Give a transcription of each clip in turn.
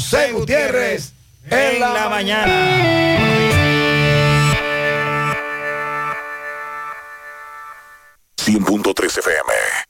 José Gutiérrez en la mañana. FM.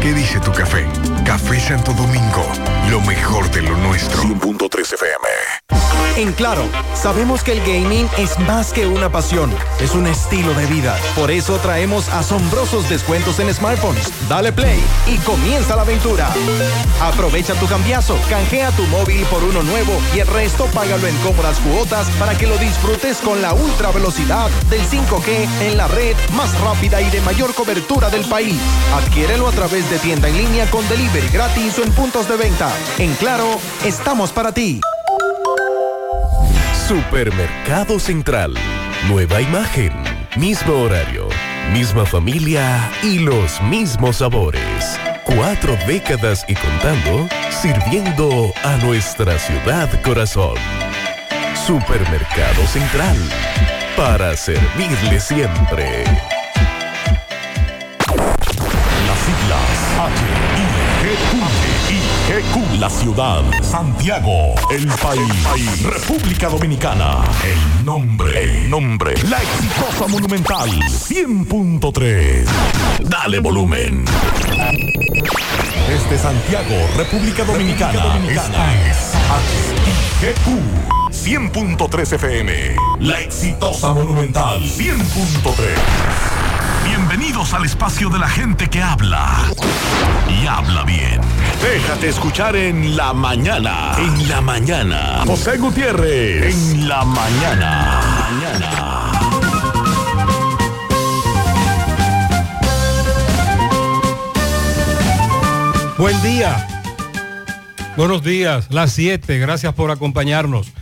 ¿qué dice tu café? Café Santo Domingo, lo mejor de lo nuestro. 100.3 FM. En Claro, sabemos que el gaming es más que una pasión, es un estilo de vida. Por eso traemos asombrosos descuentos en smartphones. Dale play y comienza la aventura. Aprovecha tu cambiazo, canjea tu móvil por uno nuevo y el resto págalo en cómodas cuotas para que lo disfrutes con la ultra velocidad del 5G en la red más rápida y de mayor cobertura del país. Adquiérelo a través de tienda en línea con delivery gratis o en puntos de venta. En Claro, estamos para ti. Supermercado Central. Nueva imagen, mismo horario, misma familia y los mismos sabores. Cuatro décadas y contando, sirviendo a nuestra ciudad corazón. Supermercado Central. Para servirle siempre. La ciudad. Santiago. El país. República Dominicana. El nombre. El nombre. La exitosa Monumental. 100.3. Dale volumen. Desde Santiago, República Dominicana. Esta es HIGQ. 100.3 FM. La exitosa Monumental. 100.3. Bienvenidos al espacio de la gente que habla y habla bien. Déjate escuchar en la mañana. En la mañana. José Gutiérrez. En la mañana. Mañana. Buen día. Buenos días, las 7. Gracias por acompañarnos.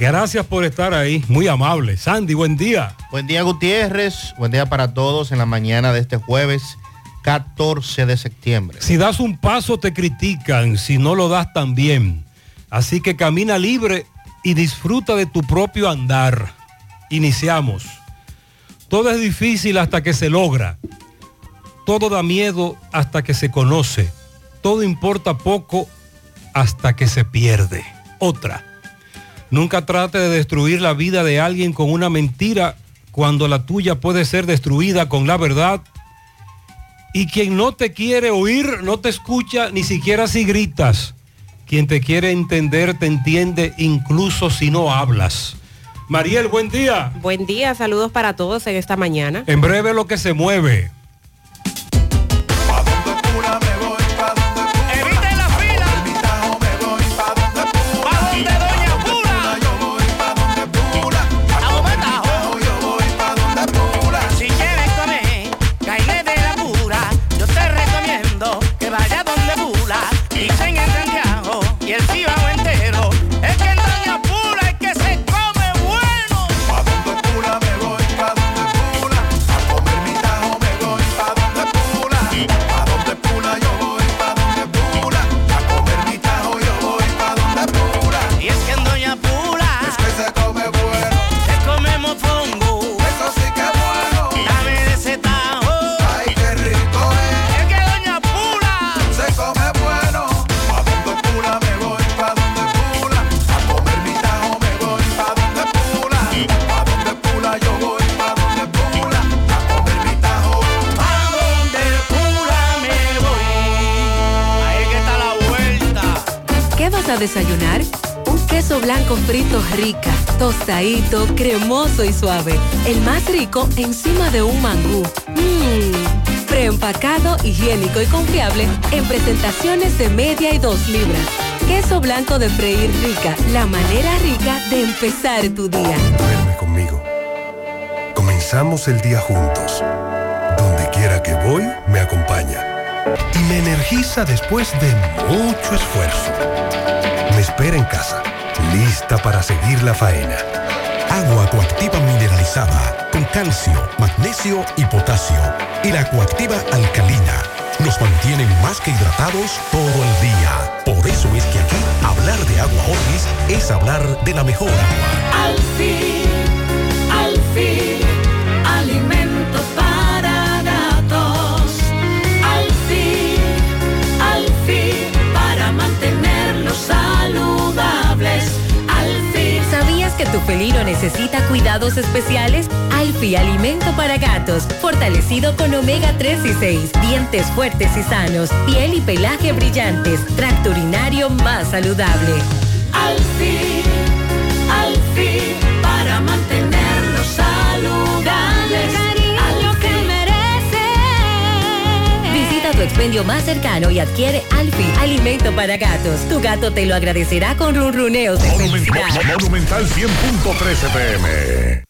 Gracias por estar ahí, muy amable. Sandy, buen día. Buen día Gutiérrez, buen día para todos en la mañana de este jueves 14 de septiembre. Si das un paso te critican, si no lo das también. Así que camina libre y disfruta de tu propio andar. Iniciamos. Todo es difícil hasta que se logra. Todo da miedo hasta que se conoce. Todo importa poco hasta que se pierde. Otra. Nunca trate de destruir la vida de alguien con una mentira cuando la tuya puede ser destruida con la verdad. Y quien no te quiere oír, no te escucha ni siquiera si gritas. Quien te quiere entender, te entiende incluso si no hablas. Mariel, buen día. Buen día, saludos para todos en esta mañana. En breve lo que se mueve. Desayunar? Un queso blanco frito rica, tostadito, cremoso y suave. El más rico encima de un mangú. Mmm. Preempacado, higiénico y confiable en presentaciones de media y dos libras. Queso blanco de freír rica, la manera rica de empezar tu día. Duerme conmigo. Comenzamos el día juntos. Donde quiera que voy, me acompaña. Y me energiza después de mucho esfuerzo. Me espera en casa, lista para seguir la faena. Agua coactiva mineralizada con calcio, magnesio y potasio. Y la coactiva alcalina nos mantienen más que hidratados todo el día. Por eso es que aquí hablar de agua Orvis es hablar de la mejor agua. Al fin, felino necesita cuidados especiales? Alfi Alimento para Gatos, fortalecido con omega 3 y 6, dientes fuertes y sanos, piel y pelaje brillantes, tracto urinario más saludable. Al tu expendio más cercano y adquiere Alfi Alimento para Gatos. Tu gato te lo agradecerá con ronroneos de felicidad. Monumental 100.13 pm.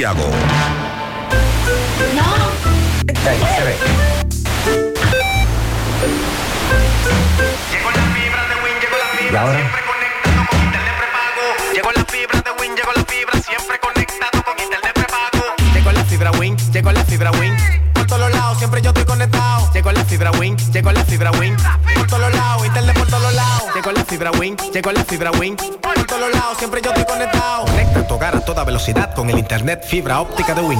¿Y ahora? Llegó la fibra de Win, llegó la fibra, siempre conectado con internet prepago. Llegó la fibra Win, llegó la fibra Win. Por todos lados, siempre yo estoy conectado. Llegó la fibra Win, llegó la fibra Win. Por todos lados, internet por todos lados. Llegó la fibra Win, llegó la fibra Win. Por todos lados, siempre yo estoy conectado. Conecta tu hogar a toda velocidad con el internet fibra óptica de Win.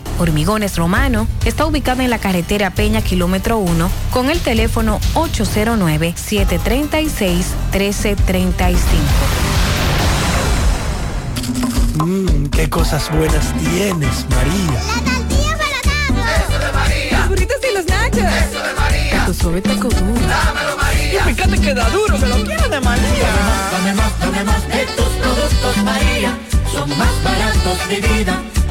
Hormigones Romano está ubicada en la carretera Peña Kilómetro 1 con el teléfono 809-736-1335. Mmm, qué cosas buenas tienes, María. La tortilla para Eso de María. Los burritos y los nachos. Eso de María. Tu suave taco duro. Dámelo, María. Y fíjate que da duro, que lo quiero de María. Dame más, dame más de tus productos, María. Son más baratos de vida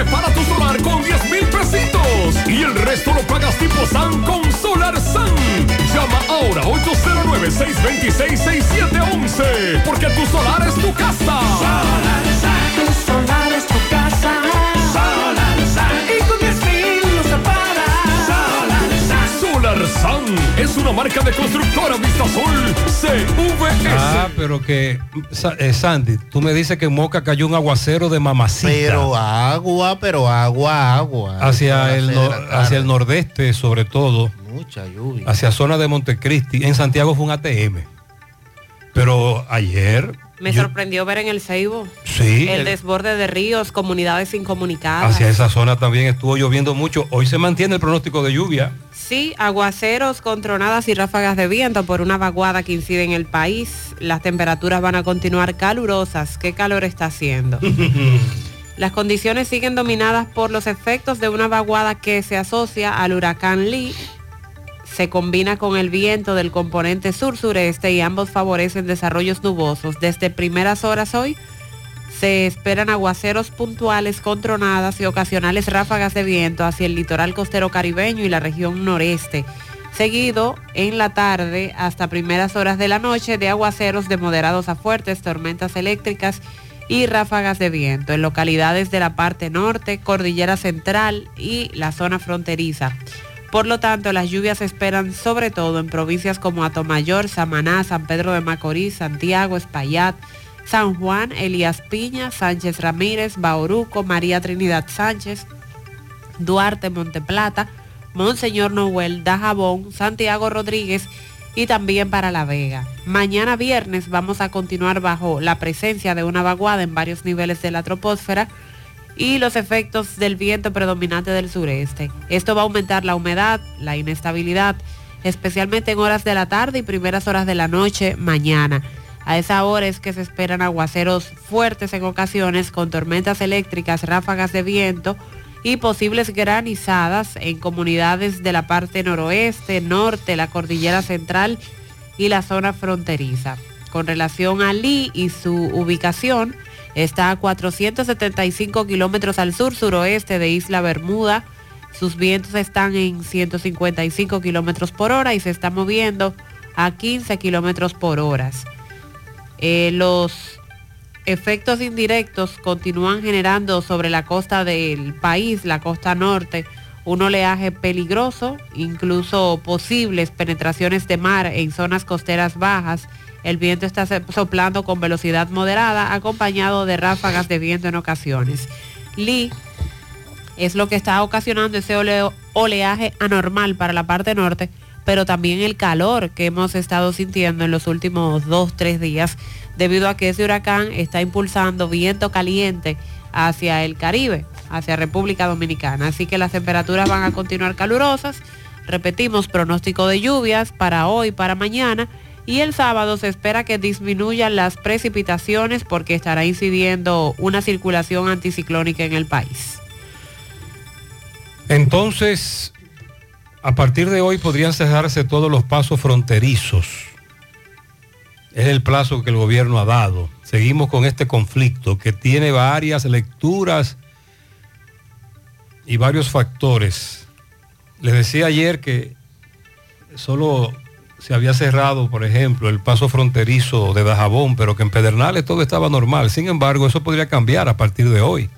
Separa tu solar con 10 mil pesitos y el resto lo pagas tipo SAN con Solar Sun. Llama ahora 809-626-6711 porque tu solar es tu casa. Solar Tu solar es una marca de constructora Vistasol CVS. Ah, pero que, eh, Sandy, tú me dices que en Moca cayó un aguacero de mamacita. Pero agua, pero agua, agua. Hacia el, no- hacia el nordeste, sobre todo. Mucha lluvia. hacia zona de Montecristi. En Santiago fue un ATM. Pero ayer, Me yo- sorprendió ver en el Ceibo Sí, el el- desborde de ríos, comunidades incomunicadas. hacia esa zona también estuvo lloviendo mucho. Hoy se mantiene el pronóstico de lluvia. Sí, aguaceros con tronadas y ráfagas de viento por una vaguada que incide en el país. Las temperaturas van a continuar calurosas. ¿Qué calor está haciendo? Las condiciones siguen dominadas por los efectos de una vaguada que se asocia al huracán Lee. Se combina con el viento del componente sur-sureste y ambos favorecen desarrollos nubosos. Desde primeras horas hoy se esperan aguaceros puntuales con tronadas y ocasionales ráfagas de viento hacia el litoral costero caribeño y la región noreste. Seguido en la tarde hasta primeras horas de la noche de aguaceros de moderados a fuertes, tormentas eléctricas y ráfagas de viento en localidades de la parte norte, cordillera central y la zona fronteriza. Por lo tanto, las lluvias se esperan sobre todo en provincias como Atomayor, Samaná, San Pedro de Macorís, Santiago, Espaillat, San Juan, Elías Piña, Sánchez Ramírez, Bauruco, María Trinidad Sánchez, Duarte, Monteplata, Monseñor Noel, Dajabón, Santiago Rodríguez y también para La Vega. Mañana viernes vamos a continuar bajo la presencia de una vaguada en varios niveles de la troposfera y los efectos del viento predominante del sureste. Esto va a aumentar la humedad, la inestabilidad, especialmente en horas de la tarde y primeras horas de la noche mañana. A esa hora es que se esperan aguaceros fuertes en ocasiones con tormentas eléctricas, ráfagas de viento y posibles granizadas en comunidades de la parte noroeste, norte, la cordillera central y la zona fronteriza. Con relación a Lee y su ubicación, está a 475 kilómetros al sur-suroeste de Isla Bermuda. Sus vientos están en 155 kilómetros por hora y se está moviendo a 15 kilómetros por hora. Eh, los efectos indirectos continúan generando sobre la costa del país, la costa norte, un oleaje peligroso, incluso posibles penetraciones de mar en zonas costeras bajas. El viento está soplando con velocidad moderada, acompañado de ráfagas de viento en ocasiones. Lee es lo que está ocasionando ese ole- oleaje anormal para la parte norte, pero también el calor que hemos estado sintiendo en los últimos dos, tres días, debido a que ese huracán está impulsando viento caliente hacia el Caribe, hacia República Dominicana. Así que las temperaturas van a continuar calurosas. Repetimos, pronóstico de lluvias para hoy, para mañana. Y el sábado se espera que disminuyan las precipitaciones porque estará incidiendo una circulación anticiclónica en el país. Entonces, a partir de hoy podrían cerrarse todos los pasos fronterizos. Es el plazo que el gobierno ha dado. Seguimos con este conflicto que tiene varias lecturas y varios factores. Les decía ayer que solo se había cerrado, por ejemplo, el paso fronterizo de Dajabón, pero que en Pedernales todo estaba normal. Sin embargo, eso podría cambiar a partir de hoy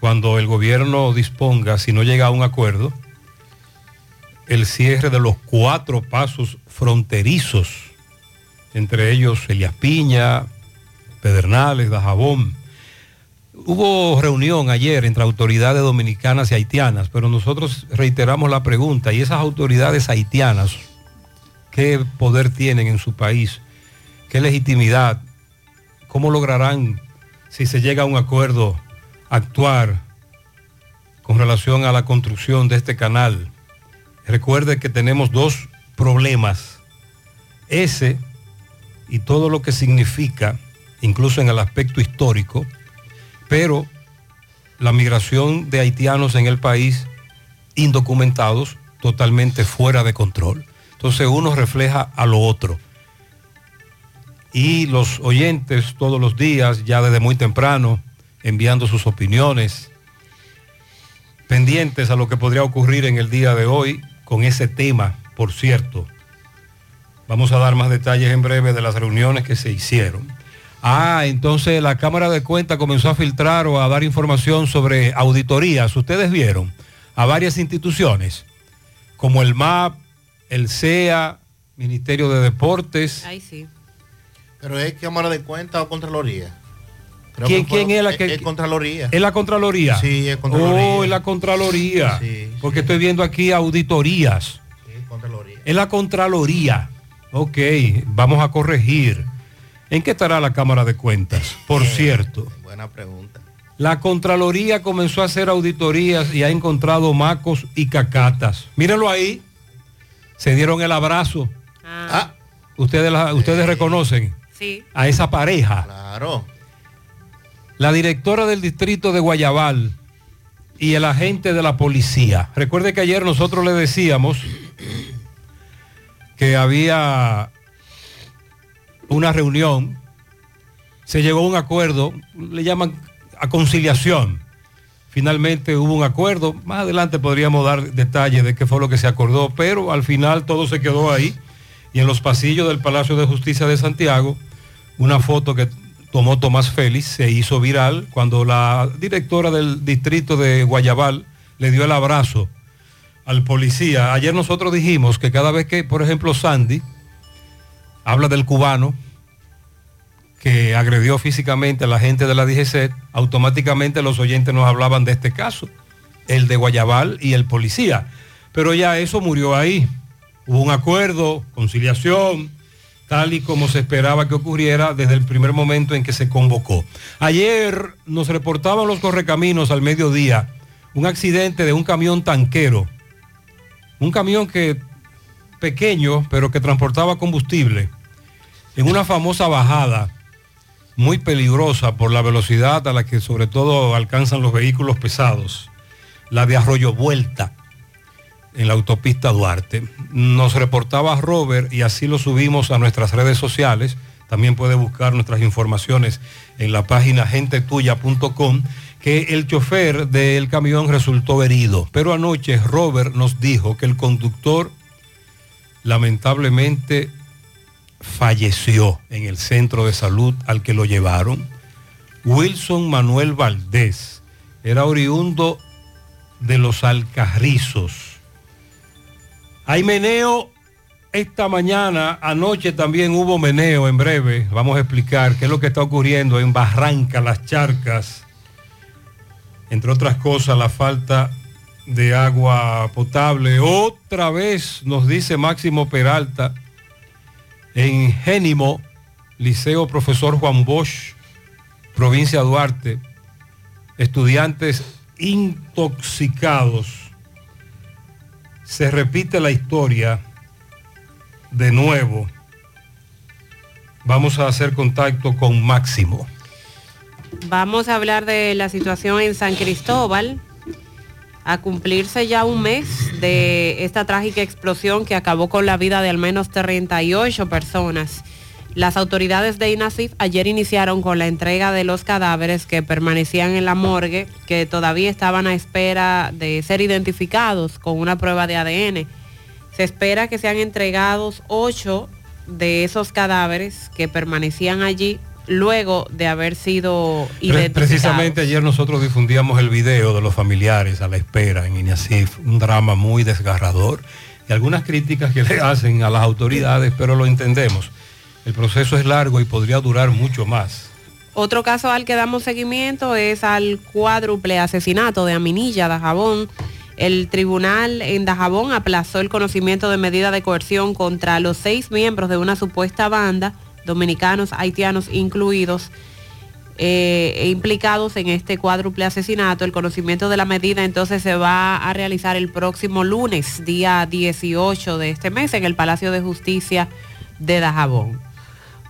cuando el gobierno disponga, si no llega a un acuerdo, el cierre de los cuatro pasos fronterizos, entre ellos Elías Piña, Pedernales, Dajabón. Hubo reunión ayer entre autoridades dominicanas y haitianas, pero nosotros reiteramos la pregunta, ¿y esas autoridades haitianas qué poder tienen en su país? ¿Qué legitimidad? ¿Cómo lograrán, si se llega a un acuerdo, actuar con relación a la construcción de este canal. Recuerde que tenemos dos problemas. Ese y todo lo que significa, incluso en el aspecto histórico, pero la migración de haitianos en el país indocumentados totalmente fuera de control. Entonces uno refleja a lo otro. Y los oyentes todos los días, ya desde muy temprano, enviando sus opiniones, pendientes a lo que podría ocurrir en el día de hoy con ese tema, por cierto. Vamos a dar más detalles en breve de las reuniones que se hicieron. Ah, entonces la Cámara de Cuentas comenzó a filtrar o a dar información sobre auditorías. Ustedes vieron a varias instituciones, como el MAP, el CEA, Ministerio de Deportes. Ay, sí. Pero es Cámara de Cuentas o Contraloría. Creo ¿Quién, que fueron- quién es la que...? Es Contraloría. ¿Es la Contraloría? Sí, es Contraloría. Oh, es la Contraloría. Porque estoy viendo aquí auditorías. Es la Contraloría. Ok, vamos a corregir. ¿En qué estará la Cámara de Cuentas? Por cierto, Buena pregunta. la Contraloría comenzó a hacer auditorías y ha encontrado macos y cacatas. Mírenlo ahí. Se dieron el abrazo. Ah. Ustedes, la- ustedes reconocen Sí. a esa pareja. Claro. La directora del distrito de Guayabal y el agente de la policía. Recuerde que ayer nosotros le decíamos que había una reunión, se llegó a un acuerdo, le llaman a conciliación. Finalmente hubo un acuerdo, más adelante podríamos dar detalles de qué fue lo que se acordó, pero al final todo se quedó ahí y en los pasillos del Palacio de Justicia de Santiago, una foto que tomó Tomás Félix se hizo viral cuando la directora del distrito de Guayabal le dio el abrazo al policía. Ayer nosotros dijimos que cada vez que, por ejemplo, Sandy habla del cubano que agredió físicamente a la gente de la DGC, automáticamente los oyentes nos hablaban de este caso, el de Guayabal y el policía. Pero ya eso murió ahí. Hubo un acuerdo, conciliación, tal y como se esperaba que ocurriera desde el primer momento en que se convocó. Ayer nos reportaban los correcaminos al mediodía un accidente de un camión tanquero, un camión que pequeño, pero que transportaba combustible, en una famosa bajada muy peligrosa por la velocidad a la que sobre todo alcanzan los vehículos pesados, la de Arroyo Vuelta en la autopista Duarte. Nos reportaba Robert y así lo subimos a nuestras redes sociales. También puede buscar nuestras informaciones en la página gentetuya.com que el chofer del camión resultó herido. Pero anoche Robert nos dijo que el conductor lamentablemente falleció en el centro de salud al que lo llevaron. Wilson Manuel Valdés era oriundo de los Alcarrizos. Hay meneo esta mañana, anoche también hubo meneo en breve. Vamos a explicar qué es lo que está ocurriendo en Barranca, Las Charcas. Entre otras cosas, la falta de agua potable. Otra vez nos dice Máximo Peralta en Génimo, Liceo Profesor Juan Bosch, provincia Duarte, estudiantes intoxicados. Se repite la historia de nuevo. Vamos a hacer contacto con Máximo. Vamos a hablar de la situación en San Cristóbal. A cumplirse ya un mes de esta trágica explosión que acabó con la vida de al menos 38 personas. Las autoridades de INASIF ayer iniciaron con la entrega de los cadáveres que permanecían en la morgue, que todavía estaban a espera de ser identificados con una prueba de ADN. Se espera que sean entregados ocho de esos cadáveres que permanecían allí luego de haber sido. Precisamente ayer nosotros difundíamos el video de los familiares a la espera en INASIF, un drama muy desgarrador y algunas críticas que le hacen a las autoridades, pero lo entendemos. El proceso es largo y podría durar mucho más. Otro caso al que damos seguimiento es al cuádruple asesinato de Aminilla, Dajabón. El tribunal en Dajabón aplazó el conocimiento de medida de coerción contra los seis miembros de una supuesta banda, dominicanos, haitianos incluidos, eh, e implicados en este cuádruple asesinato. El conocimiento de la medida entonces se va a realizar el próximo lunes, día 18 de este mes, en el Palacio de Justicia de Dajabón.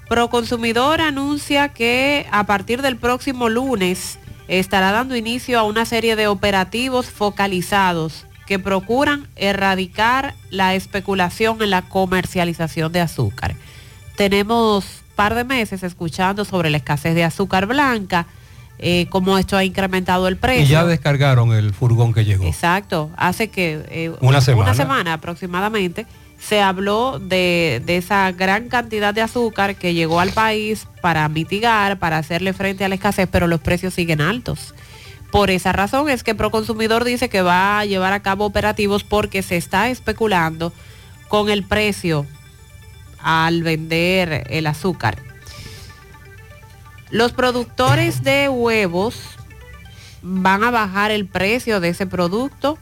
Proconsumidor anuncia que a partir del próximo lunes estará dando inicio a una serie de operativos focalizados que procuran erradicar la especulación en la comercialización de azúcar. Tenemos par de meses escuchando sobre la escasez de azúcar blanca, eh, cómo esto ha incrementado el precio. Y ya descargaron el furgón que llegó. Exacto, hace que eh, Una semana. semana aproximadamente se habló de, de esa gran cantidad de azúcar que llegó al país para mitigar, para hacerle frente a la escasez, pero los precios siguen altos. Por esa razón es que Proconsumidor dice que va a llevar a cabo operativos porque se está especulando con el precio al vender el azúcar. Los productores de huevos van a bajar el precio de ese producto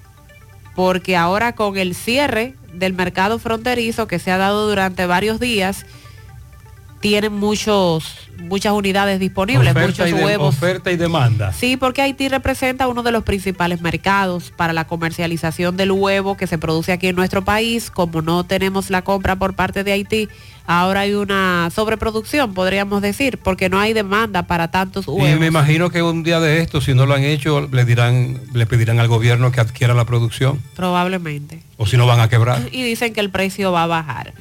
porque ahora con el cierre del mercado fronterizo que se ha dado durante varios días, tienen muchos, muchas unidades disponibles, Oferta muchos y de- huevos. oferta y demanda. Sí, porque Haití representa uno de los principales mercados para la comercialización del huevo que se produce aquí en nuestro país. Como no tenemos la compra por parte de Haití, ahora hay una sobreproducción, podríamos decir, porque no hay demanda para tantos Y huevos. me imagino que un día de esto, si no lo han hecho, le dirán, le pedirán al gobierno que adquiera la producción, Probablemente. o si no van a quebrar. y dicen que el precio va a bajar.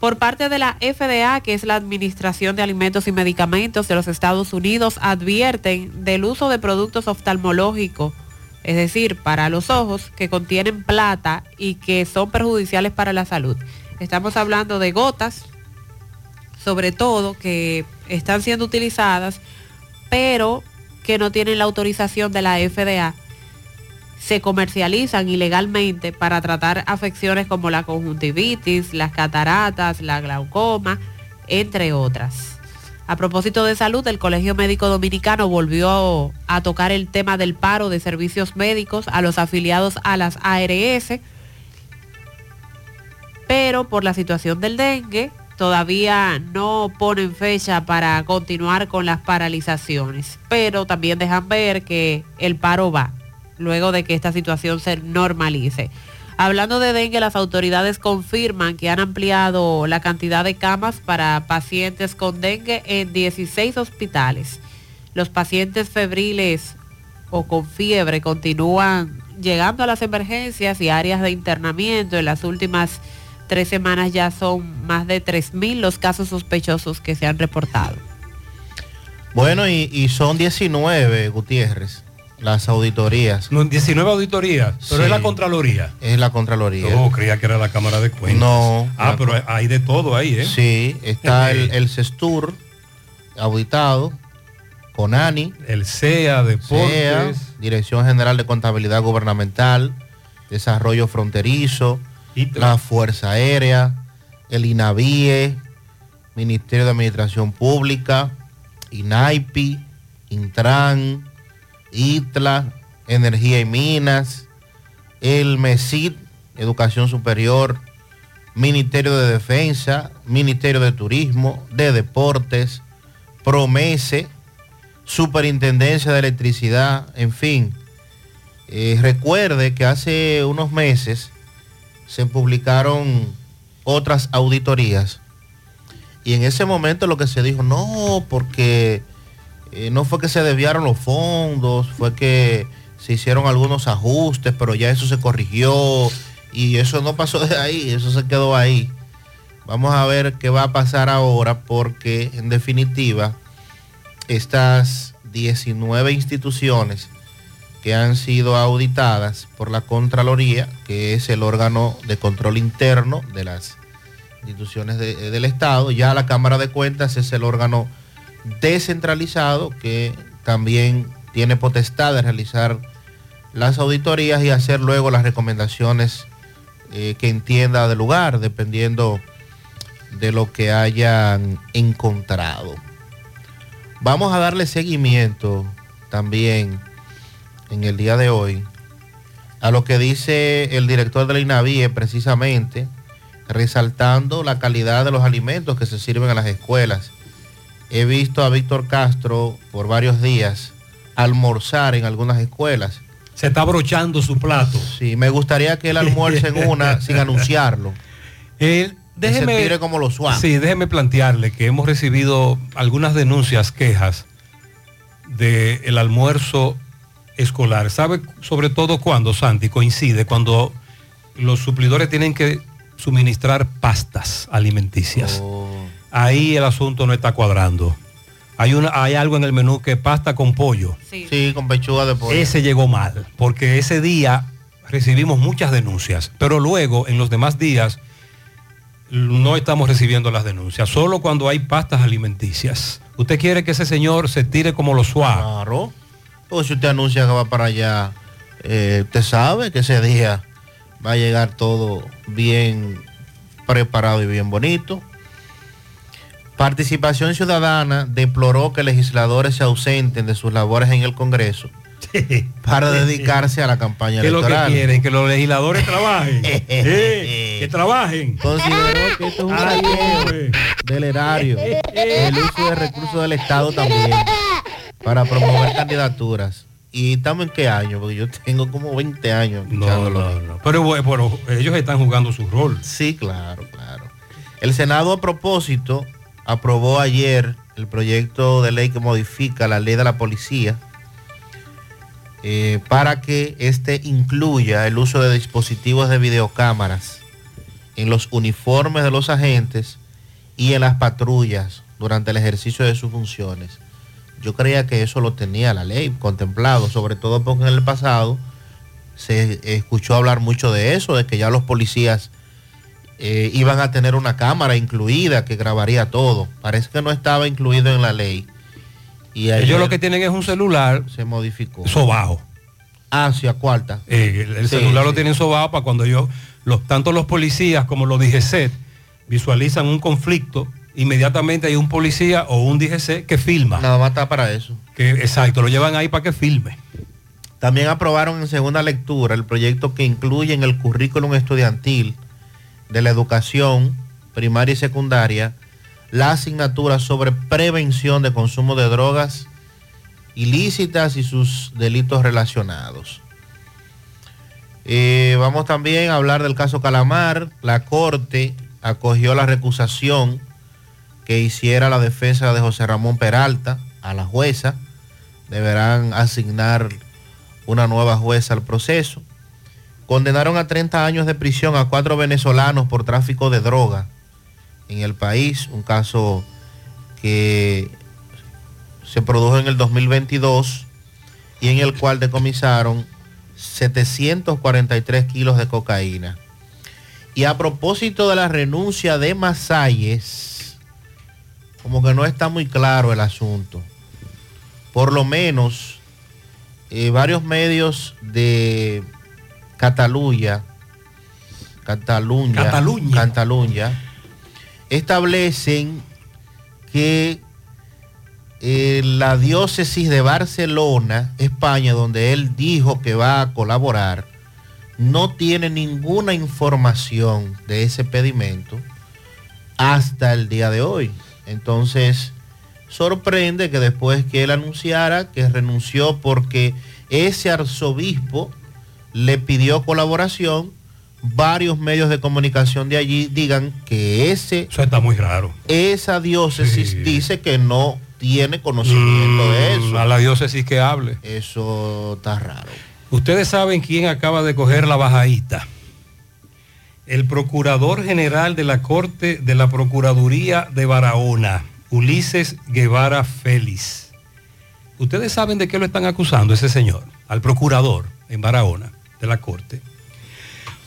Por parte de la FDA, que es la Administración de Alimentos y Medicamentos de los Estados Unidos, advierten del uso de productos oftalmológicos, es decir, para los ojos, que contienen plata y que son perjudiciales para la salud. Estamos hablando de gotas, sobre todo, que están siendo utilizadas, pero que no tienen la autorización de la FDA se comercializan ilegalmente para tratar afecciones como la conjuntivitis, las cataratas, la glaucoma, entre otras. A propósito de salud, el Colegio Médico Dominicano volvió a tocar el tema del paro de servicios médicos a los afiliados a las ARS, pero por la situación del dengue todavía no ponen fecha para continuar con las paralizaciones, pero también dejan ver que el paro va luego de que esta situación se normalice. Hablando de dengue, las autoridades confirman que han ampliado la cantidad de camas para pacientes con dengue en 16 hospitales. Los pacientes febriles o con fiebre continúan llegando a las emergencias y áreas de internamiento. En las últimas tres semanas ya son más de 3.000 los casos sospechosos que se han reportado. Bueno, y, y son 19, Gutiérrez, las auditorías. No, 19 auditorías, pero Sí. es la Contraloría. Es la Contraloría. Oh, creía que era la Cámara de Cuentas. No. Ah, pero hay de todo ahí, ¿eh? Sí, está el, el CESTUR auditado, CONANI, el CEA, Deportes. CEA, Dirección General de Contabilidad Gubernamental, Desarrollo Fronterizo, la Fuerza Aérea, el INAVIE, Ministerio de Administración Pública, INAIPI, Intran, ITLA, Energía y Minas, el MESID, Educación Superior, Ministerio de Defensa, Ministerio de Turismo, de Deportes, Promese, Superintendencia de Electricidad, en fin. Eh, recuerde que hace unos meses se publicaron otras auditorías y en ese momento lo que se dijo, no, porque eh, no fue que se desviaron los fondos, fue que se hicieron algunos ajustes, pero ya eso se corrigió y eso no pasó de ahí, eso se quedó ahí. Vamos a ver qué va a pasar ahora porque en definitiva estas 19 instituciones que han sido auditadas por la Contraloría, que es el órgano de control interno de las instituciones de- del Estado, ya la Cámara de Cuentas es el órgano descentralizado que también tiene potestad de realizar las auditorías y hacer luego las recomendaciones eh, que entienda del lugar, dependiendo de lo que hayan encontrado. Vamos a darle seguimiento también en el día de hoy a lo que dice el director de la INAVIE precisamente, resaltando la calidad de los alimentos que se sirven en las escuelas. He visto a Víctor Castro por varios días almorzar en algunas escuelas. Se está abrochando su plato. Sí, me gustaría que él almuerce en una sin anunciarlo. Se déjeme, tire como los. Sí, déjeme plantearle que hemos recibido algunas denuncias, quejas del almuerzo escolar. ¿Sabe sobre todo cuándo, Santi? Coincide cuando los suplidores tienen que suministrar pastas alimenticias. Oh. Ahí el asunto no está cuadrando. Hay, una, hay algo en el menú que es pasta con pollo. Sí, con pechuga de pollo. Ese llegó mal, porque ese día recibimos muchas denuncias, pero luego en los demás días no estamos recibiendo las denuncias, solo cuando hay pastas alimenticias. ¿Usted quiere que ese señor se tire como lo suave? Claro. Pues si usted anuncia que va para allá, eh, usted sabe que ese día va a llegar todo bien preparado y bien bonito. Participación Ciudadana deploró que legisladores se ausenten de sus labores en el Congreso para dedicarse a la campaña ¿Qué es lo que electoral. quieren? Que los legisladores trabajen. Eh, que trabajen. Consideró que esto es un saqueo del erario, el uso de recursos del Estado también, para promover candidaturas. ¿Y estamos en qué año? Porque yo tengo como 20 años. No, no, no. Pero bueno, ellos están jugando su rol. Sí, claro, claro. El Senado a propósito aprobó ayer el proyecto de ley que modifica la ley de la policía eh, para que éste incluya el uso de dispositivos de videocámaras en los uniformes de los agentes y en las patrullas durante el ejercicio de sus funciones. Yo creía que eso lo tenía la ley contemplado, sobre todo porque en el pasado se escuchó hablar mucho de eso, de que ya los policías eh, iban a tener una cámara incluida que grabaría todo. Parece que no estaba incluido en la ley. Y Ellos lo que tienen es un celular se modificó. sobajo. Hacia cuarta. Eh, el el Sí, celular lo tienen sobado para cuando yo, los, tanto los policías como los DGC visualizan un conflicto, inmediatamente hay un policía o un DGC que filma. Nada más está para eso. Que, exacto, lo llevan ahí para que filme. También aprobaron en segunda lectura el proyecto que incluye en el currículum estudiantil de la educación primaria y secundaria la asignatura sobre prevención de consumo de drogas ilícitas y sus delitos relacionados. Eh, vamos también a hablar del caso Calamar. La Corte acogió la recusación que hiciera la defensa de José Ramón Peralta a la jueza. Deberán asignar una nueva jueza al proceso. Condenaron a 30 años de prisión a cuatro venezolanos por tráfico de droga en el país, un caso que se produjo en el 2022 y en el cual decomisaron 743 kilos de cocaína. Y a propósito de la renuncia de Masalles, como que no está muy claro el asunto. Por lo menos eh, varios medios de Cataluña, Cataluña, Cataluña. Cataluña, establecen que eh, la diócesis de Barcelona, España, donde él dijo que va a colaborar, no tiene ninguna información de ese pedimento hasta el día de hoy. Entonces, sorprende que después que él anunciara que renunció porque ese arzobispo le pidió colaboración, varios medios de comunicación de allí digan que ese Eso está muy raro. esa diócesis dice que no tiene conocimiento de Mm, eso. A la diócesis que hable. Eso está raro. Ustedes saben quién acaba de coger la bajadita. El procurador general de la Corte de la Procuraduría de Barahona, Ulises Guevara Félix. Ustedes saben de qué lo están acusando ese señor, al procurador en Barahona de la Corte.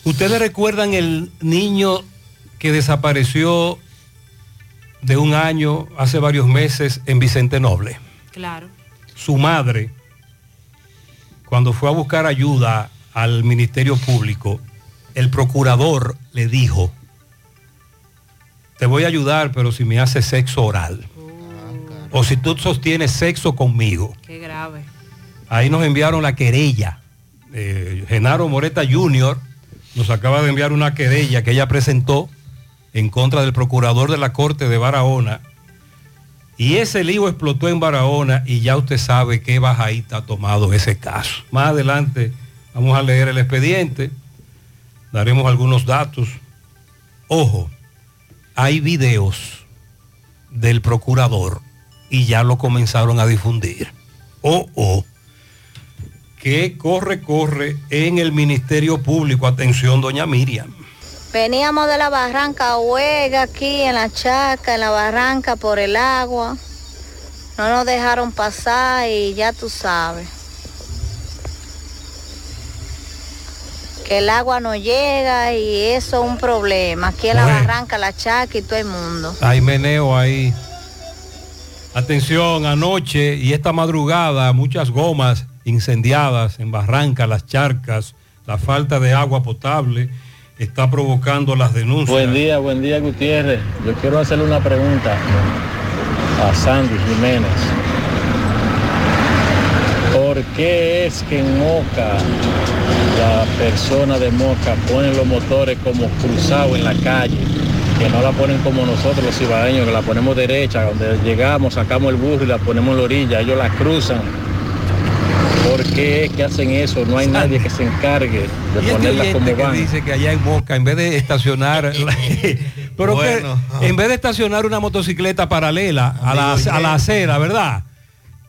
Ustedes recuerdan el niño que desapareció de un año hace varios meses en Vicente Noble. Claro. Su madre, cuando fue a buscar ayuda al Ministerio Público, el procurador le dijo, te voy a ayudar, pero si me haces sexo oral. O si tú sostienes sexo conmigo. Qué grave. Ahí nos enviaron la querella. Eh, Genaro Moreta Jr. nos acaba de enviar una querella que ella presentó en contra del procurador de la Corte de Barahona. Y ese lío explotó en Barahona y ya usted sabe qué bajadita ha tomado ese caso. Más adelante vamos a leer el expediente, daremos algunos datos. Ojo, hay videos del procurador y ya lo comenzaron a difundir. Oh, oh. Que corre, corre en el Ministerio Público. Atención, doña Miriam. Veníamos de la barranca Huega aquí en la chaca, en la barranca por el agua. No nos dejaron pasar y ya tú sabes. Que el agua no llega y eso es un problema. Aquí en la Bueno. barranca, la chaca y todo el mundo. Hay meneo ahí. Atención, anoche y esta madrugada muchas gomas incendiadas en Barranca, las charcas, la falta de agua potable está provocando las denuncias. Buen día, buen día Gutiérrez. Yo quiero hacerle una pregunta a Sandy Jiménez. Por ¿por qué es que en Moca la persona de Moca pone los motores como cruzados en la calle? Que no la ponen como nosotros los cibaeños, que la ponemos derecha, donde llegamos, sacamos el burro y la ponemos en la orilla, ellos la cruzan. ¿Por qué es que hacen eso? No hay nadie que se encargue de Y este como que van. dice que allá en Moca, en vez de estacionar, pero Bueno. que en vez de estacionar una motocicleta paralela a la, a la acera, ¿verdad?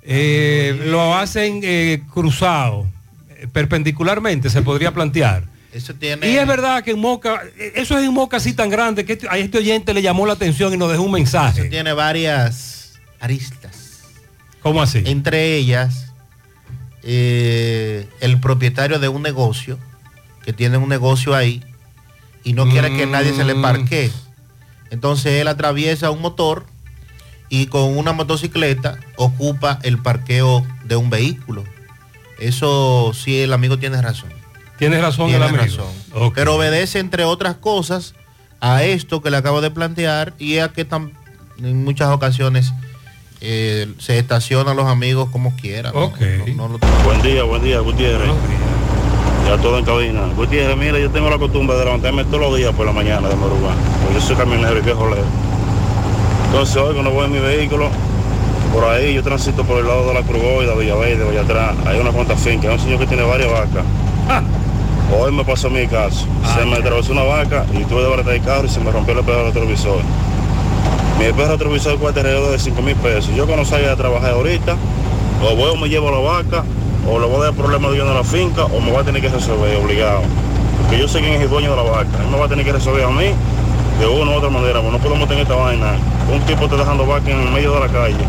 Eh, lo hacen eh, cruzado, perpendicularmente, se podría plantear. Eso tiene... Y es verdad que en Moca, eh, eso es en Moca así tan grande que este- a este oyente le llamó la atención y nos dejó un mensaje. tiene varias aristas. ¿Cómo así? Entre ellas, eh, el propietario de un negocio, que tiene un negocio ahí, y no quiere que nadie se le Mm. parquee. Entonces él atraviesa un motor y con una motocicleta ocupa el parqueo de un vehículo. Eso sí, el amigo tiene razón. Tienes razón Tiene el amigo. razón. Pero obedece, entre otras cosas, a esto que le acabo de plantear y a que en muchas ocasiones eh, se estacionan los amigos como quieran. ¿no? No- no lo- Buen día, buen día, Gutiérrez. Ya todo en cabina. Gutiérrez, mira, yo tengo la costumbre de levantarme todos los días por la mañana de madrugada. Porque yo soy camionero y viejo lejos. Entonces hoy cuando voy en mi vehículo, por ahí yo transito por el lado de la Crugoida, Villaverde, Villa atrás. Hay una cuanta finca, hay un señor que tiene varias vacas. Hoy me pasó mi caso. Se me atravesó una vaca y tuve de baratar el carro y se me rompió el espejo del retrovisor. Mi espejo retrovisor cuesta alrededor de 5 mil pesos. Yo cuando salga a trabajar ahorita, o voy o me llevo la vaca, o le voy a dar problemas de lleno a la finca, o me va a tener que resolver obligado. Porque yo sé quién es el dueño de la vaca. Él me va a tener que resolver a mí de una u otra manera, no podemos tener esta vaina. Un tipo está dejando vaca en el medio de la calle.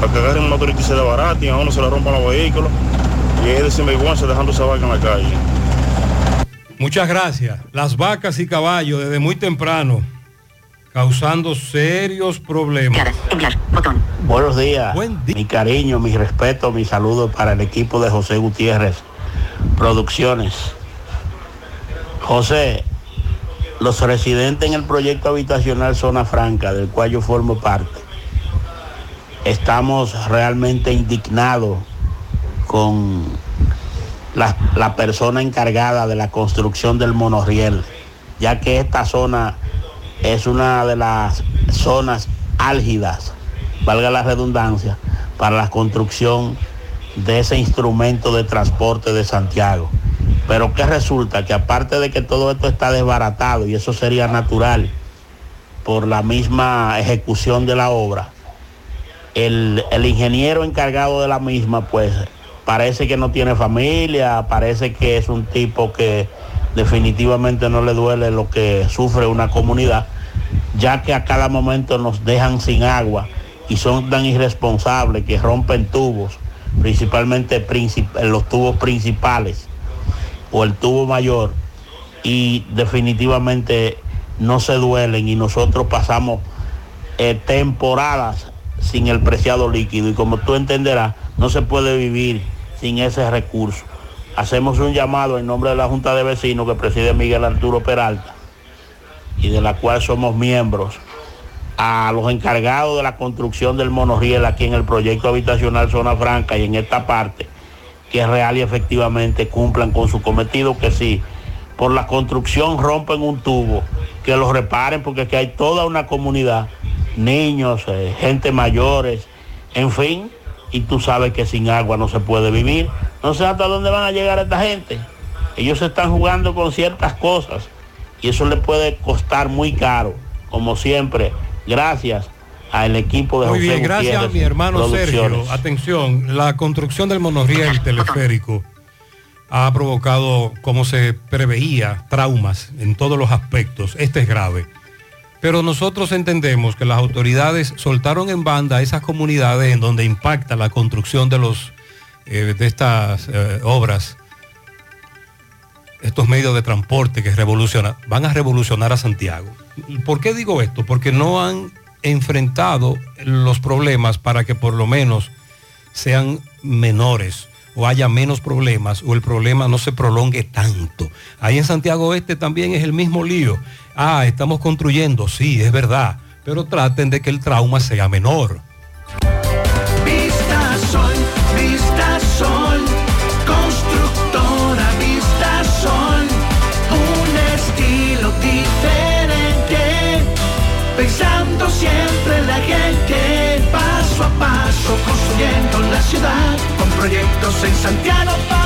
Para que agarren un motorista y se desbaraten, a uno se le rompan los vehículos. Y es de sinvergüenza dejando esa vaca en la calle. Muchas gracias. Las vacas y caballos desde muy temprano causando serios problemas. Buenos días. Mi cariño, mi respeto, mi saludo para el equipo de José Gutiérrez Producciones. José, los residentes en el proyecto habitacional Zona Franca, del cual yo formo parte, estamos realmente indignados con la, la persona encargada de la construcción del monorriel, ya que esta zona es una de las zonas álgidas, valga la redundancia, para la construcción de ese instrumento de transporte de Santiago. Pero que resulta que aparte de que todo esto está desbaratado y eso sería natural por la misma ejecución de la obra, el, el ingeniero encargado de la misma pues parece que no tiene familia, parece que es un tipo que definitivamente no le duele lo que sufre una comunidad, ya que a cada momento nos dejan sin agua y son tan irresponsables que rompen tubos, principalmente princip- los tubos principales o el tubo mayor y definitivamente no se duelen y nosotros pasamos eh, temporadas sin el preciado líquido y como tú entenderás no se puede vivir sin ese recurso. Hacemos un llamado en nombre de la Junta de Vecinos que preside Miguel Arturo Peralta y de la cual somos miembros a los encargados de la construcción del monorriel aquí en el proyecto habitacional Zona Franca y en esta parte que real y efectivamente cumplan con su cometido, que si por la construcción rompen un tubo, que lo reparen porque aquí hay toda una comunidad, niños, eh, gente mayores, en fin, y tú sabes que sin agua no se puede vivir. No sé hasta dónde van a llegar esta gente. Ellos se están jugando con ciertas cosas y eso le puede costar muy caro, como siempre, gracias al equipo de Muy José bien, gracias a mi hermano Sergio. Atención, la construcción del monorriel teleférico ha provocado, como se preveía, traumas en todos los aspectos. Este es grave. Pero nosotros entendemos que las autoridades soltaron en banda esas comunidades en donde impacta la construcción de, los, eh, de estas eh, obras, estos medios de transporte que revolucionan, van a revolucionar a Santiago. ¿Por qué digo esto? Porque no han enfrentado los problemas para que por lo menos sean menores o haya menos problemas o el problema no se prolongue tanto. Ahí en Santiago Este también es el mismo lío ah, estamos construyendo, sí, es verdad, pero traten de que el trauma sea menor. Vista sol, vista sol, constructora, vista sol, un estilo diferente, pensando siempre en la gente, paso a paso construyendo la ciudad, con proyectos en Santiago.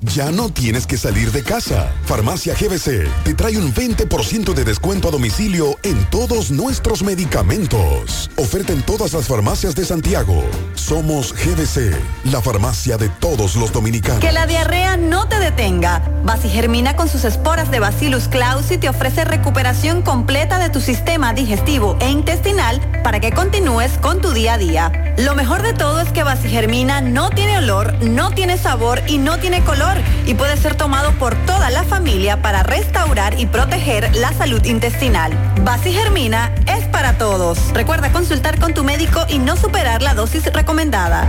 Ya no tienes que salir de casa. Farmacia GBC te trae un 20% de descuento a domicilio en todos nuestros medicamentos. Oferta en todas las farmacias de Santiago. Somos GBC, la farmacia de todos los dominicanos. Que la diarrea no te detenga. Germina con sus esporas de Bacillus clausi te ofrece recuperación completa de tu sistema digestivo e intestinal para que continúes con tu día a día. Lo mejor de todo es que Germina no tiene olor, no tiene sabor y no tiene color y puede ser tomado por toda la familia para restaurar y proteger la salud intestinal. Germina es para todos. Recuerda consultar con tu médico y no superar la dosis recomendada.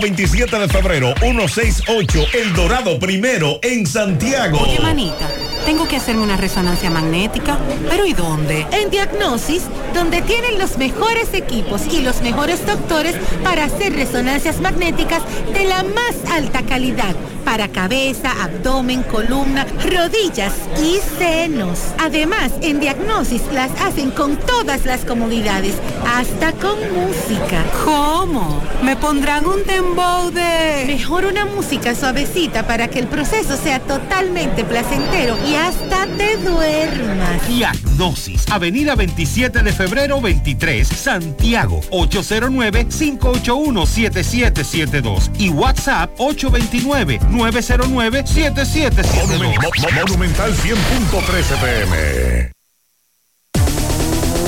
27 de febrero, 168, El Dorado Primero, en Santiago. Oye, manita, tengo que hacerme una resonancia magnética, pero ¿y dónde? En Diagnosis, donde tienen los mejores equipos y los mejores doctores para hacer resonancias magnéticas de la más alta calidad para cabeza, abdomen, columna, rodillas y senos. Además, en Diagnosis las hacen con todas las comodidades, hasta con música. ¿Cómo? ¿Me pondrán un dembow de...? Mejor una música suavecita para que el proceso sea totalmente placentero y hasta te duermas. Diagnosis, Avenida 27 de febrero 23, Santiago, 809-581-7772 y WhatsApp 829 909-7772. Monumental 100.13 pm.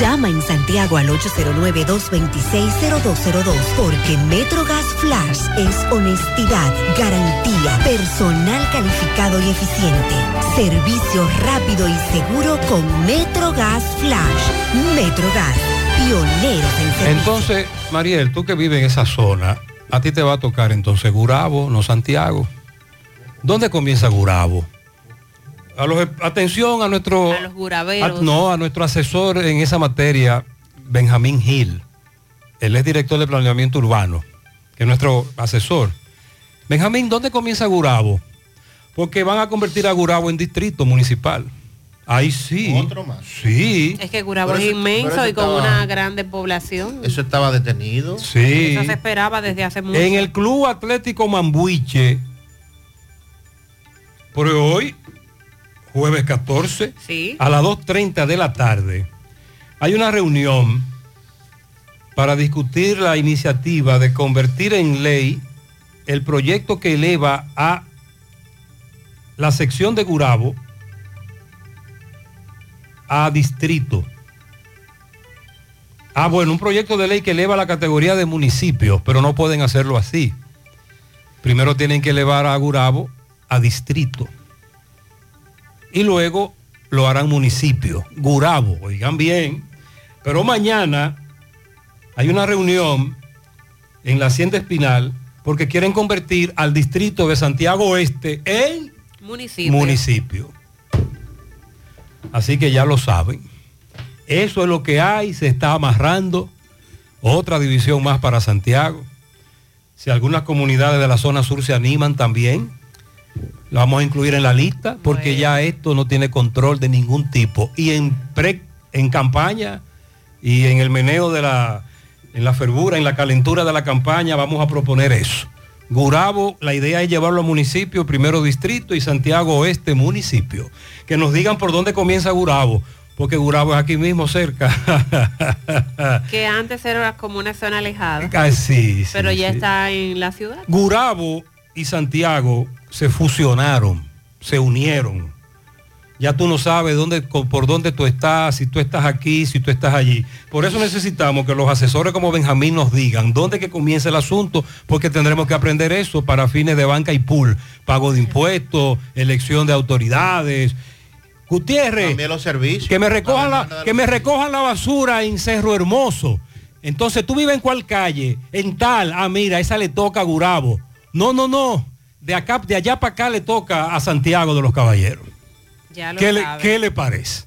Llama en Santiago al 809-226-0202 porque MetroGas Flash es honestidad, garantía, personal calificado y eficiente, servicio rápido y seguro con MetroGas Flash. MetroGas, pioneros en servicio. Entonces, Mariel, tú que vives en esa zona, a ti te va a tocar entonces Gurabo, no Santiago. ¿Dónde comienza Gurabo? A los, atención a nuestro... A los a- no, a nuestro asesor en esa materia, Benjamín Gil. Él es director de planeamiento urbano, que es nuestro asesor. Benjamín, ¿dónde comienza Gurabo? Porque van a convertir a Gurabo en distrito municipal. Ahí sí. Otro más. Sí. Es que Gurabo Pero es inmenso pero y con estaba- una grande población. Eso estaba detenido. Sí. Eso se esperaba desde hace mucho. En el Club Atlético Mambuiche, por hoy, jueves 14, Sí. a las 2.30 de la tarde, hay una reunión para discutir la iniciativa de convertir en ley el proyecto que eleva a la sección de Gurabo a distrito. Ah, bueno, un proyecto de ley que eleva la categoría de municipio, pero no pueden hacerlo así. Primero tienen que elevar a Gurabo a distrito. Y luego lo harán municipio. Gurabo, oigan bien. Pero mañana hay una reunión en la Hacienda Espinal porque quieren convertir al distrito de Santiago Oeste en Municipio. municipio. Así que ya lo saben. Eso es lo que hay, se está amarrando. Otra división más para Santiago. Si algunas comunidades de la zona sur se animan también, lo vamos a incluir en la lista porque ya esto no tiene control de ningún tipo. Y en, pre- en campaña y en el meneo de la, en la fervura, en la calentura de la campaña, vamos a proponer eso. Gurabo, la idea es llevarlo a municipio, primero distrito y Santiago Oeste municipio. Que nos digan por dónde comienza Gurabo, porque Gurabo es aquí mismo cerca. Que antes era como una zona alejada. Ah, sí, sí, pero ya está en la ciudad. Gurabo y Santiago se fusionaron, se unieron. Ya tú no sabes dónde, por dónde tú estás, si tú estás aquí, si tú estás allí. Por eso necesitamos que los asesores como Benjamín nos digan dónde que comienza el asunto, porque tendremos que aprender eso para fines de banca y pool, pago de impuestos, elección de autoridades. Gutiérrez, También los servicios. que me recojan la, que me recojan la basura en Cerro Hermoso. Entonces tú vives en cuál calle, en tal, ah mira, esa le toca a Gurabo. No, no, no. De acá, de allá para acá le toca a Santiago de los Caballeros. Ya lo ¿Qué le, qué le parece?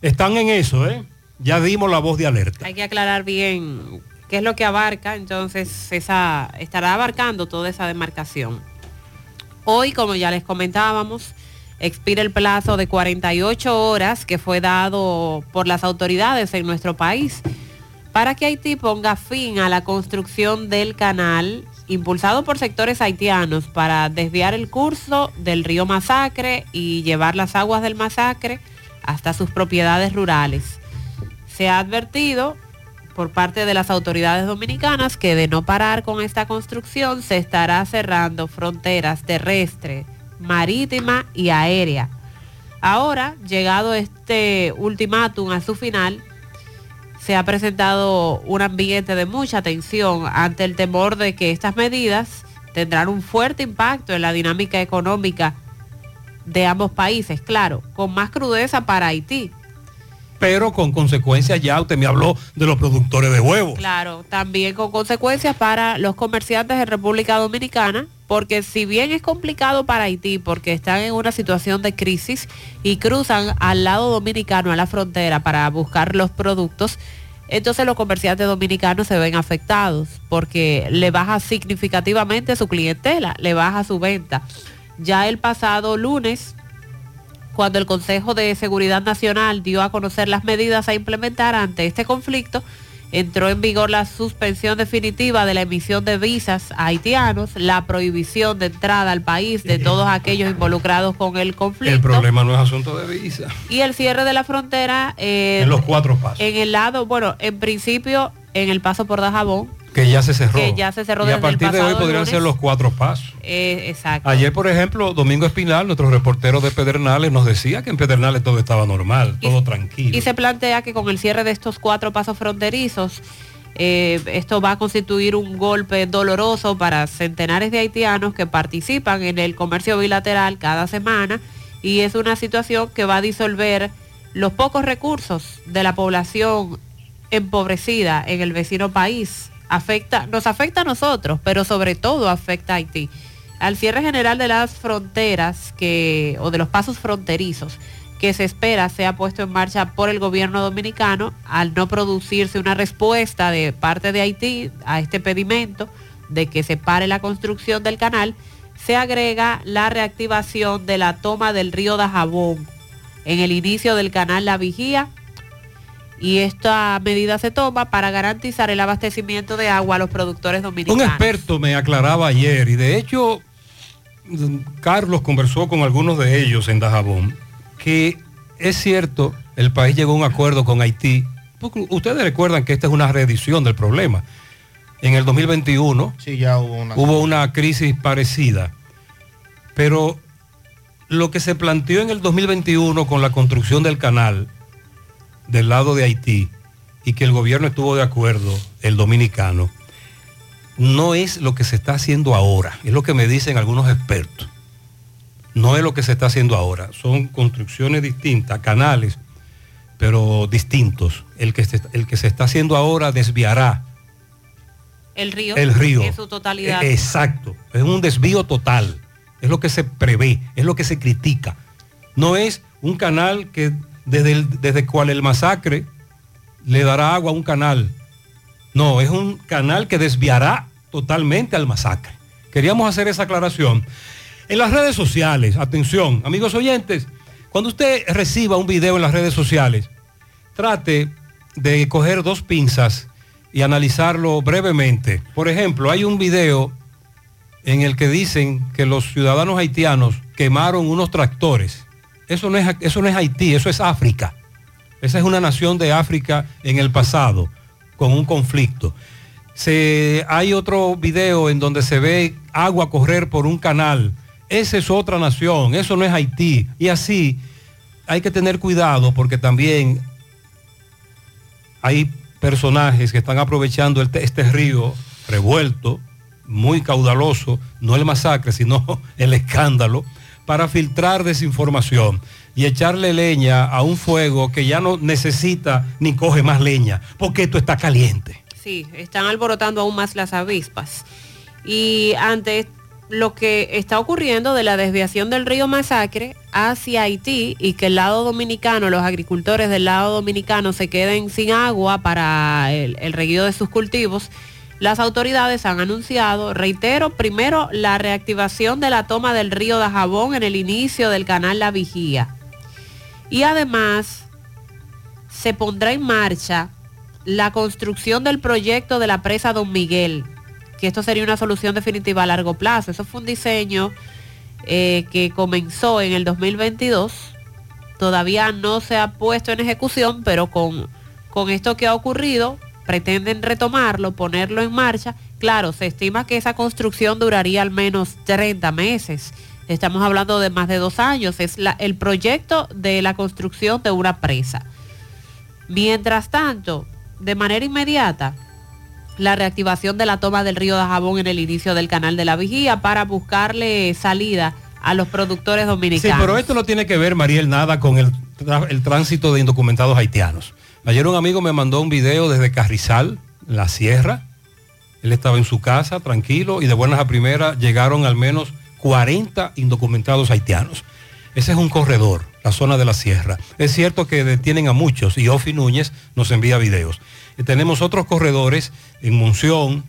Están en eso, ¿eh? Ya dimos la voz de alerta. Hay que aclarar bien qué es lo que abarca, entonces esa estará abarcando toda esa demarcación. Hoy, como ya les comentábamos, expira el plazo de 48 horas que fue dado por las autoridades en nuestro país para que Haití ponga fin a la construcción del canal impulsado por sectores haitianos para desviar el curso del río Masacre y llevar las aguas del Masacre hasta sus propiedades rurales. Se ha advertido por parte de las autoridades dominicanas que de no parar con esta construcción se estará cerrando fronteras terrestre, marítima y aérea. Ahora, llegado este ultimátum a su final, se ha presentado un ambiente de mucha tensión ante el temor de que estas medidas tendrán un fuerte impacto en la dinámica económica de ambos países, claro, con más crudeza para Haití, Pero con consecuencias ya, usted me habló de los productores de huevos. Claro, también con consecuencias para los comerciantes de República Dominicana, porque si bien es complicado para Haití, porque están en una situación de crisis y cruzan al lado dominicano, a la frontera, para buscar los productos, entonces los comerciantes dominicanos se ven afectados, porque le baja significativamente su clientela, le baja su venta. Ya el pasado lunes, cuando el Consejo de Seguridad Nacional dio a conocer las medidas a implementar ante este conflicto, entró en vigor la suspensión definitiva de la emisión de visas a haitianos, la prohibición de entrada al país de todos aquellos involucrados con el conflicto El problema no es asunto de visa. y el cierre de la frontera eh, En los cuatro pasos. en el lado, bueno, en principio en el paso por Dajabón, Que ya se cerró. Que ya se cerró y desde a el partir de hoy podrían lunes. ser los cuatro pasos. eh, exacto. Ayer, por ejemplo, Domingo Espinal, nuestro reportero de Pedernales, nos decía que en Pedernales todo estaba normal, todo tranquilo. Y se plantea que con el cierre de estos cuatro pasos fronterizos, eh, esto va a constituir un golpe doloroso para centenares de haitianos que participan en el comercio bilateral cada semana y es una situación que va a disolver los pocos recursos de la población empobrecida en el vecino país. Afecta, nos afecta a nosotros, pero sobre todo afecta a Haití. Al cierre general de las fronteras que, o de los pasos fronterizos que se espera sea puesto en marcha por el gobierno dominicano al no producirse una respuesta de parte de Haití a este pedimento de que se pare la construcción del canal, se agrega la reactivación de la toma del río Dajabón en el inicio del canal La Vigía. Y esta medida se toma para garantizar el abastecimiento de agua a los productores Un dominicanos. experto me aclaraba ayer y de hecho mm, Carlos conversó con algunos de ellos en Dajabón que es cierto, el país llegó a un acuerdo con Haití. porque Ustedes recuerdan que esta es una reedición del problema. En el 2021 Sí, ya hubo una. hubo una crisis parecida, pero lo que se planteó en el 2021 con la construcción del canal del lado de Haití y que el gobierno estuvo de acuerdo, el dominicano, no es lo que se está haciendo ahora, es lo que me dicen algunos expertos. No es lo que se está haciendo ahora, son construcciones distintas, canales, pero distintos. El que se, el que se está haciendo ahora desviará El río. el río. En su totalidad. Eh, Exacto, es un desvío total, es lo que se prevé, es lo que se critica. No es un canal que desde desde cual el masacre le dará agua a un canal. No, es un canal que desviará totalmente al masacre. Queríamos hacer esa aclaración. En las redes sociales, atención, amigos oyentes, cuando usted reciba un video en las redes sociales, trate de coger dos pinzas y analizarlo brevemente. Por ejemplo, hay un video en el que dicen que los ciudadanos haitianos quemaron unos tractores. Eso no es, eso no es Haití, eso es África. Esa es una nación de África en el pasado, con un conflicto. Se, hay otro video en donde se ve agua correr por un canal. Esa es otra nación, eso no es Haití. Y así hay que tener cuidado porque también hay personajes que están aprovechando este río revuelto, muy caudaloso, no el masacre, sino el escándalo, para filtrar desinformación y echarle leña a un fuego que ya no necesita ni coge más leña, porque esto está caliente. Sí, están alborotando aún más las avispas. Y ante lo que está ocurriendo de la desviación del río Masacre hacia Haití y que el lado dominicano, los agricultores del lado dominicano se queden sin agua para el, el reguío de sus cultivos, las autoridades han anunciado, reitero, primero la reactivación de la toma del río Dajabón en el inicio del canal La Vigía. Y además se pondrá en marcha la construcción del proyecto de la presa Don Miguel, que esto sería una solución definitiva a largo plazo. Eso fue un diseño eh, que comenzó en el 2022, todavía no se ha puesto en ejecución, pero con, con esto que ha ocurrido, pretenden retomarlo, ponerlo en marcha. Claro, se estima que esa construcción duraría al menos 30 meses. Estamos hablando de más de dos años. Es la- el proyecto de la construcción de una presa. Mientras tanto, de manera inmediata, la reactivación de la toma del río de Jabón en el inicio del canal de la Vigía para buscarle salida a los productores Sí, dominicanos. pero esto no tiene que ver, Mariel, nada con el, el tránsito de indocumentados haitianos. Ayer un amigo me mandó un video desde Carrizal, la sierra. Él estaba en su casa, tranquilo, y de buenas a primeras llegaron al menos 40 indocumentados haitianos. Ese es un corredor, la zona de la sierra. Es cierto que detienen a muchos y Ofi Núñez nos envía videos. Y tenemos otros corredores en Monción,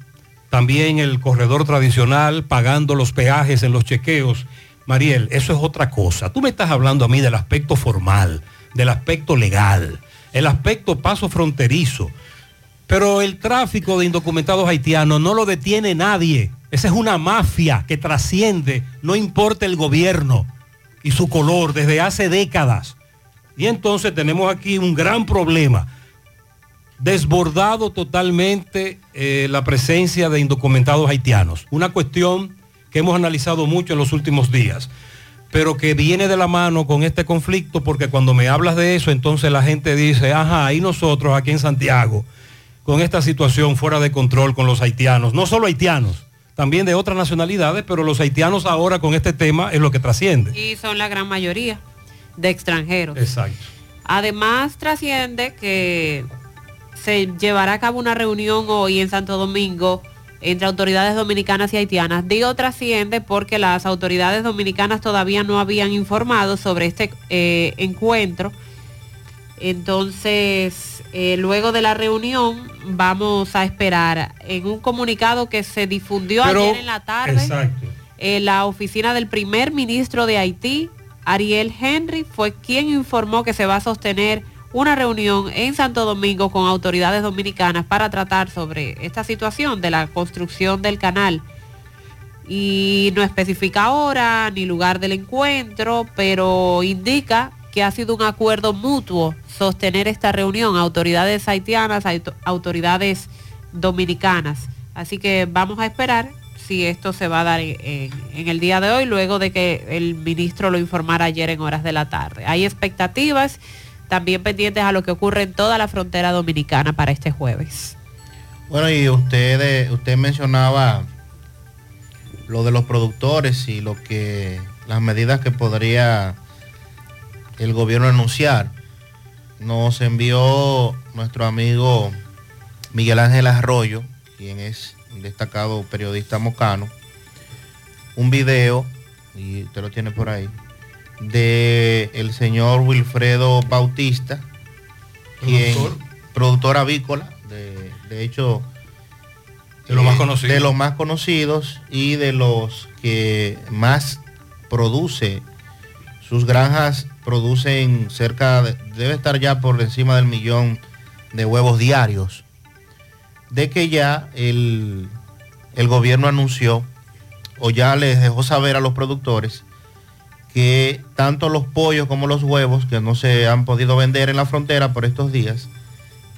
también el corredor tradicional, pagando los peajes en los chequeos. Mariel, eso es otra cosa. Tú me estás hablando a mí del aspecto formal, del aspecto legal, el aspecto paso fronterizo. Pero el tráfico de indocumentados haitianos no lo detiene nadie. Esa es una mafia que trasciende, no importa el gobierno y su color, desde hace décadas. Y entonces tenemos aquí un gran problema. Desbordado totalmente eh, la presencia de indocumentados haitianos. Una cuestión que hemos analizado mucho en los últimos días, pero que viene de la mano con este conflicto porque cuando me hablas de eso, entonces la gente dice, ajá, y nosotros aquí en Santiago, con esta situación fuera de control con los haitianos, no solo haitianos, también de otras nacionalidades, pero los haitianos ahora con este tema es lo que trasciende. Y son la gran mayoría de extranjeros. Exacto. Además trasciende que se llevará a cabo una reunión hoy en Santo Domingo entre autoridades dominicanas y haitianas. Digo trasciende porque las autoridades dominicanas todavía no habían informado sobre este eh, encuentro. Entonces, eh, luego de la reunión vamos a esperar en un comunicado que se difundió Pero- ayer en la tarde. Exacto. eh, la oficina del primer ministro de Haití Ariel Henry fue quien informó que se va a sostener una reunión en Santo Domingo con autoridades dominicanas para tratar sobre esta situación de la construcción del canal. Y no especifica hora ni lugar del encuentro, pero indica que ha sido un acuerdo mutuo sostener esta reunión, autoridades haitianas, auto- autoridades dominicanas. Así que vamos a esperar si esto se va a dar en el día de hoy, luego de que el ministro lo informara ayer en horas de la tarde. Hay expectativas también pendientes a lo que ocurre en toda la frontera dominicana para este jueves. Bueno, y usted, eh, usted mencionaba lo de los productores y lo que las medidas que podría el gobierno anunciar. Nos envió nuestro amigo Miguel Ángel Arroyo, quien es un destacado periodista mocano, un video, y usted lo tiene por ahí, de el señor Wilfredo Bautista, quien, Productor. productor avícola, de, de hecho, De los más eh, conocidos. de los más conocidos y de los que más produce. Sus granjas producen cerca, de- debe estar ya por encima del millón de huevos diarios. De que ya el, el gobierno anunció o ya les dejó saber a los productores que tanto los pollos como los huevos que no se han podido vender en la frontera por estos días,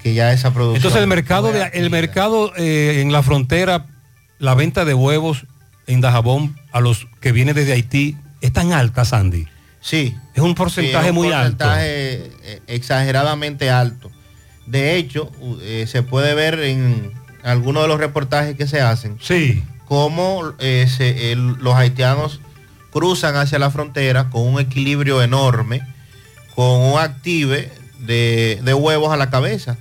que ya esa producción... Entonces el mercado, de, el mercado eh, en la frontera, la venta de huevos en Dajabón a los que vienen desde Haití es tan alta, Sandy. Sí. Es un porcentaje es un muy alto. porcentaje, eh, exageradamente alto. De hecho, eh, se puede ver en algunos de los reportajes que se hacen. Sí. Cómo eh, se- los haitianos cruzan hacia la frontera con un equilibrio enorme, con un active de, de huevos a la cabeza.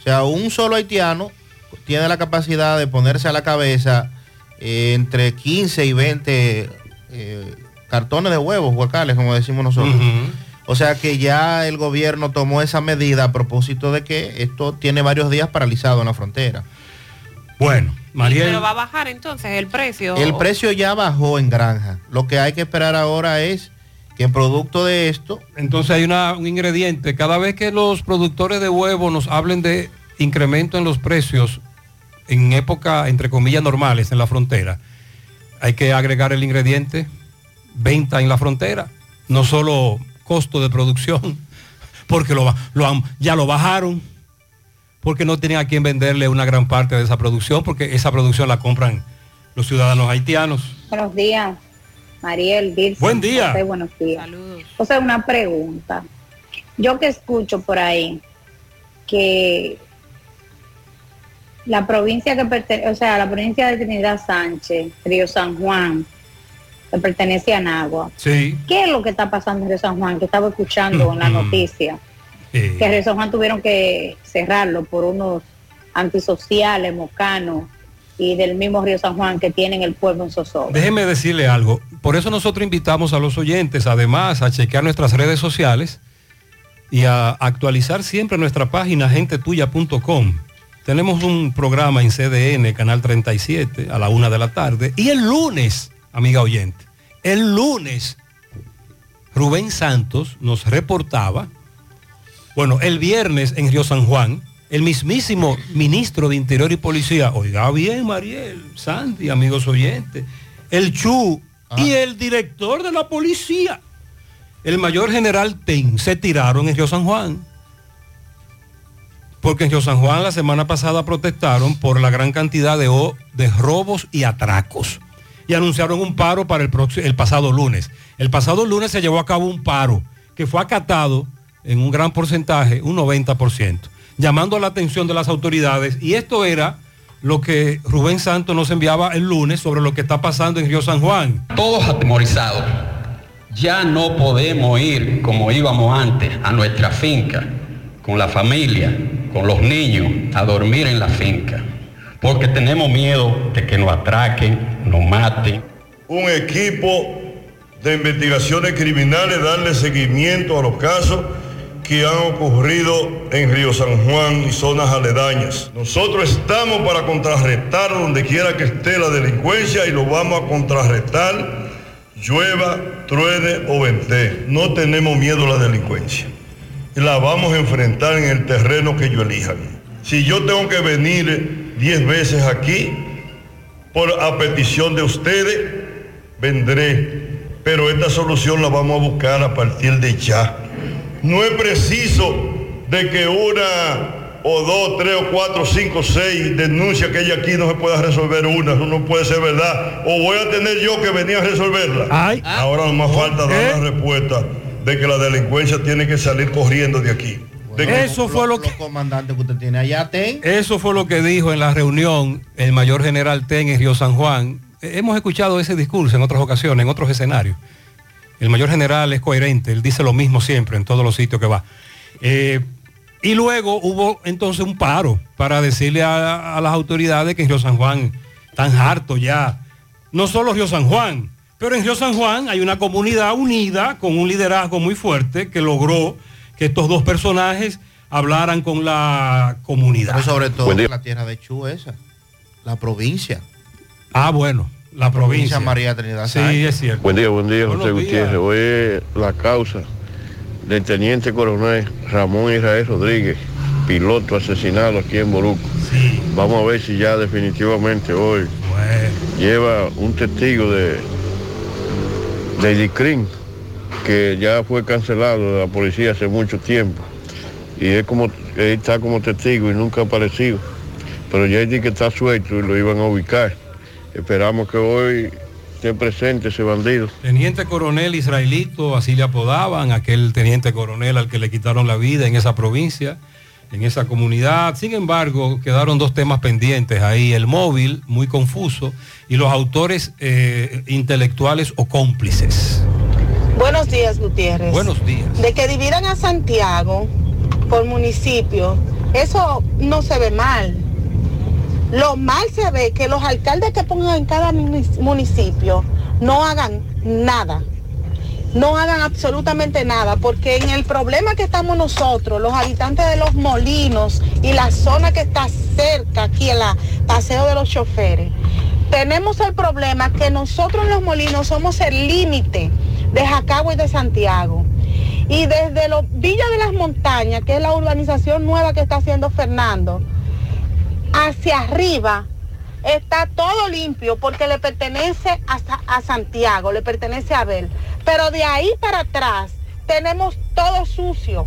O sea, un solo haitiano tiene la capacidad de ponerse a la cabeza eh, entre 15 y 20 eh, cartones de huevos, huacales, como decimos nosotros. O sea que ya el gobierno tomó esa medida a propósito de que esto tiene varios días paralizado en la frontera. Bueno, Pero va a bajar entonces el precio. El precio ya bajó en granja. Lo que hay que esperar ahora es que producto de esto... Entonces hay una- un ingrediente. Cada vez que los productores de huevos nos hablen de incremento en los precios en época, entre comillas, normales en la frontera, hay que agregar el ingrediente venta en la frontera, no solo costo de producción, porque lo, ba- lo han- ya lo bajaron, porque no tienen a quien venderle una gran parte de esa producción, porque esa producción la compran los ciudadanos haitianos. Buenos días, Mariel, Dilson. Buen día. José, buenos días. O sea, una pregunta. Yo que escucho por ahí que la provincia que pertenece, o sea, la provincia de Trinidad Sánchez, Río San Juan, que pertenece a Nagua. Sí. ¿Qué es lo que está pasando en Río San Juan? Que estaba escuchando en la noticia. Que Río San Juan tuvieron que cerrarlo por unos antisociales, mocanos y del mismo Río San Juan que tienen el pueblo en zozobra. Déjeme decirle algo. Por eso nosotros invitamos a los oyentes, además, a chequear nuestras redes sociales y a actualizar siempre nuestra página gentetuya.com. Tenemos un programa en CDN, Canal 37, a la una de la tarde. Y el lunes, amiga oyente, el lunes, Rubén Santos nos reportaba, bueno, el viernes en Río San Juan, el mismísimo ministro de Interior y Policía, oiga bien, Mariel, Sandy, amigos oyentes, el Chu y el director de la policía, el mayor general Ten, se tiraron en Río San Juan. Porque en Río San Juan la semana pasada protestaron por la gran cantidad de, de robos y atracos. Y anunciaron un paro para el, próximo, el pasado lunes. El pasado lunes se llevó a cabo un paro que fue acatado en un gran porcentaje, un 90%, llamando la atención de las autoridades. Y esto era lo que Rubén Santos nos enviaba el lunes sobre lo que está pasando en Río San Juan. todos atemorizados. Ya no podemos ir como íbamos antes a nuestra finca, con la familia, con los niños, a dormir en la finca, porque tenemos miedo de que nos atraquen, nos maten. un equipo de investigaciones criminales darle seguimiento a los casos que han ocurrido en Río San Juan y zonas aledañas. Nosotros estamos para contrarrestar donde quiera que esté la delincuencia y lo vamos a contrarrestar llueva, truene o vente, no tenemos miedo a la delincuencia. La vamos a enfrentar en el terreno que yo elija. Si yo tengo que venir 10 veces aquí, por a petición de ustedes, vendré. Pero esta solución la vamos a buscar a partir de ya. No es preciso de que una o dos, tres o cuatro, cinco, seis denuncias que hay aquí no se pueda resolver una, eso no puede ser verdad. O voy a tener yo que venir a resolverla. Ahora no más falta dar la respuesta de que la delincuencia tiene que salir corriendo de aquí. eso fue lo que comandante que usted tiene allá ten. Eso fue lo que dijo en la reunión el mayor general Ten en Río San Juan. Hemos escuchado ese discurso en otras ocasiones, en otros escenarios. El mayor general es coherente, él dice lo mismo siempre en todos los sitios que va. Eh, y luego hubo entonces un paro para decirle a, las autoridades que en Río San Juan están hartos ya. No solo Río San Juan, pero en Río San Juan hay una comunidad unida con un liderazgo muy fuerte que logró que estos dos personajes hablaran con la comunidad. Pero sobre todo la tierra de Chu esa, la provincia. Ah, bueno, la, provincia. María Trinidad. Sí, es cierto. Buen día, buen día, José Gutiérrez. Hoy es la causa del teniente coronel Ramón Israel Rodríguez, piloto asesinado aquí en Boruco. Vamos a ver si ya definitivamente hoy lleva un testigo de, de DICRIN, que ya fue cancelado de la policía hace mucho tiempo. Y es como, él está como testigo y nunca ha aparecido. Pero ya dice que está suelto y lo iban a ubicar. Esperamos que hoy esté presente ese bandido. Teniente coronel israelito, así le apodaban, aquel teniente coronel al que le quitaron la vida en esa provincia, en esa comunidad. Sin embargo, quedaron dos temas pendientes ahí, el móvil, muy confuso, y los autores eh, intelectuales o cómplices. Buenos días, Gutiérrez. Buenos días. De que dividan a Santiago por municipio, eso no se ve mal lo mal se ve que los alcaldes que pongan en cada municipio no hagan nada. No hagan absolutamente nada, porque en el problema que estamos nosotros, los habitantes de los molinos y la zona que está cerca aquí en la paseo de los choferes, tenemos el problema que nosotros los molinos somos el límite de Jacagua y de Santiago. Y desde los Villa de las Montañas, que es la urbanización nueva que está haciendo Fernando, hacia arriba está todo limpio porque le pertenece a, Santiago, le pertenece a Abel. Pero de ahí para atrás tenemos todo sucio.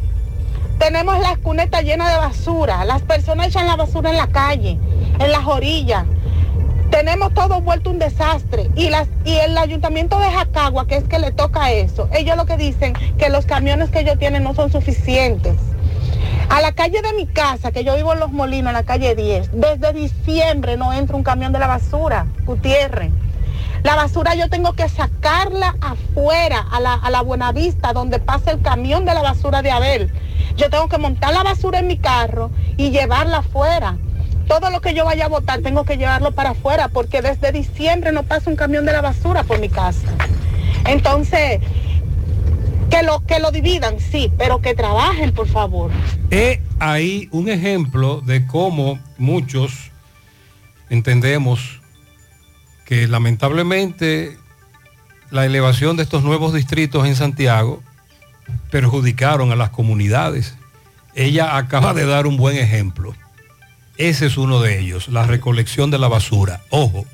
Tenemos las cunetas llenas de basura. Las personas echan la basura en la calle, en las orillas. Tenemos todo vuelto un desastre. Y, las, y el ayuntamiento de Jacagua, que es que le toca eso, ellos lo que dicen que los camiones que ellos tienen no son suficientes. A la calle de mi casa, que yo vivo en Los Molinos, en la calle 10, desde diciembre no entra un camión de la basura, Gutiérrez. La basura yo tengo que sacarla afuera, a la, a la Buenavista, donde pasa el camión de la basura de Abel. Yo tengo que montar la basura en mi carro y llevarla afuera. Todo lo que yo vaya a botar tengo que llevarlo para afuera porque desde diciembre no pasa un camión de la basura por mi casa. Entonces, que lo, que lo dividan, sí, pero que trabajen, por favor. He ahí un ejemplo de cómo muchos entendemos que lamentablemente la elevación de estos nuevos distritos en Santiago perjudicaron a las comunidades. Ella acaba de dar un buen ejemplo. Ese es uno de ellos, la recolección de la basura. Ojo,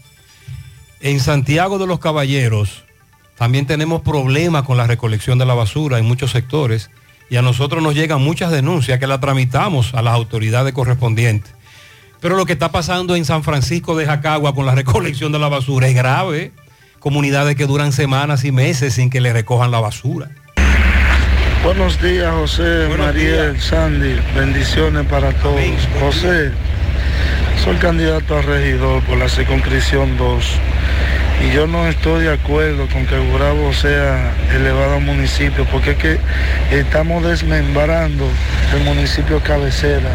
en Santiago de los Caballeros, también tenemos problemas con la recolección de la basura en muchos sectores y a nosotros nos llegan muchas denuncias que la tramitamos a las autoridades correspondientes. Pero lo que está pasando en San Francisco de Jacagua con la recolección de la basura es grave. Comunidades que duran semanas y meses sin que le recojan la basura. Buenos días, José, María, Sandy. Bendiciones para todos. José, soy candidato a regidor por la circunscripción 2 y yo no estoy de acuerdo con que Gurabo sea elevado a municipio, porque es que estamos desmembrando el municipio cabecera.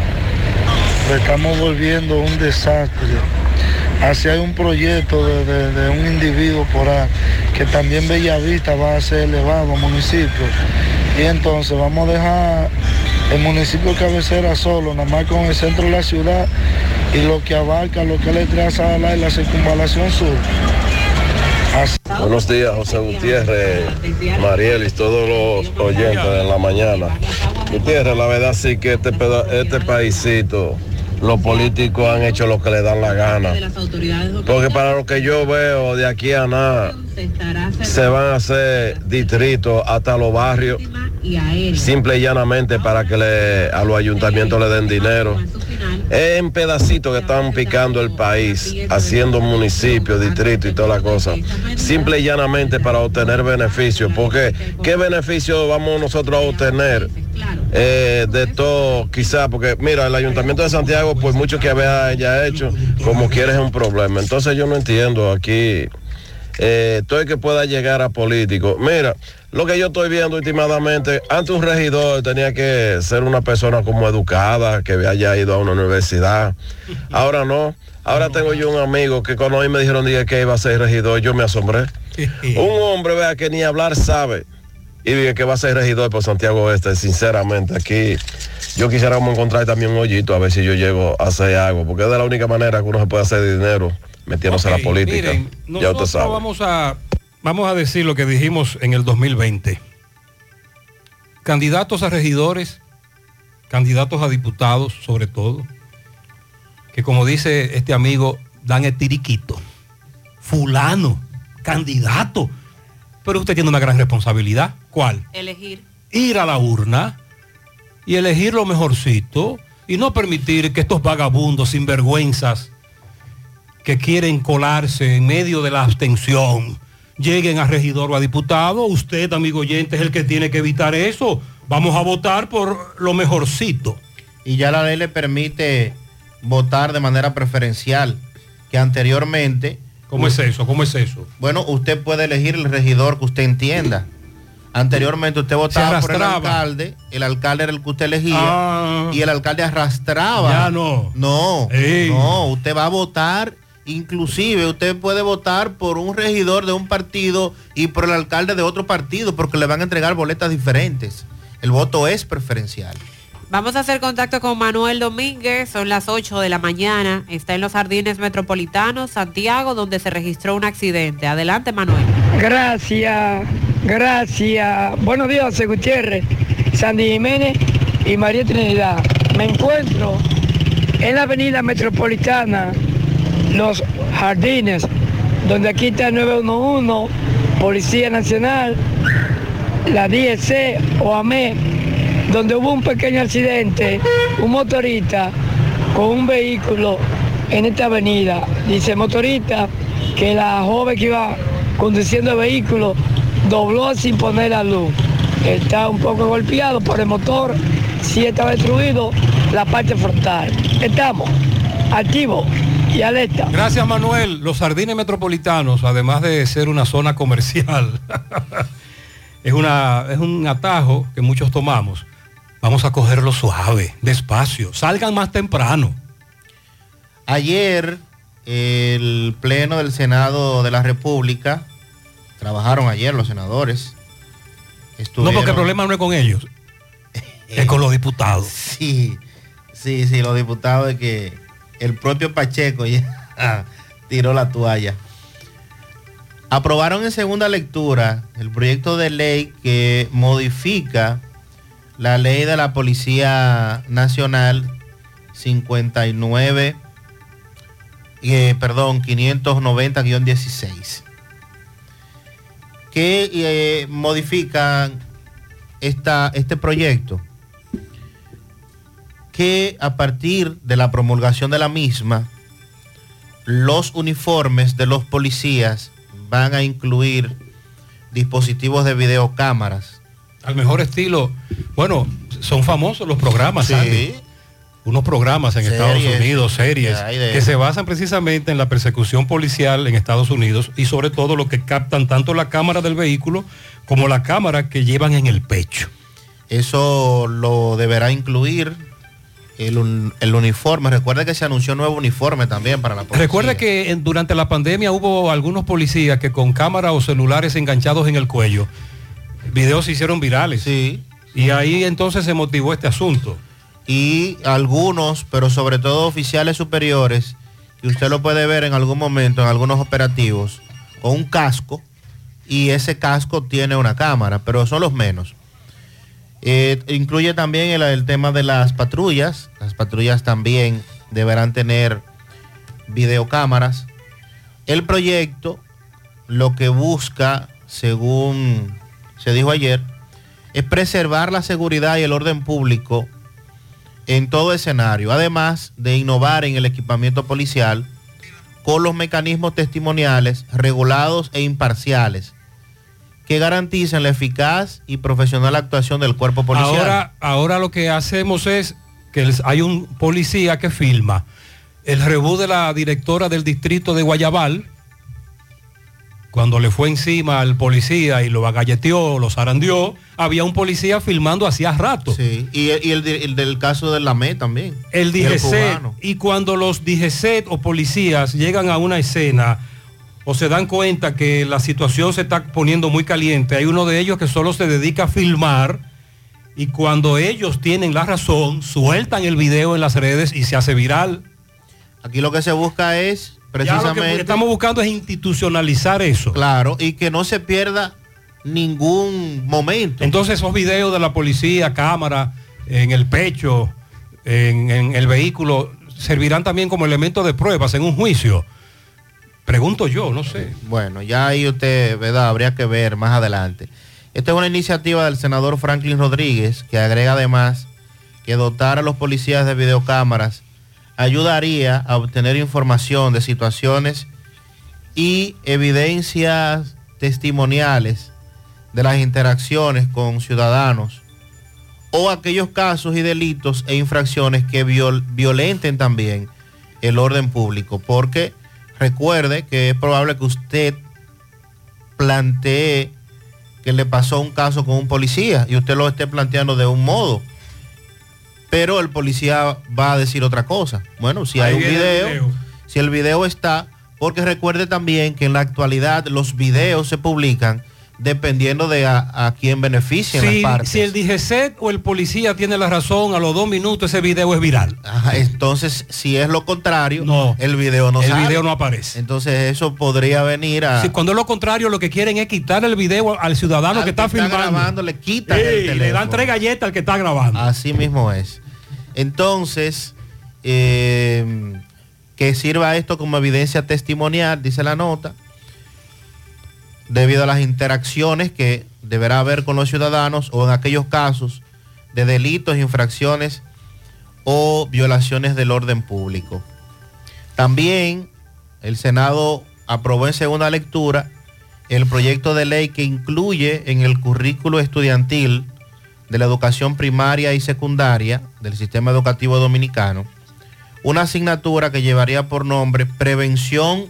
Lo estamos volviendo un desastre. Así hay un proyecto de, un individuo por ahí, que también Bellavista va a ser elevado a municipio. Y entonces vamos a dejar el municipio cabecera solo, nada más con el centro de la ciudad y lo que abarca lo que le traza a la circunvalación sur Buenos días, José Gutiérrez, Mariel y todos los oyentes de la mañana. Gutiérrez, la verdad sí que este, este paísito los políticos han hecho lo que le dan la gana. Porque para lo que yo veo de aquí a nada, se van a hacer distritos hasta los barrios, simple y llanamente para que le, a los ayuntamientos le den dinero. En pedacitos que están picando el país, haciendo municipios, distritos y toda la cosa. Simple y llanamente para obtener beneficios. Porque, ¿qué beneficio vamos nosotros a obtener? Eh, de todo, quizá, porque mira, el ayuntamiento de Santiago, pues mucho que había ya hecho, como quiere es un problema. Entonces yo no entiendo aquí, eh, todo el que pueda llegar a político. Mira, lo que yo estoy viendo últimamente, antes un regidor tenía que ser una persona como educada, que haya ido a una universidad. Ahora no. Ahora tengo yo un amigo que cuando a mí me dijeron que iba a ser regidor, yo me asombré. un hombre, vea, que ni hablar sabe y dije que va a ser regidor por Santiago Oeste, sinceramente, aquí yo quisiera encontrar también un hoyito a ver si yo llego a hacer algo, porque es de la única manera que uno se puede hacer dinero metiéndose a la política. ya usted sabe. Vamos a, vamos a decir lo que dijimos en el 2020. Candidatos a regidores, candidatos a diputados sobre todo, que como dice este amigo, dan el tiriquito. Fulano, candidato pero usted tiene una gran responsabilidad. ¿Cuál? Elegir. Ir a la urna y elegir lo mejorcito y no permitir que estos vagabundos sinvergüenzas que quieren colarse en medio de la abstención lleguen a regidor o a diputado. Usted, amigo oyente, es el que tiene que evitar eso. Vamos a votar por lo mejorcito. Y ya la ley le permite votar de manera preferencial, que anteriormente ¿Cómo es eso? ¿Cómo es eso? Bueno, usted puede elegir el regidor que usted entienda. Anteriormente usted votaba por el alcalde, el alcalde era el que usted elegía ah. y el alcalde arrastraba. Ya no. No, no, usted va a votar, inclusive usted puede votar por un regidor de un partido y por el alcalde de otro partido porque le van a entregar boletas diferentes. El voto es preferencial. Vamos a hacer contacto con Manuel Domínguez, son las 8 de la mañana, está en los Jardines Metropolitanos, Santiago, donde se registró un accidente. Adelante, Manuel. Gracias, gracias. Buenos días, José Gutiérrez, Sandy Jiménez y María Trinidad. Me encuentro en la avenida metropolitana, Los Jardines, donde aquí está el 911, Policía Nacional, la DSC, OAME donde hubo un pequeño accidente, un motorista con un vehículo en esta avenida. Dice motorista que la joven que iba conduciendo el vehículo dobló sin poner la luz. Está un poco golpeado por el motor, sí está destruido la parte frontal. Estamos activos y alerta. Gracias Manuel. Los sardines metropolitanos, además de ser una zona comercial, es, una, es un atajo que muchos tomamos Vamos a cogerlo suave, despacio. Salgan más temprano. Ayer, el Pleno del Senado de la República, trabajaron ayer los senadores. No, porque el problema no es con ellos, es con los diputados. Sí, sí, sí, los diputados de que el propio Pacheco ya tiró la toalla. Aprobaron en segunda lectura el proyecto de ley que modifica la ley de la Policía Nacional 59, eh, perdón, 590-16, que eh, modifican esta, este proyecto, que a partir de la promulgación de la misma, los uniformes de los policías van a incluir dispositivos de videocámaras al mejor estilo. Bueno, son famosos los programas, sí. Unos programas en Estados Unidos, series, que se basan precisamente en la persecución policial en Estados Unidos y sobre todo lo que captan tanto la cámara del vehículo como la cámara que llevan en el pecho. Eso lo deberá incluir el, el, uniforme. Recuerda que se anunció un nuevo uniforme también para la policía. Recuerda que durante la pandemia hubo algunos policías que con cámara o celulares enganchados en el cuello videos se hicieron virales. Sí. Y ahí entonces se motivó este asunto. Y algunos, pero sobre todo oficiales superiores, y usted lo puede ver en algún momento, en algunos operativos, con un casco y ese casco tiene una cámara, pero son los menos. Eh, incluye también el, el, tema de las patrullas. Las patrullas también deberán tener videocámaras. El proyecto lo que busca, según se dijo ayer, es preservar la seguridad y el orden público en todo escenario, además de innovar en el equipamiento policial con los mecanismos testimoniales regulados e imparciales que garanticen la eficaz y profesional actuación del cuerpo policial. Ahora, ahora lo que hacemos es que hay un policía que filma el rebú de la directora del distrito de Guayabal, cuando le fue encima al policía y lo agalleteó, lo zarandeó, había un policía filmando hacía rato. Sí, y, el, del caso del LAME también. El DGC. Y, cuando los DGC o policías llegan a una escena o se dan cuenta que la situación se está poniendo muy caliente, hay uno de ellos que solo se dedica a filmar y cuando ellos tienen la razón, sueltan el video en las redes y se hace viral. Aquí lo que se busca es Precisamente. lo que estamos buscando es institucionalizar eso. Claro, y que no se pierda ningún momento. Entonces esos videos de la policía, cámara, en el pecho, en, el vehículo, servirán también como elemento de pruebas en un juicio. Pregunto yo, no sé. Bueno, ya ahí usted, ¿verdad? Habría que ver más adelante. Esta es una iniciativa del senador Franklin Rodríguez que agrega además que dotar a los policías de videocámaras ayudaría a obtener información de situaciones y evidencias testimoniales de las interacciones con ciudadanos o aquellos casos y delitos e infracciones que violenten también el orden público. Porque recuerde que es probable que usted plantee que le pasó un caso con un policía y usted lo esté planteando de un modo pero el policía va a decir otra cosa. Bueno, si hay un video, si el video está, porque recuerde también que en la actualidad los videos se publican dependiendo de a, quién beneficia si, Si el DGC o el policía tiene la razón, a los dos minutos ese video es viral. entonces, si es lo contrario, no, el video no El video no aparece. Entonces eso podría venir a... Si cuando es lo contrario, lo que quieren es quitar el video al ciudadano que está, filmando. grabando, le quitan el Le dan tres galletas al que está grabando. Así mismo es. Entonces, eh, que sirva esto como evidencia testimonial, dice la nota, debido a las interacciones que deberá haber con los ciudadanos o en aquellos casos de delitos, infracciones o violaciones del orden público. También el Senado aprobó en segunda lectura el proyecto de ley que incluye en el currículo estudiantil de la educación primaria y secundaria del sistema educativo dominicano, una asignatura que llevaría por nombre Prevención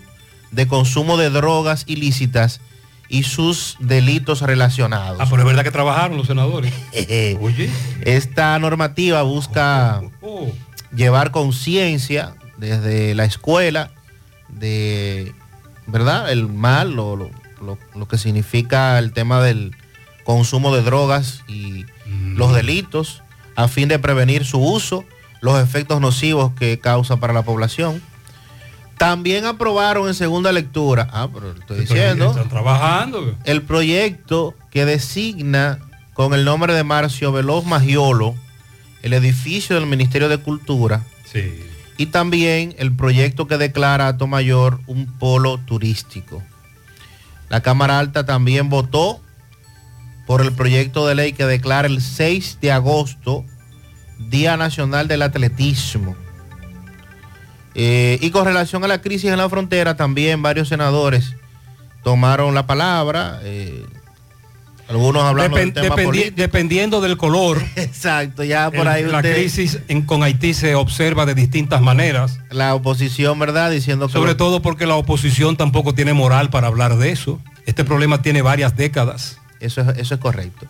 de consumo de drogas ilícitas y sus delitos relacionados. Ah, pero es verdad que trabajaron los senadores. Oye. Esta normativa busca oh, oh, oh. llevar conciencia desde la escuela de, ¿verdad? El mal, lo, lo que significa el tema del consumo de drogas y los delitos a fin de prevenir su uso, los efectos nocivos que causa para la población. También aprobaron en segunda lectura, ah, pero estoy diciendo, están trabajando. El proyecto que designa con el nombre de Marcio Veloz Magiolo el edificio del Ministerio de Cultura. Sí. Y también el proyecto que declara a Tomayor un polo turístico. La Cámara Alta también votó por el proyecto de ley que declara el 6 de agosto Día Nacional del Atletismo. Eh, y con relación a la crisis en la frontera, también varios senadores tomaron la palabra. Eh, algunos hablando del tema Dependiendo del color. Exacto, ya por ahí. La crisis con Haití se observa de distintas maneras. La oposición, ¿verdad? Diciendo que... Sobre todo porque la oposición tampoco tiene moral para hablar de eso. Este problema tiene varias décadas. Eso es, eso es correcto.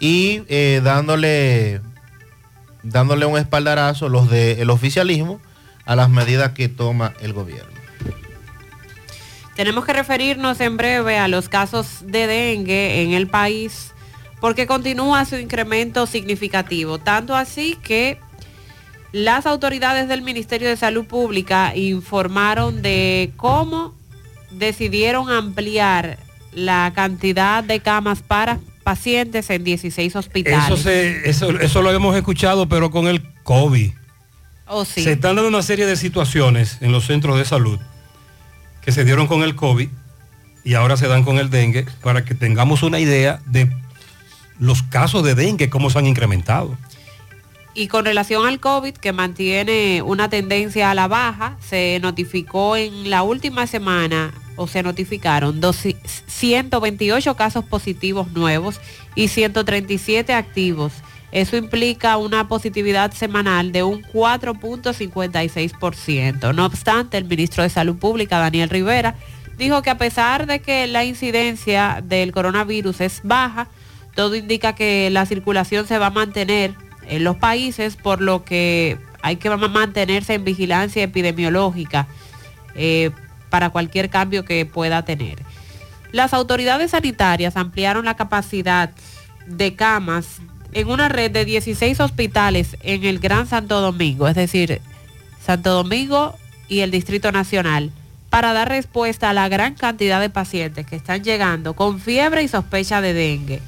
Y eh, dándole, dándole un espaldarazo los del oficialismo a las medidas que toma el gobierno. Tenemos que referirnos en breve a los casos de dengue en el país porque continúa su incremento significativo, tanto así que las autoridades del Ministerio de Salud Pública informaron de cómo decidieron ampliar la cantidad de camas para pacientes en 16 hospitales. Eso, eso, lo hemos escuchado, pero con el COVID. Oh, sí. Se están dando una serie de situaciones en los centros de salud que se dieron con el COVID y ahora se dan con el dengue para que tengamos una idea de los casos de dengue, cómo se han incrementado. Y con relación al COVID, que mantiene una tendencia a la baja, se notificó en la última semana, o se notificaron 128 casos positivos nuevos y 137 activos. Eso implica una positividad semanal de un 4.56%. No obstante, el ministro de Salud Pública, Daniel Rivera, dijo que a pesar de que la incidencia del coronavirus es baja, todo indica que la circulación se va a mantener en los países, por lo que hay que mantenerse en vigilancia epidemiológica eh, para cualquier cambio que pueda tener. Las autoridades sanitarias ampliaron la capacidad de camas en una red de 16 hospitales en el Gran Santo Domingo, es decir, Santo Domingo y el Distrito Nacional, para dar respuesta a la gran cantidad de pacientes que están llegando con fiebre y sospecha de dengue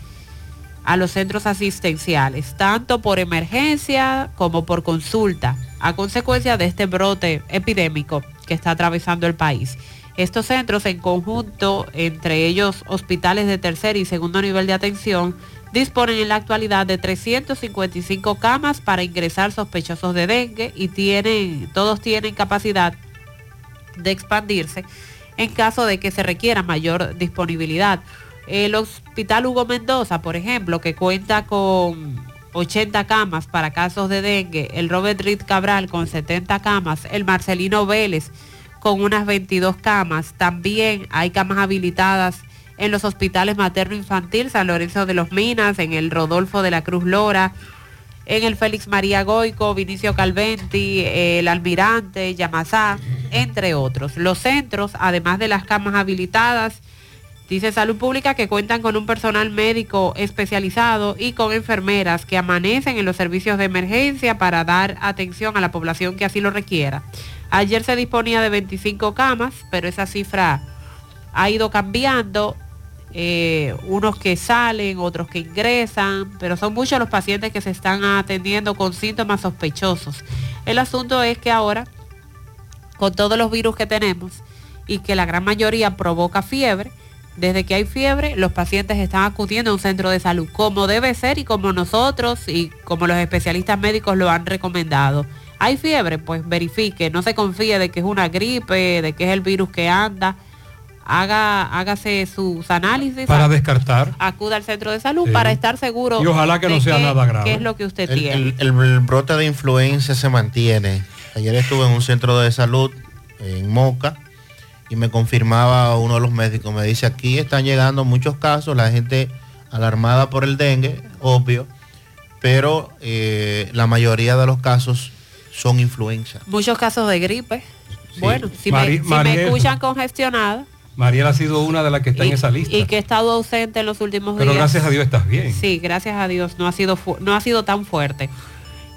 a los centros asistenciales, tanto por emergencia como por consulta, a consecuencia de este brote epidémico que está atravesando el país. Estos centros en conjunto, entre ellos hospitales de tercer y segundo nivel de atención, disponen en la actualidad de 355 camas para ingresar sospechosos de dengue y tienen, todos tienen capacidad de expandirse en caso de que se requiera mayor disponibilidad. El Hospital Hugo Mendoza, por ejemplo, que cuenta con 80 camas para casos de dengue, el Robert Reed Cabral con 70 camas, el Marcelino Vélez con unas 22 camas. También hay camas habilitadas en los hospitales materno-infantil San Lorenzo de los Minas, en el Rodolfo de la Cruz Lora, en el Félix María Goico, Vinicio Calventi, el Almirante, Yamasá, entre otros. Los centros, además de las camas habilitadas, Dice Salud Pública que cuentan con un personal médico especializado y con enfermeras que amanecen en los servicios de emergencia para dar atención a la población que así lo requiera. Ayer se disponía de 25 camas, pero esa cifra ha ido cambiando. Eh, unos que salen, otros que ingresan, pero son muchos los pacientes que se están atendiendo con síntomas sospechosos. El asunto es que ahora, con todos los virus que tenemos y que la gran mayoría provoca fiebre, desde que hay fiebre, los pacientes están acudiendo a un centro de salud, como debe ser y como nosotros y como los especialistas médicos lo han recomendado. ¿Hay fiebre? Pues verifique, no se confíe de que es una gripe, de que es el virus que anda. Haga, hágase sus análisis. Para descartar. Acuda al centro de salud para estar seguro. Y ojalá que no sea nada grave. ¿Qué es lo que usted tiene? El, el, brote de influenza se mantiene. Ayer estuve en un centro de salud en Moca y me confirmaba uno de los médicos, me dice, aquí están llegando muchos casos, la gente alarmada por el dengue, obvio, pero eh, la mayoría de los casos son influenza. Muchos casos de gripe. Bueno, si, me, escuchan congestionada. Mariela ha sido una de las que está en esa lista. Y que he estado ausente en los últimos días. Pero gracias a Dios estás bien. Sí, gracias a Dios no ha sido, no ha sido tan fuerte.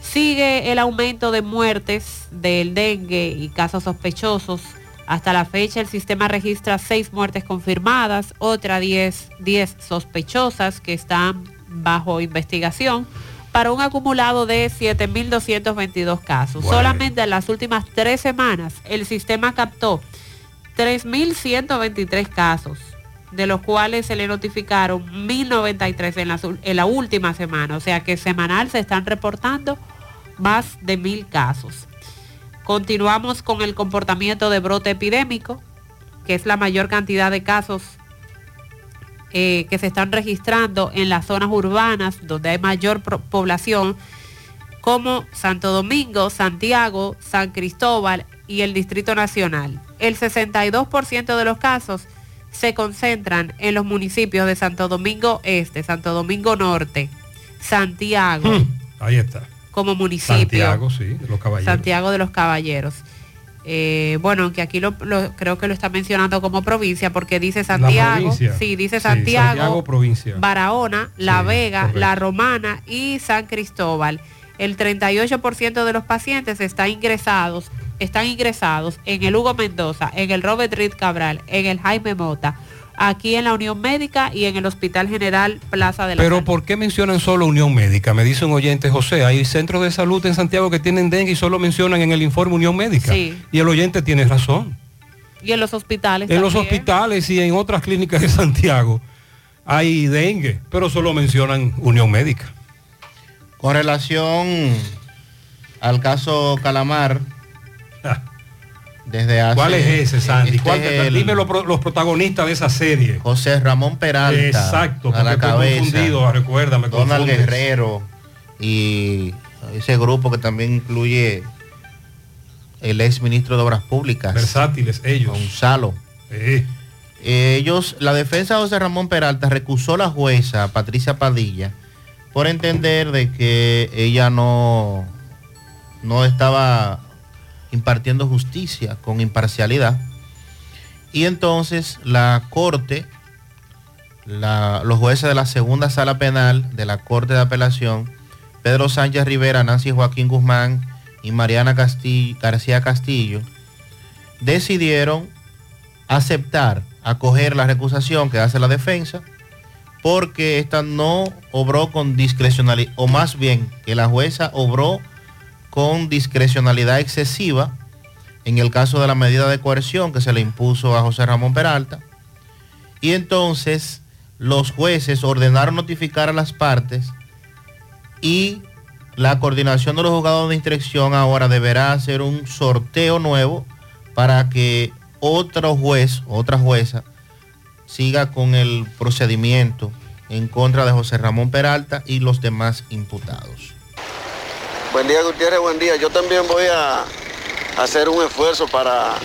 Sigue el aumento de muertes del dengue y casos sospechosos hasta la fecha el sistema registra seis muertes confirmadas, otras 10, 10 sospechosas que están bajo investigación para un acumulado de 7.222 casos. Solamente en las últimas tres semanas el sistema captó 3.123 casos, de los cuales se le notificaron 1.093 en la, en la última semana. O sea que semanal se están reportando más de mil casos. Continuamos con el comportamiento de brote epidémico, que es la mayor cantidad de casos eh, que se están registrando en las zonas urbanas donde hay mayor población, como Santo Domingo, Santiago, San Cristóbal y el Distrito Nacional. El 62% de los casos se concentran en los municipios de Santo Domingo Este, Santo Domingo Norte, Santiago. Hmm, ahí está como municipio. Santiago, sí, de los Caballeros. Santiago de los Caballeros. Eh, bueno, aunque aquí lo, creo que lo está mencionando como provincia porque dice Santiago, sí, dice Santiago, provincia. Barahona, La Vega, La Romana y San Cristóbal. El 38% de los pacientes están ingresados están ingresados en el Hugo Mendoza, en el Robert Reed Cabral, en el Jaime Mota, aquí en la Unión Médica y en el Hospital General Plaza de la Pero ¿por qué mencionan solo Unión Médica? Me dice un oyente, José, hay centros de salud en Santiago que tienen dengue y solo mencionan en el informe Unión Médica. Sí. Y el oyente tiene razón. Y en los hospitales. En los hospitales y en otras clínicas de Santiago hay dengue, pero solo mencionan Unión Médica. Con relación al caso Calamar, desde hace... ¿Cuál es ese, Sandy? este ¿Cuál- es el dime los, pro- los protagonistas de esa serie. José Ramón Peralta. Exacto, a la estoy cabeza. confundido, recuérdame, Donald confundes. Guerrero y ese grupo que también incluye el ex ministro de Obras Públicas. Versátiles ellos. Gonzalo. Eh, Ellos, la defensa de José Ramón Peralta recusó a la jueza Patricia Padilla por entender de que ella no, no estaba impartiendo justicia con imparcialidad. Y entonces la corte, la- los jueces de la segunda sala penal de la Corte de Apelación, Pedro Sánchez Rivera, Nancy Joaquín Guzmán y Mariana García Castillo, decidieron aceptar, acoger la recusación que hace la defensa, porque esta no obró con discrecionalidad, o más bien que la jueza obró con discrecionalidad excesiva en el caso de la medida de coerción que se le impuso a José Ramón Peralta. Y entonces los jueces ordenaron notificar a las partes y la coordinación de los juzgados de instrucción ahora deberá hacer un sorteo nuevo para que otro juez, otra jueza, siga con el procedimiento en contra de José Ramón Peralta y los demás imputados. Buen día Gutiérrez, buen día. Yo también voy a hacer un esfuerzo para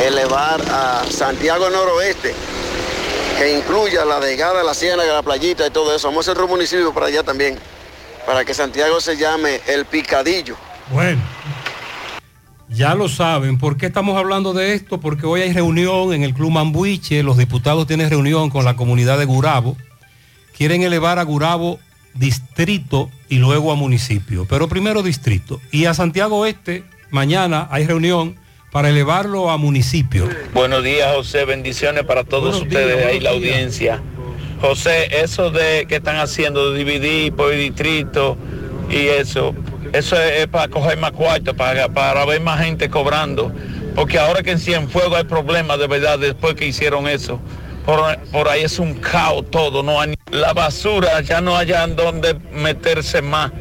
elevar a Santiago Noroeste, que incluya la Degada, la Ciénaga, la Playita y todo eso. Vamos a hacer otro municipio para allá también, para que Santiago se llame El Picadillo. Bueno, ya lo saben. ¿Por qué estamos hablando de esto? Porque hoy hay reunión en el Club Mambuiche. Los diputados tienen reunión con la comunidad de Gurabo. Quieren elevar a Gurabo distrito y luego a municipio. Pero primero distrito. Y a Santiago Oeste, mañana hay reunión para elevarlo a municipio. Buenos días, José. Bendiciones para todos ustedes ahí, la audiencia. José, eso de que están haciendo de dividir por distrito y eso, eso es, es para coger más cuartos, para, para ver más gente cobrando. Porque ahora que en Cienfuegos hay problemas de verdad después que hicieron eso. Por, por ahí es un caos todo, no hay la basura, ya no hayan donde meterse más.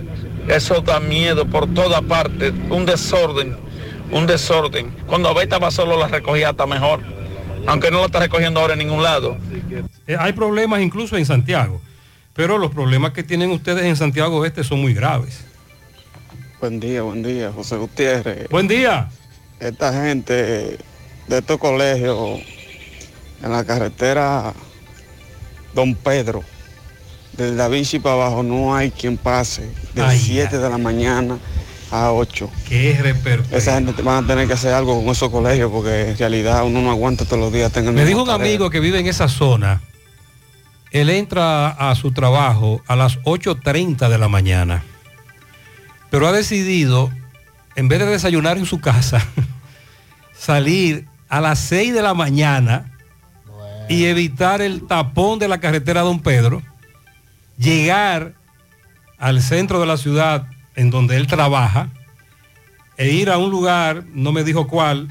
Eso da miedo por toda parte, un desorden, un desorden. Cuando Abel estaba solo la recogía hasta mejor, aunque no lo está recogiendo ahora en ningún lado. Eh, hay problemas incluso en Santiago. Pero los problemas que tienen ustedes en Santiago Oeste son muy graves. Buen día, buen día, José Gutiérrez. Buen día. Esta gente de estos colegios en la carretera Don Pedro, desde Da Vinci para abajo, no hay quien pase de Ay, 7 de la mañana a 8. Qué repertorio. Esa gente van a tener que hacer algo con esos colegios porque en realidad uno no aguanta todos los días. tener Me dijo un tarea. amigo que vive en esa zona. Él entra a su trabajo a las 8.30 de la mañana. Pero ha decidido, en vez de desayunar en su casa, salir a las 6 de la mañana y evitar el tapón de la carretera Don Pedro, llegar al centro de la ciudad en donde él trabaja e ir a un lugar, no me dijo cuál,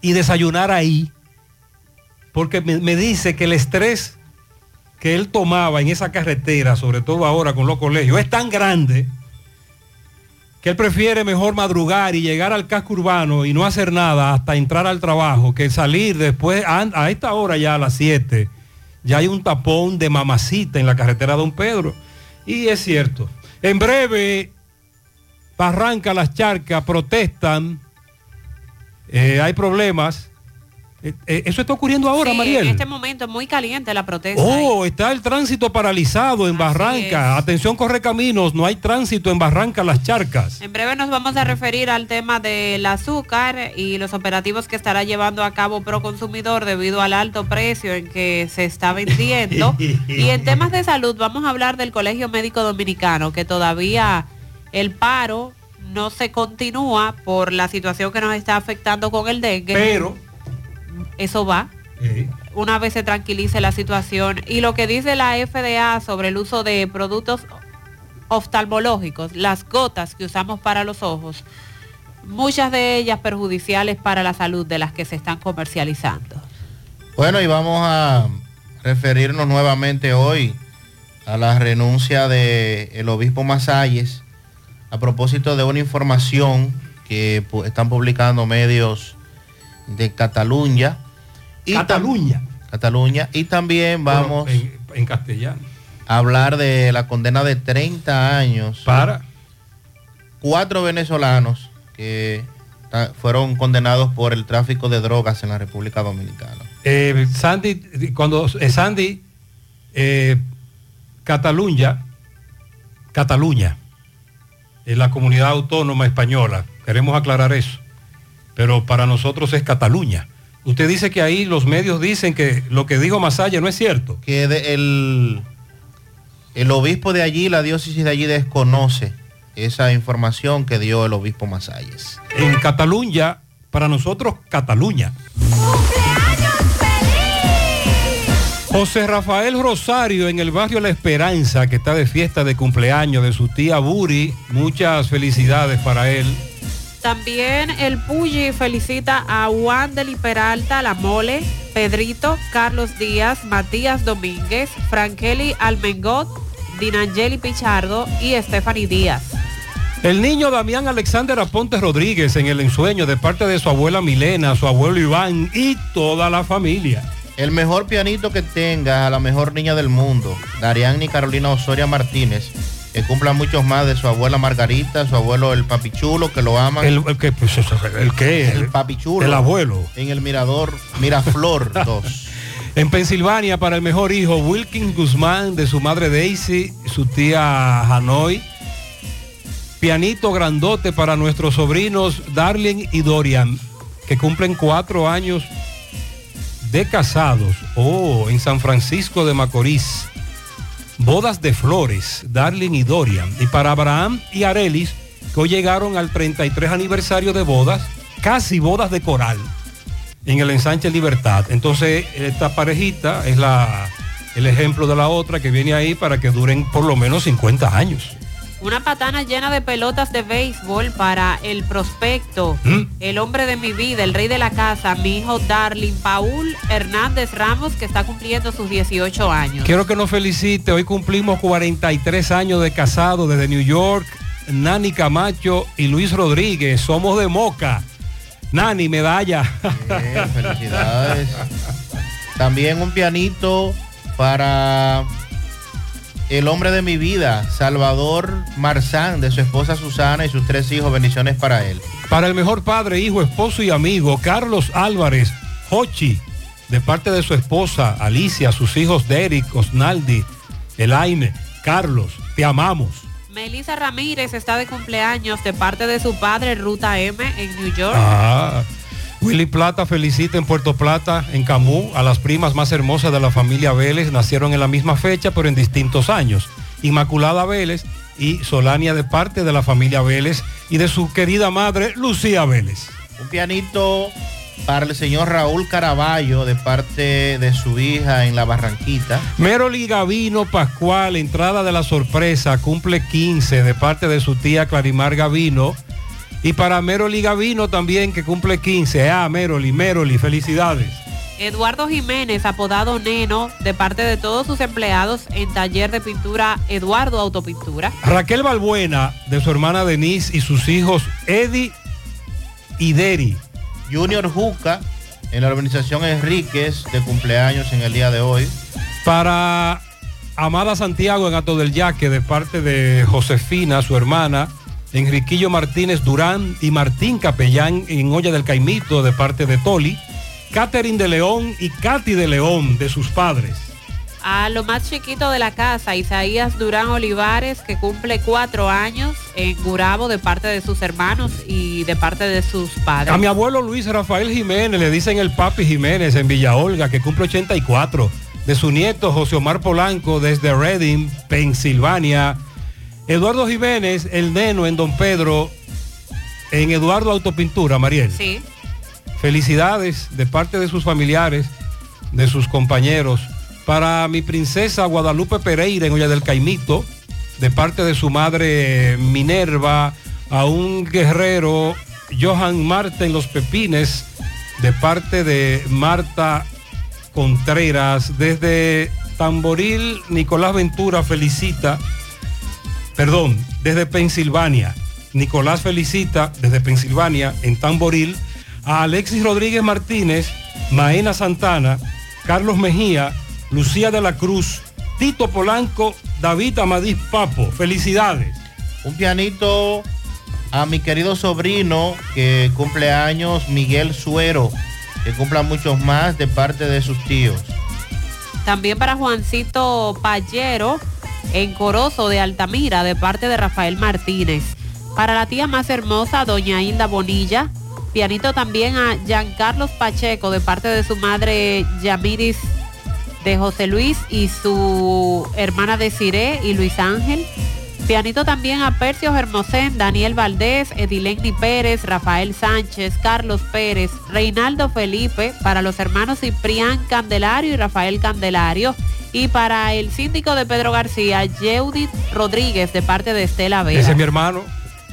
y desayunar ahí, porque me, dice que el estrés que él tomaba en esa carretera, sobre todo ahora con los colegios, es tan grande que él prefiere mejor madrugar y llegar al casco urbano y no hacer nada hasta entrar al trabajo que salir después, a, esta hora ya a las 7, ya hay un tapón de mamacita en la carretera Don Pedro. Y es cierto. En breve, Barranca, las charcas protestan, eh, hay problemas. Eh, eh, eso está ocurriendo ahora, Sí, Mariel. En este momento es muy caliente la protesta. Oh, está el tránsito paralizado en Barranca. Atención, corre caminos, no hay tránsito en Barranca, las charcas. En breve nos vamos a referir al tema del azúcar y los operativos que estará llevando a cabo Proconsumidor debido al alto precio en que se está vendiendo. y en temas de salud vamos a hablar del Colegio Médico Dominicano, que todavía el paro no se continúa por la situación que nos está afectando con el dengue. Pero eso va. Una vez se tranquilice la situación. Y lo que dice la FDA sobre el uso de productos oftalmológicos, las gotas que usamos para los ojos, muchas de ellas perjudiciales para la salud de las que se están comercializando. Bueno, y vamos a referirnos nuevamente hoy a la renuncia del el obispo Masalles a propósito de una información que están publicando medios de Cataluña. Y Cataluña. Cataluña. Y también vamos en, castellano a hablar de la condena de 30 años para cuatro venezolanos que fueron condenados por el tráfico de drogas en la República Dominicana. Eh, Sandy, cuando eh, Sandy, eh, Cataluña, Cataluña, es la comunidad autónoma española, queremos aclarar eso, pero para nosotros es Cataluña. Usted dice que ahí los medios dicen que lo que dijo Masaya no es cierto. Que el, el obispo de allí, la diócesis de allí desconoce esa información que dio el obispo Masalles. En Cataluña, para nosotros, Cataluña. José Rafael Rosario en el barrio La Esperanza, que está de fiesta de cumpleaños de su tía Buri. Muchas felicidades para él. También el Puyi felicita a Juan del Peralta, La Mole, Pedrito, Carlos Díaz, Matías Domínguez, Frankeli Almengot, Dinangeli Pichardo y Stephanie Díaz. El niño Damián Alexander Aponte Rodríguez en el ensueño de parte de su abuela Milena, su abuelo Iván y toda la familia. El mejor pianito que tenga a la mejor niña del mundo, Darián y Carolina Osoria Martínez, que cumpla muchos más de su abuela Margarita, su abuelo el papichulo, que lo aman. El, el que, pues, el que, el papichulo. El abuelo. En el Mirador Miraflor 2. En Pensilvania, para el mejor hijo, Wilkin Guzmán, de su madre Daisy, su tía Hanoi pianito grandote para nuestros sobrinos Darling y Dorian, que cumplen cuatro años de casados. Oh, en San Francisco de Macorís. Bodas de flores, Darling y Dorian. Y para Abraham y Arelis, que hoy llegaron al 33 aniversario de bodas, casi bodas de coral, en el ensanche Libertad. Entonces, esta parejita es la, el ejemplo de la otra que viene ahí para que duren por lo menos 50 años. Una patana llena de pelotas de béisbol para el prospecto, ¿Mm? el hombre de mi vida, el rey de la casa, mi hijo Darling Paul Hernández Ramos, que está cumpliendo sus 18 años. Quiero que nos felicite, hoy cumplimos 43 años de casado desde New York, Nani Camacho y Luis Rodríguez, somos de Moca. Nani, medalla. felicidades. También un pianito para el hombre de mi vida, Salvador Marzán, de su esposa Susana y sus tres hijos, bendiciones para él. Para el mejor padre, hijo, esposo y amigo, Carlos Álvarez, Hochi, de parte de su esposa Alicia, sus hijos Derek, Osnaldi, Elaine, Carlos, te amamos. Melissa Ramírez está de cumpleaños de parte de su padre Ruta M en New York. Ah. Willy Plata felicita en Puerto Plata, en Camú, a las primas más hermosas de la familia Vélez. Nacieron en la misma fecha, pero en distintos años. Inmaculada Vélez y Solania de parte de la familia Vélez y de su querida madre Lucía Vélez. Un pianito para el señor Raúl Caraballo de parte de su hija en la Barranquita. Meroli Gavino Pascual, entrada de la sorpresa, cumple 15 de parte de su tía Clarimar Gavino y para Meroli Gavino también, que cumple 15. Ah, Meroli, Meroli, felicidades. Eduardo Jiménez, apodado Neno, de parte de todos sus empleados en taller de pintura Eduardo Autopintura. Raquel Balbuena, de su hermana Denise y sus hijos Eddie y Deri. Junior Juca, en la organización Enríquez, de cumpleaños en el día de hoy. Para Amada Santiago en Ato del Yaque, de parte de Josefina, su hermana. Enriquillo Martínez Durán y Martín Capellán en Olla del Caimito de parte de Toli, Catherine de León y Katy de León de sus padres. A lo más chiquito de la casa, Isaías Durán Olivares, que cumple cuatro años en Gurabo de parte de sus hermanos y de parte de sus padres. A mi abuelo Luis Rafael Jiménez, le dicen el papi Jiménez en Villa Olga, que cumple 84. De su nieto José Omar Polanco desde Reading, Pensilvania Eduardo Jiménez, el neno en Don Pedro, en Eduardo Autopintura, Mariel. Sí. Felicidades de parte de sus familiares, de sus compañeros. Para mi princesa Guadalupe Pereira en Olla del Caimito, de parte de su madre Minerva, a un guerrero Johan Marta en Los Pepines, de parte de Marta Contreras, desde Tamboril, Nicolás Ventura felicita, perdón, desde Pensilvania. Nicolás felicita desde Pensilvania, en Tamboril, a Alexis Rodríguez Martínez, Maena Santana, Carlos Mejía, Lucía de la Cruz, Tito Polanco, David Amadís Papo. Felicidades. Un pianito a mi querido sobrino que cumple años, Miguel Suero, que cumpla muchos más de parte de sus tíos. También para Juancito Pallero, en Corozo de Altamira, de parte de Rafael Martínez. Para la tía más hermosa, doña Hilda Bonilla. Pianito también a Giancarlos Pacheco, de parte de su madre Yamiris de José Luis y su hermana Desiree y Luis Ángel. Pianito también a Percio Hermosén, Daniel Valdés, Edileni Pérez, Rafael Sánchez, Carlos Pérez, Reinaldo Felipe, para los hermanos Ciprián Candelario y Rafael Candelario. Y para el síndico de Pedro García, Yeudit Rodríguez, de parte de Estela Vera. Ese es mi hermano,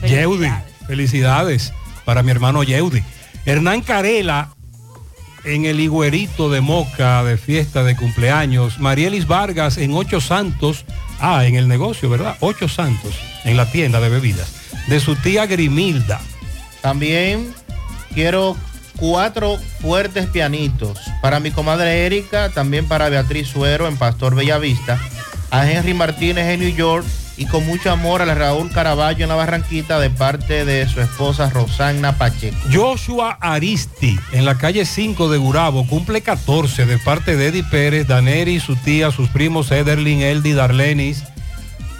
Yeudi. Felicidades para mi hermano Yeudi. Hernán Carela, en el Higuerito de Moca, de fiesta de cumpleaños. Marielis Vargas, en Ocho Santos. Ah, en el negocio, ¿verdad? Ocho Santos, en la tienda de bebidas. De su tía Grimilda. También quiero cuatro fuertes pianitos. Para mi comadre Erika, también para Beatriz Suero en Pastor Bellavista. A Henry Martínez en New York y con mucho amor a Raúl Caraballo en la Barranquita de parte de su esposa Rosana Pacheco. Joshua Aristi en la calle 5 de Gurabo cumple 14 de parte de Eddie Pérez, Daneri, su tía, sus primos Ederlin, Eldi, Darlenis.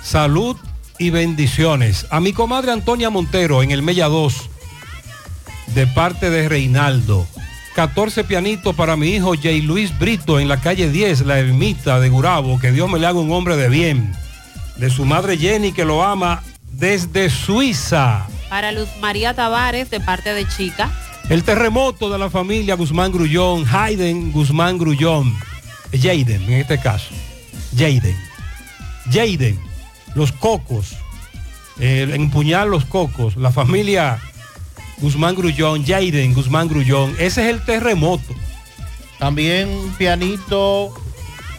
Salud y bendiciones. A mi comadre Antonia Montero en el Mella 2 de parte de Reinaldo. 14 pianitos para mi hijo J. Luis Brito en la calle 10, la ermita de Gurabo. Que Dios me le haga un hombre de bien de su madre Jenny que lo ama desde Suiza. Para Luz María Tavares de parte de Chica. El terremoto de la familia Guzmán Grullón, Hayden Guzmán Grullón, Jaden en este caso, Jaden. Jaden, los cocos, empuñar los cocos, la familia Guzmán Grullón, Jaden Guzmán Grullón, ese es el terremoto. También pianito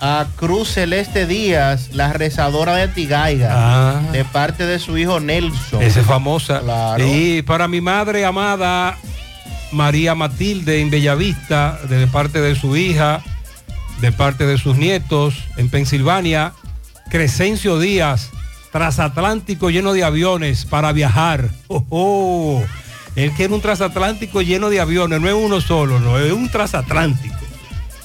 a Cruz Celeste Díaz, la rezadora de Tigaiga, Ah. de parte de su hijo Nelson. Esa es famosa. Claro. Y para mi madre amada, María Matilde en Bellavista, de parte de su hija, de parte de sus nietos, en Pensilvania, Crescencio Díaz, transatlántico lleno de aviones para viajar. Oh, oh. Él quiere un transatlántico lleno de aviones, no es uno solo, no, es un transatlántico.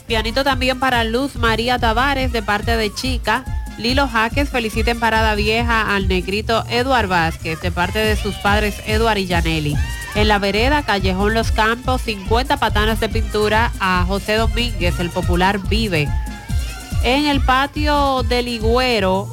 Pianito también para Luz María Tavares de parte de Chica. Lilo Jaques felicita en Parada Vieja al negrito Eduard Vázquez de parte de sus padres Eduard y Yaneli. En la vereda Callejón Los Campos, 50 patanas de pintura a José Domínguez, el popular Vive. En el patio del Higüero,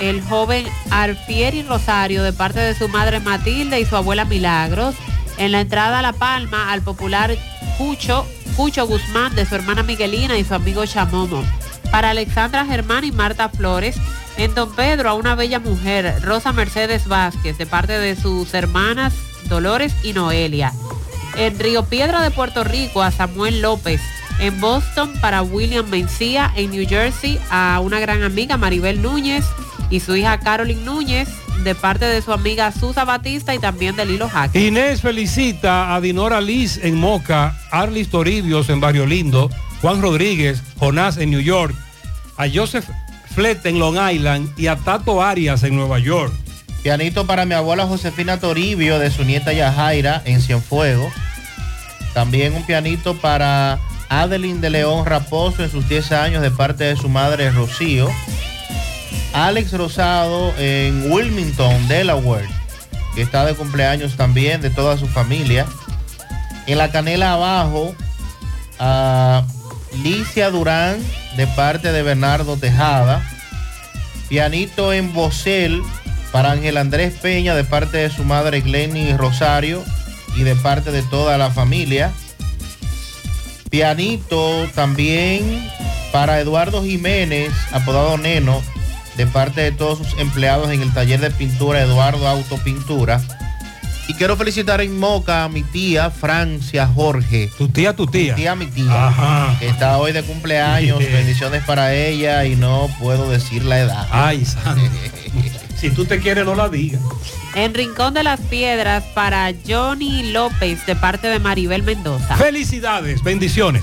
el joven Arfieri Rosario de parte de su madre Matilde y su abuela Milagros. En la entrada a La Palma, al popular Cucho, Cucho Guzmán de su hermana Miguelina y su amigo Chamomo. Para Alexandra Germán y Marta Flores. En Don Pedro a una bella mujer, Rosa Mercedes Vázquez, de parte de sus hermanas Dolores y Noelia. En Río Piedra de Puerto Rico a Samuel López. En Boston para William Mencía. En New Jersey a una gran amiga Maribel Núñez y su hija Carolyn Núñez de parte de su amiga Susa Batista y también de Lilo Jaque. Inés felicita a Dinora Liz en Moca, Arlis Toribios en Barrio Lindo, Juan Rodríguez, Jonás en New York, a Joseph Flett en Long Island y a Tato Arias en Nueva York. Pianito para mi abuela Josefina Toribio de su nieta Yajaira en Cienfuegos. También un pianito para Adeline de León Raposo en sus 10 años de parte de su madre Rocío. Alex Rosado en Wilmington, Delaware, que está de cumpleaños también de toda su familia. En la canela abajo, a Licia Durán de parte de Bernardo Tejada. Pianito en Bosel para Ángel Andrés Peña de parte de su madre Glenny Rosario. y de parte de toda la familia. Pianito también para Eduardo Jiménez, apodado Neno, de parte de todos sus empleados en el taller de pintura Eduardo Autopintura. Y quiero felicitar en Moca a mi tía Francia Jorge. Tu tía, tu tía. Mi tía, mi tía. Que está hoy de cumpleaños. Bendiciones para ella y no puedo decir la edad. Ay, si tú te quieres, no la digas. En Rincón de las Piedras para Johnny López de parte de Maribel Mendoza. Felicidades, bendiciones.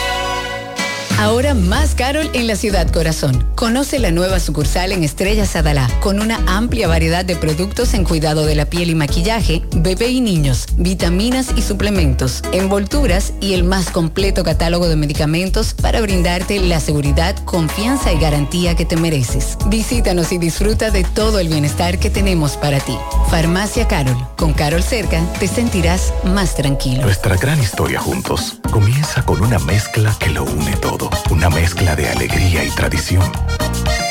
Ahora más Carol en la ciudad corazón. Conoce la nueva sucursal en Estrella Sadalá con una amplia variedad de productos en cuidado de la piel y maquillaje, bebé y niños, vitaminas y suplementos, envolturas y el más completo catálogo de medicamentos para brindarte la seguridad, confianza y garantía que te mereces. Visítanos y disfruta de todo el bienestar que tenemos para ti. Farmacia Carol. Con Carol cerca te sentirás más tranquilo. Nuestra gran historia juntos comienza con una mezcla que lo une todo una mezcla de alegría y tradición.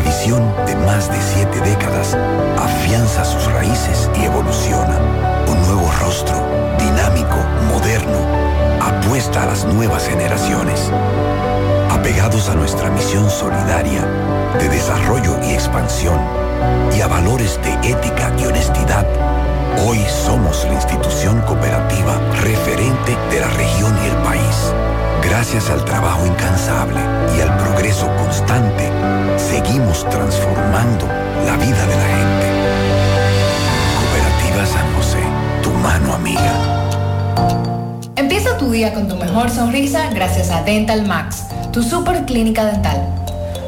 La visión de más de siete décadas afianza sus raíces y evoluciona. Un nuevo rostro, dinámico, moderno, apuesta a las nuevas generaciones. Apegados a nuestra misión solidaria de desarrollo y expansión y a valores de ética y honestidad, hoy somos la institución cooperativa referente de la región y el país Gracias al trabajo incansable y al progreso constante, seguimos transformando la vida de la gente. Cooperativa San José, tu mano amiga. Empieza tu día con tu mejor sonrisa gracias a Dental Max, tu super clínica dental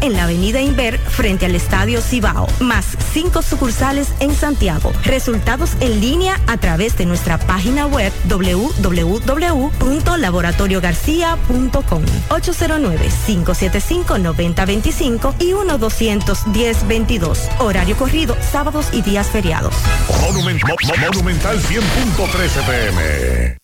en la avenida Inver frente al Estadio Cibao, más cinco sucursales en Santiago. Resultados en línea a través de nuestra página web www.laboratoriogarcia.com 809-575-9025 y 1-210-22. Horario corrido, sábados y días feriados. Monumental 100.13 pm.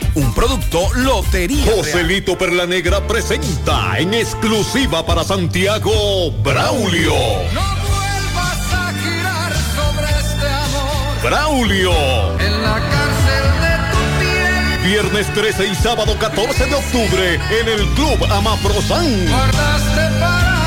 Un producto Lotería. Joselito Perla Negra presenta en exclusiva para Santiago Braulio. vuelvas a girar sobre este amor. Braulio. En la cárcel de tu piel. Viernes 13 y sábado 14 de octubre en el Club Amaprosan. Guardaste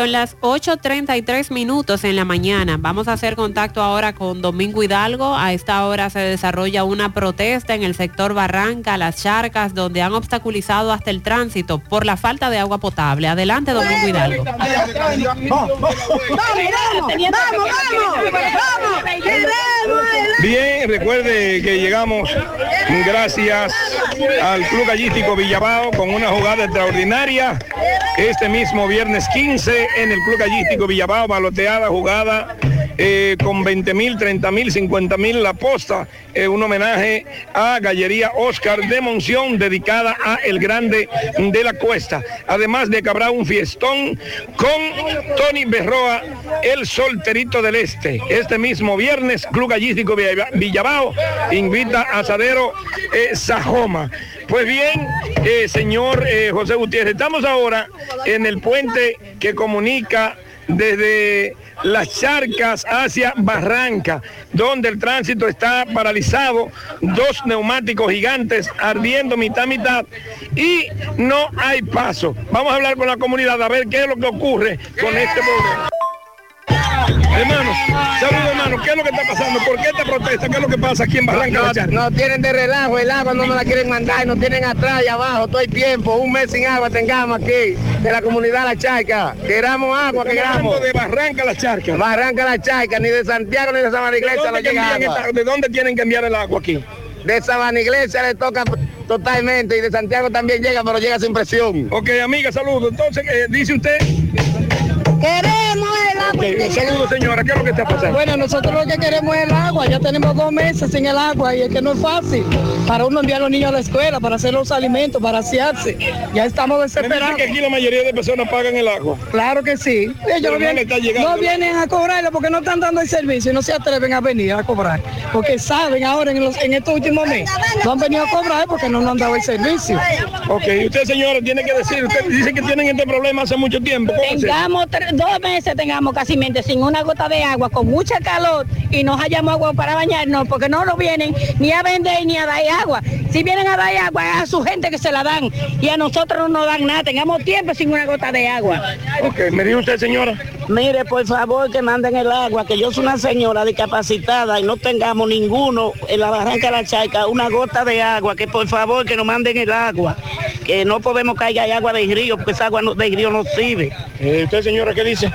Son las 8.33 minutos en la mañana. Vamos a hacer contacto ahora con Domingo Hidalgo. A esta hora se desarrolla una protesta en el sector Barranca, Las Charcas, donde han obstaculizado hasta el tránsito por la falta de agua potable. Adelante, Domingo Hidalgo. Bien, recuerde que llegamos gracias al Club Gallístico Villabao con una jugada extraordinaria. Este mismo viernes 15 en el Club Gallístico Villabao, baloteada jugada eh, con 20 mil, 30 mil, 50 mil la posta. eh, un homenaje a Gallería Oscar de Monción dedicada a El Grande de la Cuesta. Además de que habrá un fiestón con Tony Berroa, el solterito del Este. Este mismo viernes, Club Gallístico Villa- Villabao invita a Asadero eh, Sajoma. Pues bien, eh, señor eh, José Gutiérrez, estamos ahora en el puente que comunica desde las charcas hacia Barranca, donde el tránsito está paralizado, dos neumáticos gigantes ardiendo mitad mitad y no hay paso. Vamos a hablar con la comunidad a ver qué es lo que ocurre con este problema. Hermanos, saludos hermanos, ¿qué es lo que está pasando? ¿Por qué esta protesta? ¿Qué es lo que pasa aquí en Barranca? La Charca? No tienen de relajo, el agua no me la quieren mandar, nos tienen atrás y abajo todo el tiempo, un mes sin agua tengamos aquí, de la comunidad La Charca. Queramos agua, que queramos. hablando de Barranca La Charca. Barranca La Charca, ni de Santiago ni de Sabana ¿De Iglesia no llega agua. esta- ¿De dónde tienen que enviar el agua aquí? De Sabana Iglesia le toca totalmente y de Santiago también llega, pero llega sin presión. Ok, amiga, saludos. Entonces, eh, dice usted... Queremos el agua. Ok, saludos señora, ¿qué es lo que está pasando? Bueno, nosotros lo que queremos es el agua. Ya tenemos dos meses sin el agua y es que no es fácil. Para uno enviar a los niños a la escuela, para hacer los alimentos, para asearse. Ya estamos desesperados. que aquí la mayoría de personas pagan el agua. Claro que sí. Ellos no vienen, no a cobrarlo porque no están dando el servicio y no se atreven a venir a cobrar. Porque saben ahora en, los, en estos últimos meses no han venido a cobrar porque no nos han dado el servicio. Ok, usted señora tiene que decir, usted dice que tienen este problema hace mucho tiempo. Tengamos dos meses, tengamos casi sin una gota de agua, con mucha calor y no hallamos agua para bañarnos porque no nos vienen ni a vender ni a dar agua. Si vienen a dar agua es a su gente que se la dan y a nosotros no nos dan nada. Tengamos tiempo sin una gota de agua. Ok, me dijo usted señora. Mire, por favor, que manden el agua, que yo soy una señora discapacitada y no tengamos ninguno en la barranca de la charca, una gota de agua, que por favor que nos manden el agua, que no podemos caer agua del río, porque esa agua no- del río no sirve. Eh, ¿Usted señora qué dice?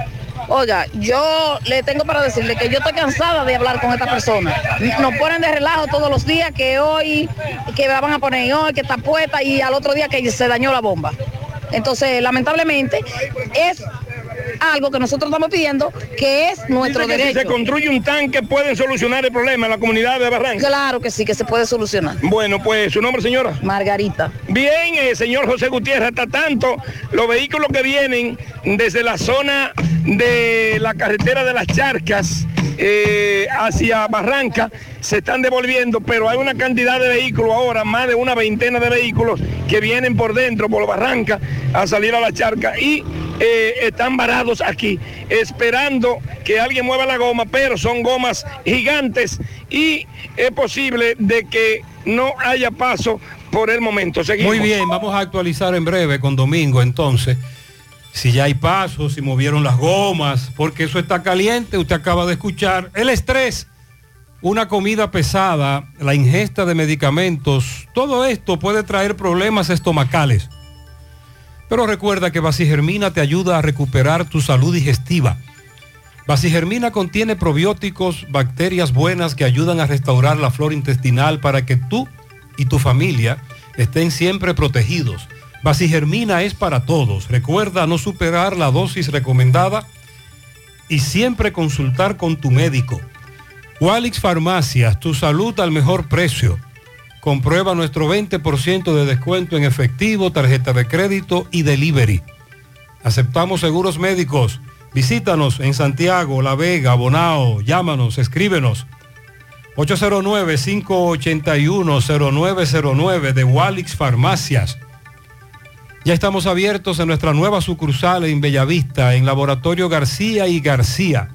Oiga, yo le tengo para decirle que yo estoy cansada de hablar con esta persona. Nos ponen de relajo todos los días que hoy, que la van a poner hoy, que está puesta y al otro día que se dañó la bomba. Entonces, lamentablemente, es algo que nosotros estamos pidiendo que es nuestro Dice que derecho. Si se construye un tanque pueden solucionar el problema en la comunidad de Barranca. Claro que sí, que se puede solucionar. Bueno, pues su nombre señora. Margarita. Bien, eh, señor José Gutiérrez, hasta tanto los vehículos que vienen desde la zona de la carretera de las Charcas eh, hacia Barranca se están devolviendo, pero hay una cantidad de vehículos ahora, más de una veintena de vehículos que vienen por dentro, por Barranca, a salir a la charca y eh, están varados aquí, esperando que alguien mueva la goma, pero son gomas gigantes y es posible de que no haya paso por el momento. Seguimos. Muy bien, vamos a actualizar en breve con Domingo entonces. Si ya hay pasos, si movieron las gomas, porque eso está caliente, usted acaba de escuchar. El estrés, una comida pesada, la ingesta de medicamentos, todo esto puede traer problemas estomacales. Pero recuerda que Vasigermina te ayuda a recuperar tu salud digestiva. Vasigermina contiene probióticos, bacterias buenas que ayudan a restaurar la flora intestinal para que tú y tu familia estén siempre protegidos. Vasigermina es para todos. Recuerda no superar la dosis recomendada y siempre consultar con tu médico. Walix Farmacias, tu salud al mejor precio. Comprueba nuestro 20% de descuento en efectivo, tarjeta de crédito y delivery. Aceptamos seguros médicos. Visítanos en Santiago, La Vega, Bonao. Llámanos, escríbenos. 809-581-0909 de Walix Farmacias. Ya estamos abiertos en nuestra nueva sucursal en Bellavista, en Laboratorio García y García.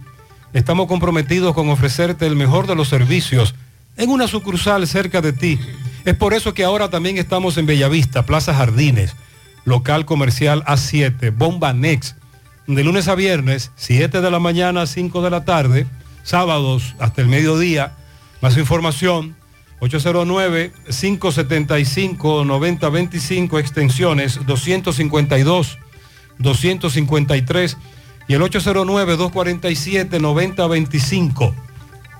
Estamos comprometidos con ofrecerte el mejor de los servicios en una sucursal cerca de ti. Es por eso que ahora también estamos en Bellavista, Plaza Jardines, local comercial A7, Bomba Next, de lunes a viernes, 7 de la mañana a 5 de la tarde, sábados hasta el mediodía. Más información, 809-575-9025, extensiones 252, 253 y el 809-247-9025.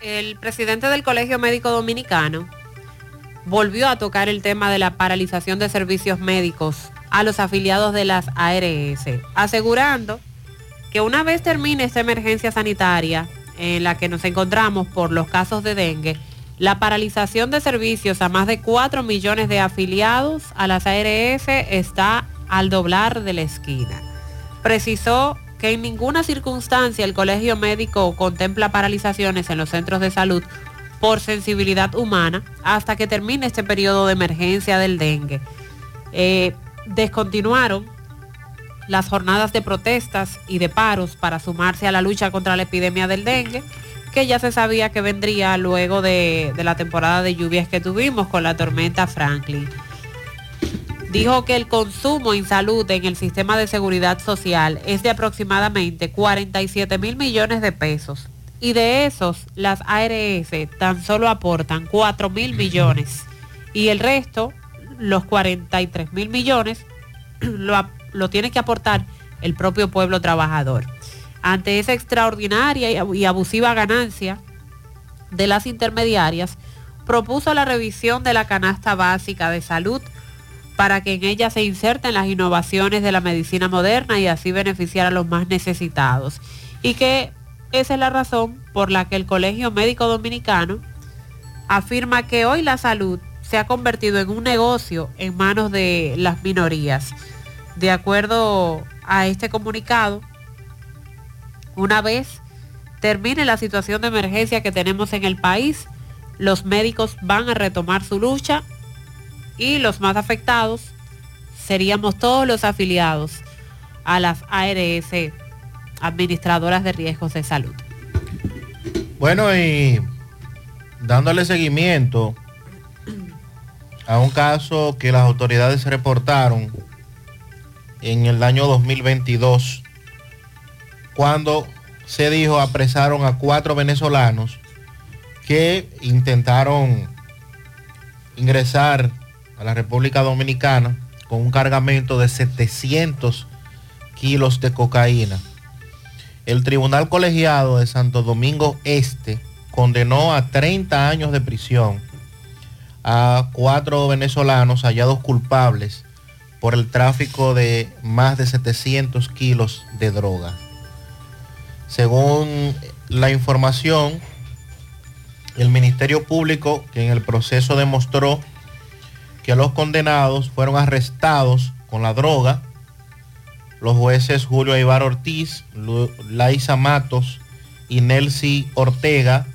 El presidente del Colegio Médico Dominicano volvió a tocar el tema de la paralización de servicios médicos a los afiliados de las ARS, asegurando que una vez termine esta emergencia sanitaria en la que nos encontramos por los casos de dengue, la paralización de servicios a más de 4 millones de afiliados a las ARS está al doblar de la esquina. Precisó que en ninguna circunstancia el colegio médico contempla paralizaciones en los centros de salud por sensibilidad humana hasta que termine este periodo de emergencia del dengue. Eh, descontinuaron las jornadas de protestas y de paros para sumarse a la lucha contra la epidemia del dengue que ya se sabía que vendría luego de, la temporada de lluvias que tuvimos con la tormenta Franklin. Dijo que el consumo en salud en el sistema de seguridad social es de aproximadamente 47 mil millones de pesos. Y de esos, las ARS tan solo aportan 4 mil millones. Y el resto, los 43 mil millones, lo, lo tiene que aportar el propio pueblo trabajador ante esa extraordinaria y abusiva ganancia de las intermediarias, propuso la revisión de la canasta básica de salud para que en ella se inserten las innovaciones de la medicina moderna y así beneficiar a los más necesitados. Y que esa es la razón por la que el Colegio Médico Dominicano afirma que hoy la salud se ha convertido en un negocio en manos de las minorías. De acuerdo a este comunicado, una vez termine la situación de emergencia que tenemos en el país, los médicos van a retomar su lucha y los más afectados seríamos todos los afiliados a las ARS, administradoras de riesgos de salud. Bueno, y dándole seguimiento a un caso que las autoridades reportaron en el año 2022 cuando se dijo apresaron a cuatro venezolanos que intentaron ingresar a la República Dominicana con un cargamento de 700 kilos de cocaína. El Tribunal Colegiado de Santo Domingo Este condenó a 30 años de prisión a cuatro venezolanos hallados culpables por el tráfico de más de 700 kilos de droga. Según la información, el Ministerio Público, que en el proceso demostró que los condenados fueron arrestados con la droga. Los jueces Julio Ibar Ortiz, Laisa Matos y Nelcy Ortega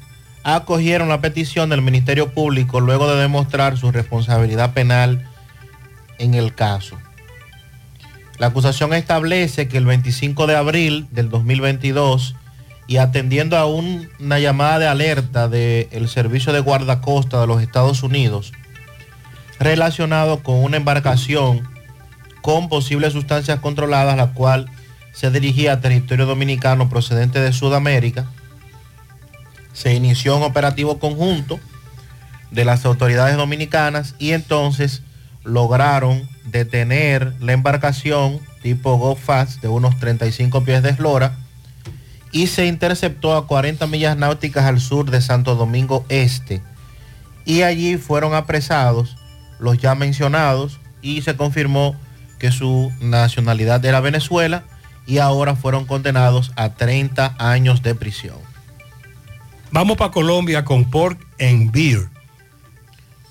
acogieron la petición del Ministerio Público luego de demostrar su responsabilidad penal en el caso. La acusación establece que el 25 de abril del 2022 y atendiendo a una llamada de alerta del Servicio de Guardacosta de los Estados Unidos relacionado con una embarcación con posibles sustancias controladas, la cual se dirigía a territorio dominicano procedente de Sudamérica, se inició un operativo conjunto de las autoridades dominicanas y entonces lograron detener la embarcación tipo Go Fast de unos 35 pies de eslora y se interceptó a 40 millas náuticas al sur de Santo Domingo Este. Y allí fueron apresados los ya mencionados y se confirmó que su nacionalidad era Venezuela y ahora fueron condenados a 30 años de prisión. Vamos para Colombia con Pork and Beer.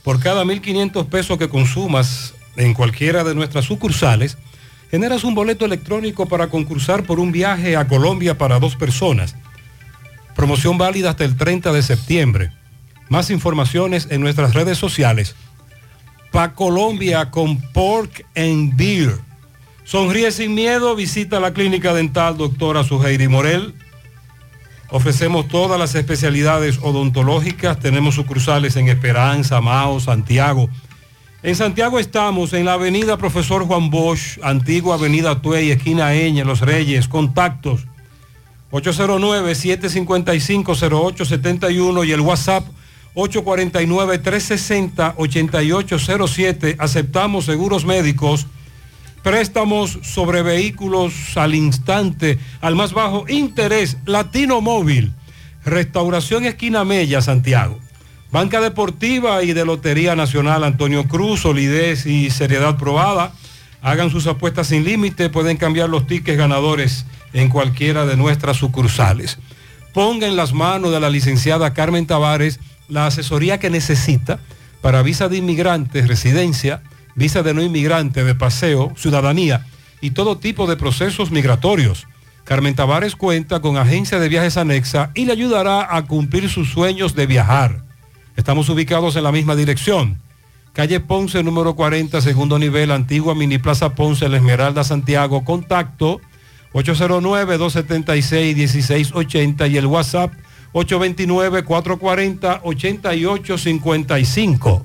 Por cada 1.500 pesos que consumas en cualquiera de nuestras sucursales, generas un boleto electrónico para concursar por un viaje a Colombia para dos personas. Promoción válida hasta el 30 de septiembre. Más informaciones en nuestras redes sociales. Pa Colombia con Pork and Beer. Sonríe sin miedo, visita la clínica dental doctora Suheiri Morel. Ofrecemos todas las especialidades odontológicas. Tenemos sucursales en Esperanza, Mao, Santiago. En Santiago estamos en la avenida Profesor Juan Bosch, antigua avenida Tuey, esquina Eña, Los Reyes. Contactos 809-755-0871 y el WhatsApp 849-360-8807. Aceptamos seguros médicos, préstamos sobre vehículos al instante, al más bajo interés, Latino Móvil, Restauración Esquina Mella, Santiago. Banca Deportiva y de Lotería Nacional Antonio Cruz, solidez y seriedad probada. Hagan sus apuestas sin límite, pueden cambiar los tickets ganadores en cualquiera de nuestras sucursales. Ponga en las manos de la licenciada Carmen Tavares la asesoría que necesita para visa de inmigrantes, residencia, visa de no inmigrante, de paseo, ciudadanía y todo tipo de procesos migratorios. Carmen Tavares cuenta con agencia de viajes anexa y le ayudará a cumplir sus sueños de viajar. Estamos ubicados en la misma dirección. Calle Ponce, número 40, segundo nivel, antigua Mini Plaza Ponce, La Esmeralda, Santiago. Contacto 809-276-1680 y el WhatsApp 829-440-8855.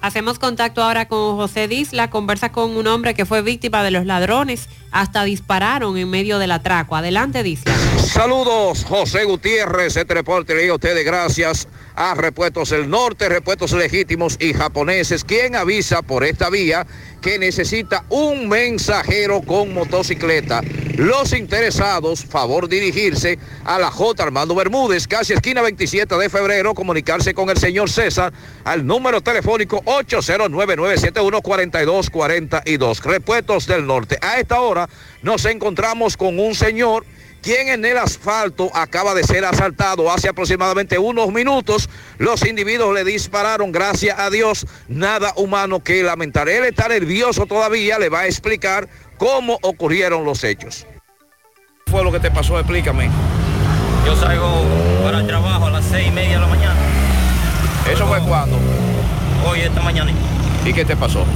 Hacemos contacto ahora con José Disla, conversa con un hombre que fue víctima de los ladrones, hasta dispararon en medio del atraco. Adelante, Disla. Saludos, José Gutiérrez, este reporte le a ustedes gracias a Repuestos del Norte, Repuestos Legítimos y Japoneses, quien avisa por esta vía que necesita un mensajero con motocicleta. Los interesados, favor dirigirse a la J. Armando Bermúdez, casi esquina 27 de febrero, comunicarse con el señor César al número telefónico 809-971-4242. Repuestos del Norte. A esta hora nos encontramos con un señor quien en el asfalto acaba de ser asaltado hace aproximadamente unos minutos. Los individuos le dispararon, gracias a Dios, nada humano que lamentar. Él está nervioso todavía, le va a explicar cómo ocurrieron los hechos. ¿Qué fue lo que te pasó? Explícame. Yo salgo para el trabajo a las seis y media de la mañana. ¿Eso fue cuando? Hoy, esta mañana. ¿Y qué te pasó?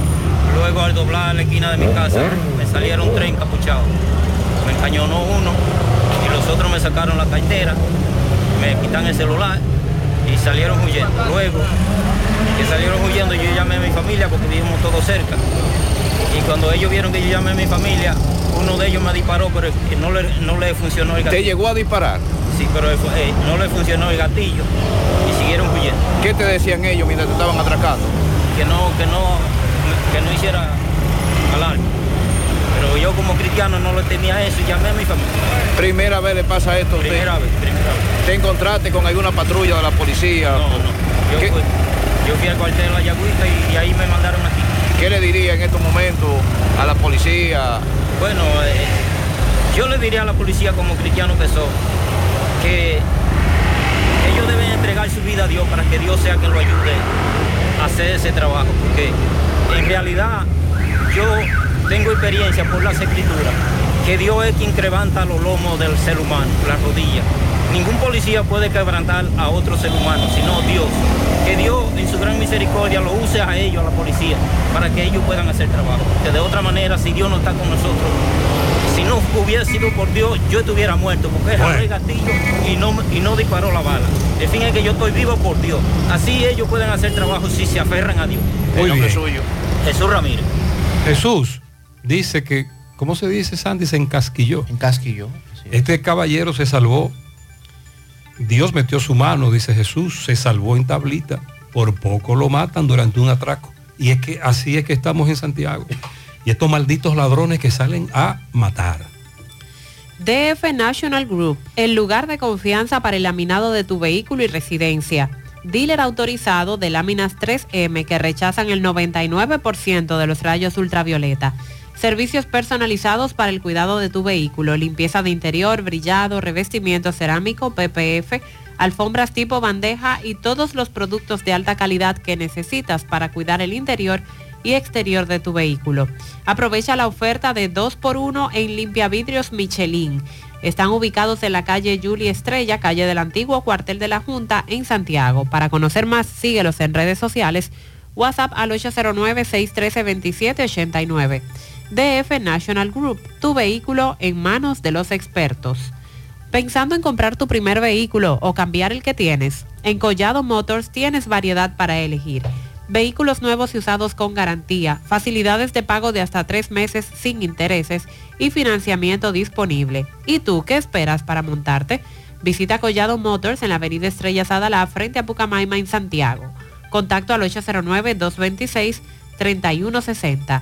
Luego al doblar la esquina de mi casa, me salieron tres encapuchados. Me encañonó uno y los otros me sacaron la cartera, me quitan el celular y salieron huyendo. Luego que salieron huyendo yo llamé a mi familia porque vivimos todos cerca. Y cuando ellos vieron que yo llamé a mi familia, uno de ellos me disparó, pero no le, no le funcionó el gatillo. ¿Te llegó a disparar? Sí, pero eh, no le funcionó el gatillo y siguieron huyendo. ¿Qué te decían ellos mientras te estaban atracando? Que no, que no, que no hiciera alarme. Pero yo como cristiano no le tenía eso llamé a mi familia. ¿Primera vez le pasa esto a usted? Primera vez, primera vez. ¿Te encontraste con alguna patrulla de la policía? No, no. Yo, fui, yo fui al cuartel de la Yagüita y, y, ahí me mandaron aquí. ¿Qué le diría en estos momentos a la policía? Bueno, eh, yo le diría a la policía como cristiano que soy, que ellos deben entregar su vida a Dios para que Dios sea quien lo ayude a hacer ese trabajo, porque En realidad, yo tengo experiencia por las escrituras, que Dios es quien quebranta los lomos del ser humano, las rodillas. Ningún policía puede quebrantar a otro ser humano, sino Dios. Que Dios en su gran misericordia lo use a ellos, a la policía, para que ellos puedan hacer trabajo. Que de otra manera, si Dios no está con nosotros, si no hubiera sido por Dios, yo estuviera muerto, porque es el gatillo y no, y no disparó la bala. El fin es que yo estoy vivo por Dios. Así ellos pueden hacer trabajo si se aferran a Dios. Muy El nombre bien. suyo. Jesús Ramírez. Jesús dice que, ¿cómo se dice, Sandy? Se encasquilló. Encasquilló. Este caballero se salvó. Dios metió su mano, dice Jesús, se salvó en tablita. Por poco lo matan durante un atraco. Y es que así es que estamos en Santiago. Y estos malditos ladrones que salen a matar. DF National Group, el lugar de confianza para el laminado de tu vehículo y residencia. Dealer autorizado de láminas 3M que rechazan el 99% de los rayos ultravioleta. Servicios personalizados para el cuidado de tu vehículo, limpieza de interior, brillado, revestimiento cerámico, PPF, alfombras tipo bandeja y todos los productos de alta calidad que necesitas para cuidar el interior y exterior de tu vehículo. Aprovecha la oferta de 2x1 en limpiavidrios Michelin. Están ubicados en la calle Julie Estrella, calle del antiguo cuartel de la Junta en Santiago. Para conocer más, síguelos en redes sociales. WhatsApp al 809-613-2789. DF National Group, tu vehículo en manos de los expertos. Pensando en comprar tu primer vehículo o cambiar el que tienes, en Collado Motors tienes variedad para elegir. Vehículos nuevos y usados con garantía, facilidades de pago de hasta tres meses sin intereses y financiamiento disponible. ¿Y tú qué esperas para montarte? Visita Collado Motors en la avenida Estrella Sadalá frente a Pucamaima en Santiago. Contacto al 809-226-3160.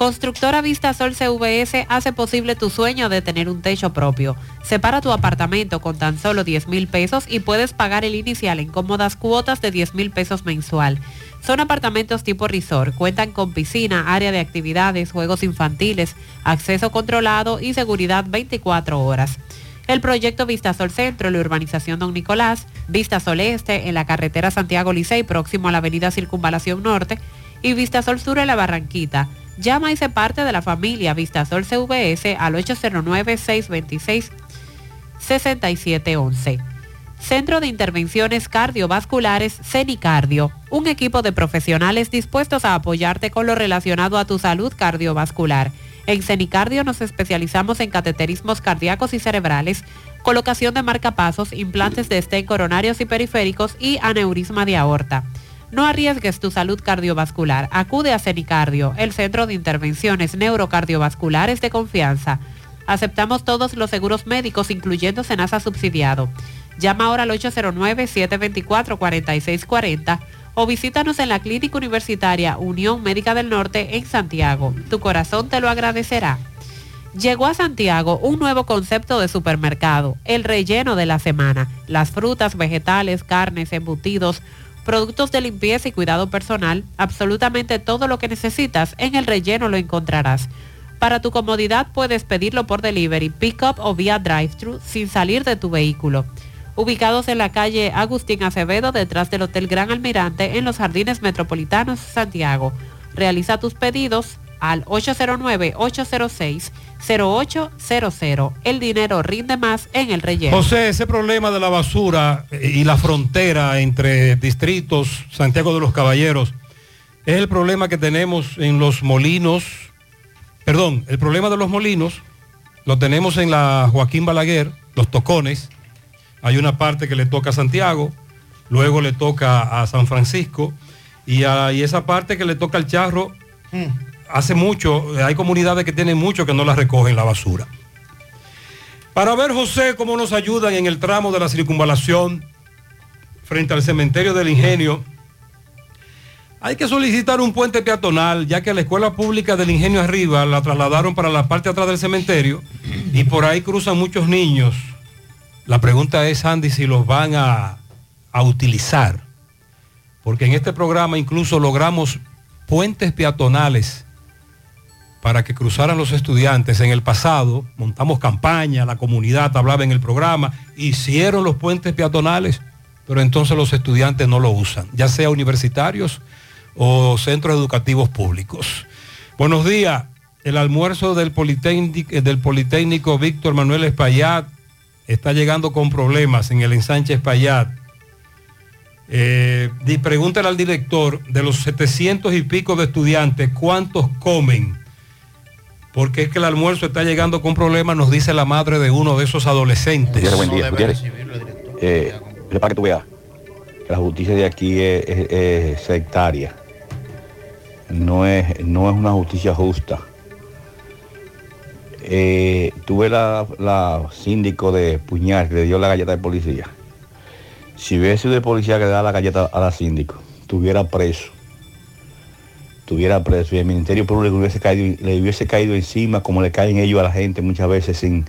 Constructora Vistasol CVS hace posible tu sueño de tener un techo propio. Separa tu apartamento con tan solo 10 mil pesos y puedes pagar el inicial en cómodas cuotas de 10 mil pesos mensual. Son apartamentos tipo resort, cuentan con piscina, área de actividades, juegos infantiles, acceso controlado y seguridad 24 horas. El proyecto Vistasol Centro en la urbanización Don Nicolás, Vistasol Este en la carretera Santiago Licey próximo a la avenida Circunvalación Norte y Vistasol Sur en la Barranquita. Llama y se parte de la familia Vistasol CVS al 809-626-6711. Centro de Intervenciones Cardiovasculares CENICardio, un equipo de profesionales dispuestos a apoyarte con lo relacionado a tu salud cardiovascular. En CENICardio nos especializamos en cateterismos cardíacos y cerebrales, colocación de marcapasos, implantes de estén coronarios y periféricos y aneurisma de aorta. No arriesgues tu salud cardiovascular. Acude a CENICardio, el centro de intervenciones neurocardiovasculares de confianza. Aceptamos todos los seguros médicos, incluyendo Senasa subsidiado. Llama ahora al 809-724-4640 o visítanos en la Clínica Universitaria Unión Médica del Norte en Santiago. Tu corazón te lo agradecerá. Llegó a Santiago un nuevo concepto de supermercado, el relleno de la semana. Las frutas, vegetales, carnes, embutidos, productos de limpieza y cuidado personal, absolutamente todo lo que necesitas en el relleno lo encontrarás. Para tu comodidad puedes pedirlo por delivery, pick-up o vía drive-thru sin salir de tu vehículo. Ubicados en la calle Agustín Acevedo, detrás del Hotel Gran Almirante, en los Jardines Metropolitanos, Santiago. Realiza tus pedidos al 809-806-0800. El dinero rinde más en el relleno. José, ese problema de la basura eh, y la frontera entre distritos Santiago de los Caballeros es el problema que tenemos en los molinos. Perdón, el problema de los molinos lo tenemos en la Joaquín Balaguer, los tocones. Hay una parte que le toca a Santiago, luego le toca a San Francisco y, a- y esa parte que le toca al charro hace mucho, hay comunidades que tienen mucho que no la recogen la basura. Para ver, José, cómo nos ayudan en el tramo de la circunvalación frente al cementerio del ingenio, hay que solicitar un puente peatonal, ya que la escuela pública del ingenio arriba la trasladaron para la parte atrás del cementerio y por ahí cruzan muchos niños La pregunta es, Andy, si los van a, a utilizar. Porque en este programa incluso logramos puentes peatonales para que cruzaran los estudiantes. En el pasado montamos campaña, la comunidad hablaba en el programa, hicieron los puentes peatonales, pero entonces los estudiantes no lo usan, ya sea universitarios o centros educativos públicos. Buenos días. El almuerzo del Politécnico, del Politécnico Víctor Manuel Espaillat está llegando con problemas en el ensanche Espaillat. Eh, pregúntale al director de los 700 y pico de estudiantes cuántos comen, porque es que el almuerzo está llegando con problemas, nos dice la madre de uno de esos adolescentes. Gutiérrez, buen día, Gutiérrez. Eh, para que tú veas que la justicia de aquí es, es- es sectaria. No es, no es una justicia justa. Eh, tuve la, la síndico de Puñal que le dio la galleta de policía. Si hubiese sido de policía que le da la galleta a la síndico, tuviera preso. Tuviera preso y el Ministerio Público hubiese caído, le hubiese caído encima como le caen ellos a la gente muchas veces sin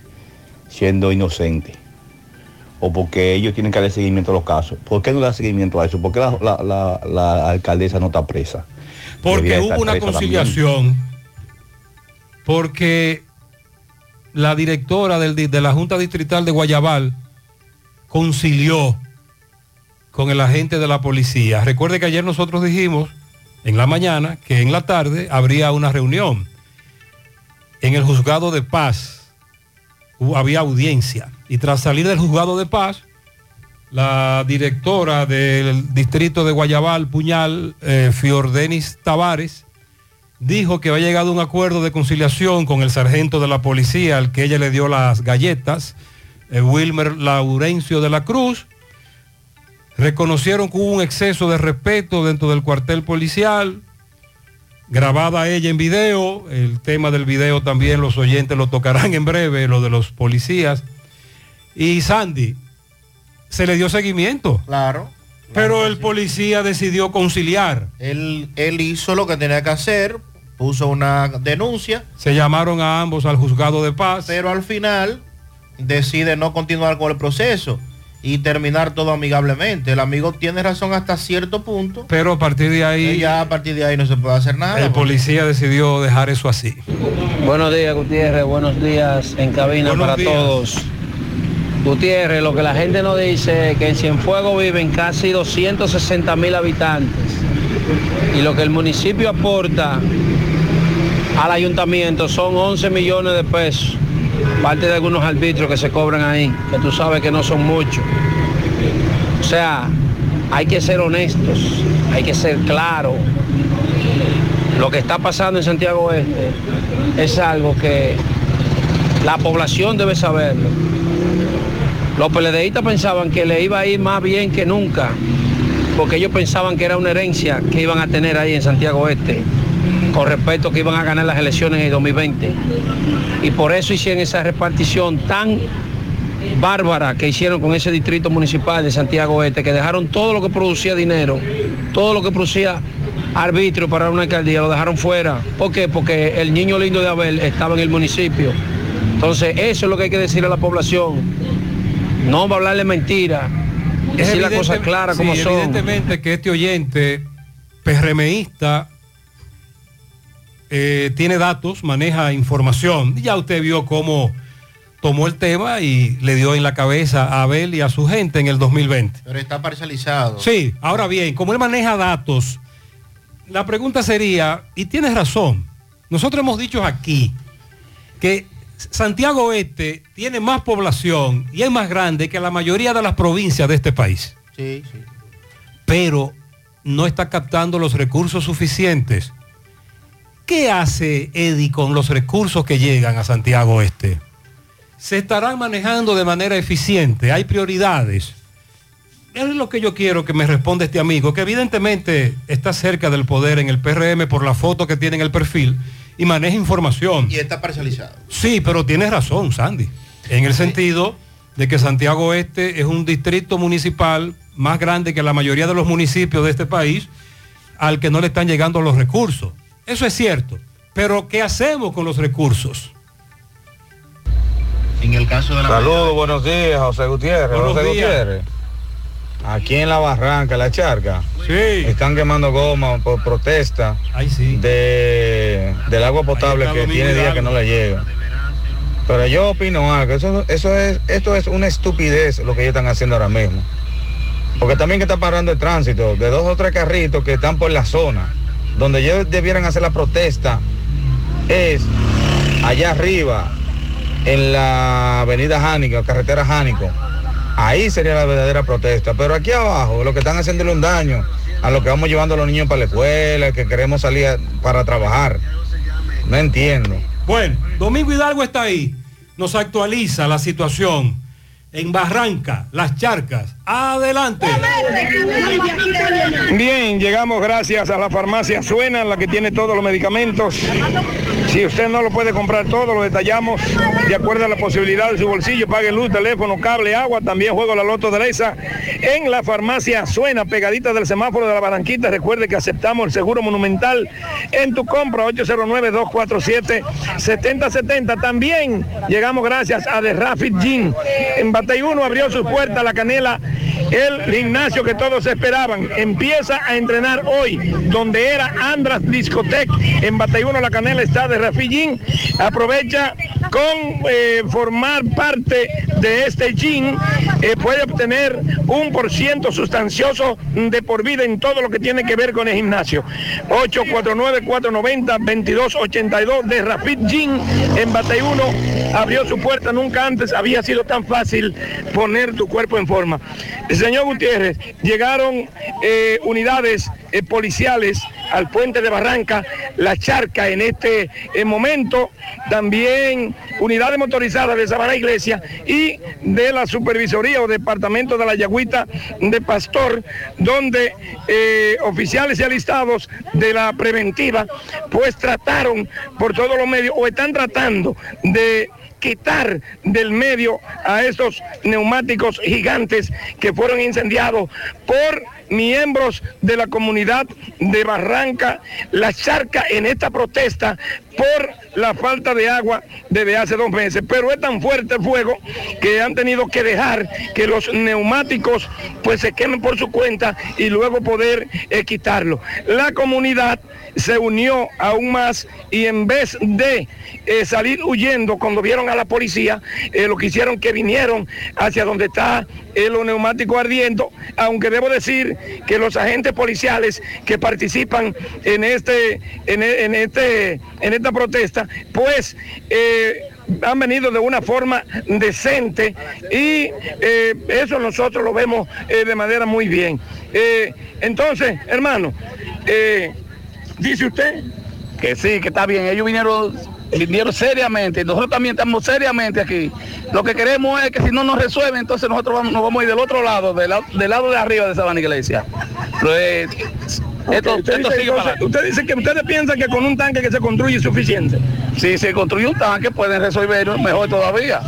siendo inocente. O porque ellos tienen que darle seguimiento a los casos. ¿Por qué no le da seguimiento a eso? ¿Por qué la, la- la- la alcaldesa no está presa? Porque hubo una también. conciliación, porque la directora del de la Junta Distrital de Guayabal concilió con el agente de la policía. Recuerde que ayer nosotros dijimos en la mañana que en la tarde habría una reunión en el juzgado de paz. Había audiencia y tras salir del juzgado de paz, la directora del distrito de Guayabal, Puñal, eh, Fiordenis Tavares, dijo que había llegado a un acuerdo de conciliación con el sargento de la policía al que ella le dio las galletas, eh, Wilmer Laurencio de la Cruz. Reconocieron que hubo un exceso de respeto dentro del cuartel policial, grabada ella en video, el tema del video también los oyentes lo tocarán en breve, lo de los policías. Y Sandy, se le dio seguimiento. Claro. Pero el policía decidió conciliar. Él, él hizo lo que tenía que hacer, puso una denuncia, Se llamaron a ambos al juzgado de paz. pero al final decide no continuar con el proceso y terminar todo amigablemente. El amigo tiene razón hasta cierto punto. Pero a partir de ahí, ya a partir de ahí no se puede hacer nada. el policía decidió dejar eso así. Buenos días, Gutiérrez. Buenos días en cabina Buenos para días. todos. Gutiérrez, lo que la gente no dice es que en Cienfuegos viven casi 260 mil habitantes. Y lo que el municipio aporta al ayuntamiento son 11 millones de pesos. Parte de algunos arbitrios que se cobran ahí, que tú sabes que no son muchos. O sea, hay que ser honestos, hay que ser claros. Lo que está pasando en Santiago Oeste es algo que la población debe saberlo. Los PLDistas pensaban que le iba a ir más bien que nunca, porque ellos pensaban que era una herencia que iban a tener ahí en Santiago Oeste, con respecto a que iban a ganar las elecciones en el 2020. Y por eso hicieron esa repartición tan bárbara que hicieron con ese distrito municipal de Santiago Oeste, que dejaron todo lo que producía dinero, todo lo que producía arbitrio para una alcaldía, lo dejaron fuera. ¿Por qué? Porque el niño lindo de Abel estaba en el municipio. Entonces, eso es lo que hay que decirle a la población. No va a hablarle mentira, decir las cosas claras sí, como son. Evidentemente que este oyente PRMista eh, tiene datos, maneja información. Ya usted vio cómo tomó el tema y le dio en la cabeza a Abel y a su gente en el 2020. Pero está parcializado. Sí, ahora bien, como él maneja datos, la pregunta sería, y tienes razón, nosotros hemos dicho aquí que Santiago Oeste tiene más población y es más grande que la mayoría de las provincias de este país, Sí, sí. pero no está captando los recursos suficientes. ¿Qué hace Eddie con los recursos que llegan a Santiago Oeste? ¿Se estarán manejando de manera eficiente? ¿Hay prioridades? Es lo que yo quiero que me responda este amigo, que evidentemente está cerca del poder en el PRM por la foto que tiene en el perfil y maneja información. Y está parcializado. Sí, pero tienes razón, Sandy, en el sentido de que Santiago Oeste es un distrito municipal más grande que la mayoría de los municipios de este país al que no le están llegando los recursos. Eso es cierto, pero ¿qué hacemos con los recursos? En el caso de la Saludos, buenos días, José Gutiérrez. Buenos José días. Gutiérrez. Aquí en la barranca, la charca, Sí. están quemando goma por protesta Ay, sí. de, del agua potable que tiene días que no le llega. Pero yo opino algo, eso, eso es, esto es una estupidez lo que ellos están haciendo ahora mismo. Porque también que está parando el tránsito de dos o tres carritos que están por la zona, donde ellos debieran hacer la protesta, es allá arriba, en la avenida Jánico, carretera Jánico. Ahí sería la verdadera protesta. Pero aquí abajo, lo que están haciéndole un daño a lo que vamos llevando a los niños para la escuela, que queremos salir para trabajar. No entiendo. Bueno, Domingo Hidalgo está ahí. Nos actualiza la situación en Barranca, Las Charcas. Adelante. Bien, llegamos gracias a la farmacia Suena, la que tiene todos los medicamentos. Si usted no lo puede comprar todo, lo detallamos de acuerdo a la posibilidad de su bolsillo. Pague luz, teléfono, cable, agua. También juego la Loto de en la farmacia Suena, pegadita del semáforo de la Barranquita. Recuerde que aceptamos el seguro monumental en tu compra 809-247-7070. También llegamos gracias a The Rapid Gym. En Batey 1 abrió sus puertas la canela, el gimnasio que todos esperaban. Empieza a entrenar hoy, donde era Andras Discotec. En Batey 1 la canela está de Gym. Aprovecha con eh, formar parte de este gym. eh, puede obtener un por ciento sustancioso de por vida en todo lo que tiene que ver con el gimnasio. 849-490-2282 de Rapid Gym en Batey 1 abrió su puerta. Nunca antes había sido tan fácil poner tu cuerpo en forma. Señor Gutiérrez, llegaron eh, unidades policiales al puente de Barranca, la charca en este eh, momento, también unidades motorizadas de Sabana Iglesia y de la supervisoría o departamento de la Yagüita de Pastor, donde eh, oficiales y alistados de la preventiva pues trataron por todos los medios o están tratando de quitar del medio a estos neumáticos gigantes que fueron incendiados por miembros de la comunidad de Barranca, la charca en esta protesta por la falta de agua desde hace dos meses. Pero es tan fuerte el fuego que han tenido que dejar que los neumáticos pues se quemen por su cuenta y luego poder quitarlo. La comunidad se unió aún más y en vez de eh, salir huyendo cuando vieron a la policía, eh, lo que hicieron que vinieron hacia donde está eh, los neumáticos ardiendo, aunque debo decir que los agentes policiales que participan en este, en, en este, en esta protesta, pues han venido de una forma decente y eso nosotros lo vemos de manera muy bien. Entonces, hermano, dice usted Que sí, que está bien. Ellos vinieron, vinieron seriamente. Nosotros también estamos seriamente aquí. Lo que queremos es que si no nos resuelven, entonces nosotros vamos, nos vamos a ir del otro lado, del, lado- del lado de arriba de Sabana Iglesia. Pero, eh, esto, usted, esto dice, sigue para entonces, usted dice que ustedes piensan que con un tanque que se construye es suficiente. Si se construye un tanque, pueden resolver mejor todavía.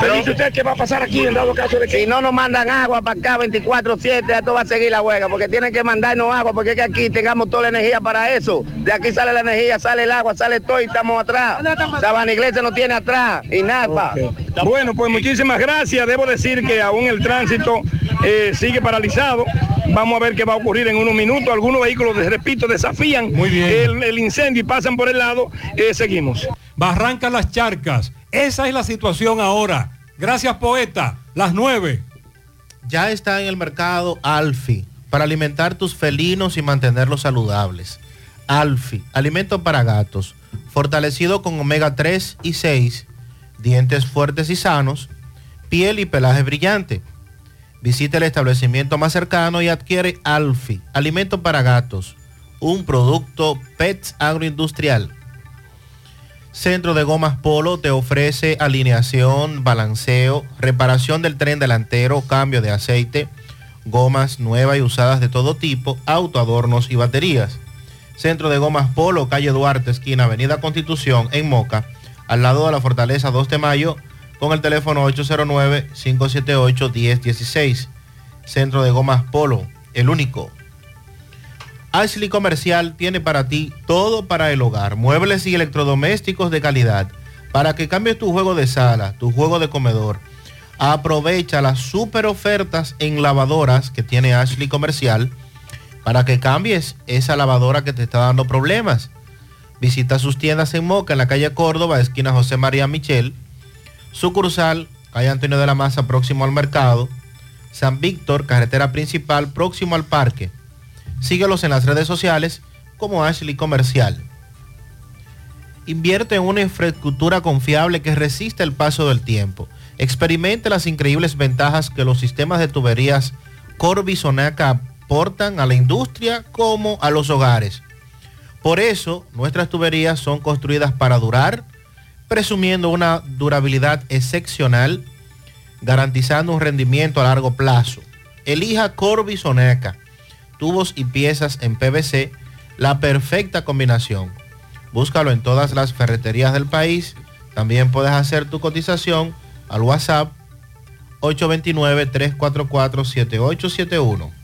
Pero dice usted qué va a pasar aquí en dado caso de que Si no nos mandan agua para acá 24-7, esto va a seguir la huelga, porque tienen que mandarnos agua, porque es que aquí tengamos toda la energía para eso. De aquí sale la energía, sale el agua, sale todo y estamos atrás. Sabana Iglesia no tiene atrás y nada. Bueno, pues muchísimas gracias. Debo decir que aún el tránsito eh, sigue paralizado. Vamos a ver qué va a ocurrir en unos minutos. Algunos vehículos, repito, desafían El, el incendio y pasan por el lado. Eh, seguimos. Barranca Las Charcas. Esa es la situación ahora. Gracias, poeta. Las nueve. Ya está en el mercado Alfi para alimentar tus felinos y mantenerlos saludables. Alfi, alimento para gatos, fortalecido con omega 3 y 6, dientes fuertes y sanos, piel y pelaje brillante. Visita el establecimiento más cercano y adquiere Alfi, alimento para gatos, un producto Pets Agroindustrial. Centro de Gomas Polo te ofrece alineación, balanceo, reparación del tren delantero, cambio de aceite, gomas nuevas y usadas de todo tipo, autoadornos y baterías. Centro de Gomas Polo, calle Duarte, esquina Avenida Constitución, en Moca, al lado de la Fortaleza 2 de Mayo, con el teléfono 809-578-1016. Centro de Gomas Polo, el único. Ashley Comercial tiene para ti todo para el hogar, muebles y electrodomésticos de calidad, Para que cambies tu juego de sala, tu juego de comedor, aprovecha las super ofertas en lavadoras que tiene Ashley Comercial para que cambies esa lavadora que te está dando problemas. Visita sus tiendas en Moca, en la calle Córdoba, esquina José María Michel, sucursal, calle Antonio de la Maza, próximo al mercado, San Víctor, carretera principal, próximo al parque. Síguelos en las redes sociales como Ashley Comercial. Invierte en una infraestructura confiable que resista el paso del tiempo. Experimente las increíbles ventajas que los sistemas de tuberías Corby Sonaca a la industria como a los hogares. Por eso, nuestras tuberías son construidas para durar, presumiendo una durabilidad excepcional, garantizando un rendimiento a largo plazo. Elija Corby Soneca, tubos y piezas en PVC, la perfecta combinación. Búscalo en todas las ferreterías del país. También puedes hacer tu cotización al WhatsApp 829-344-7871.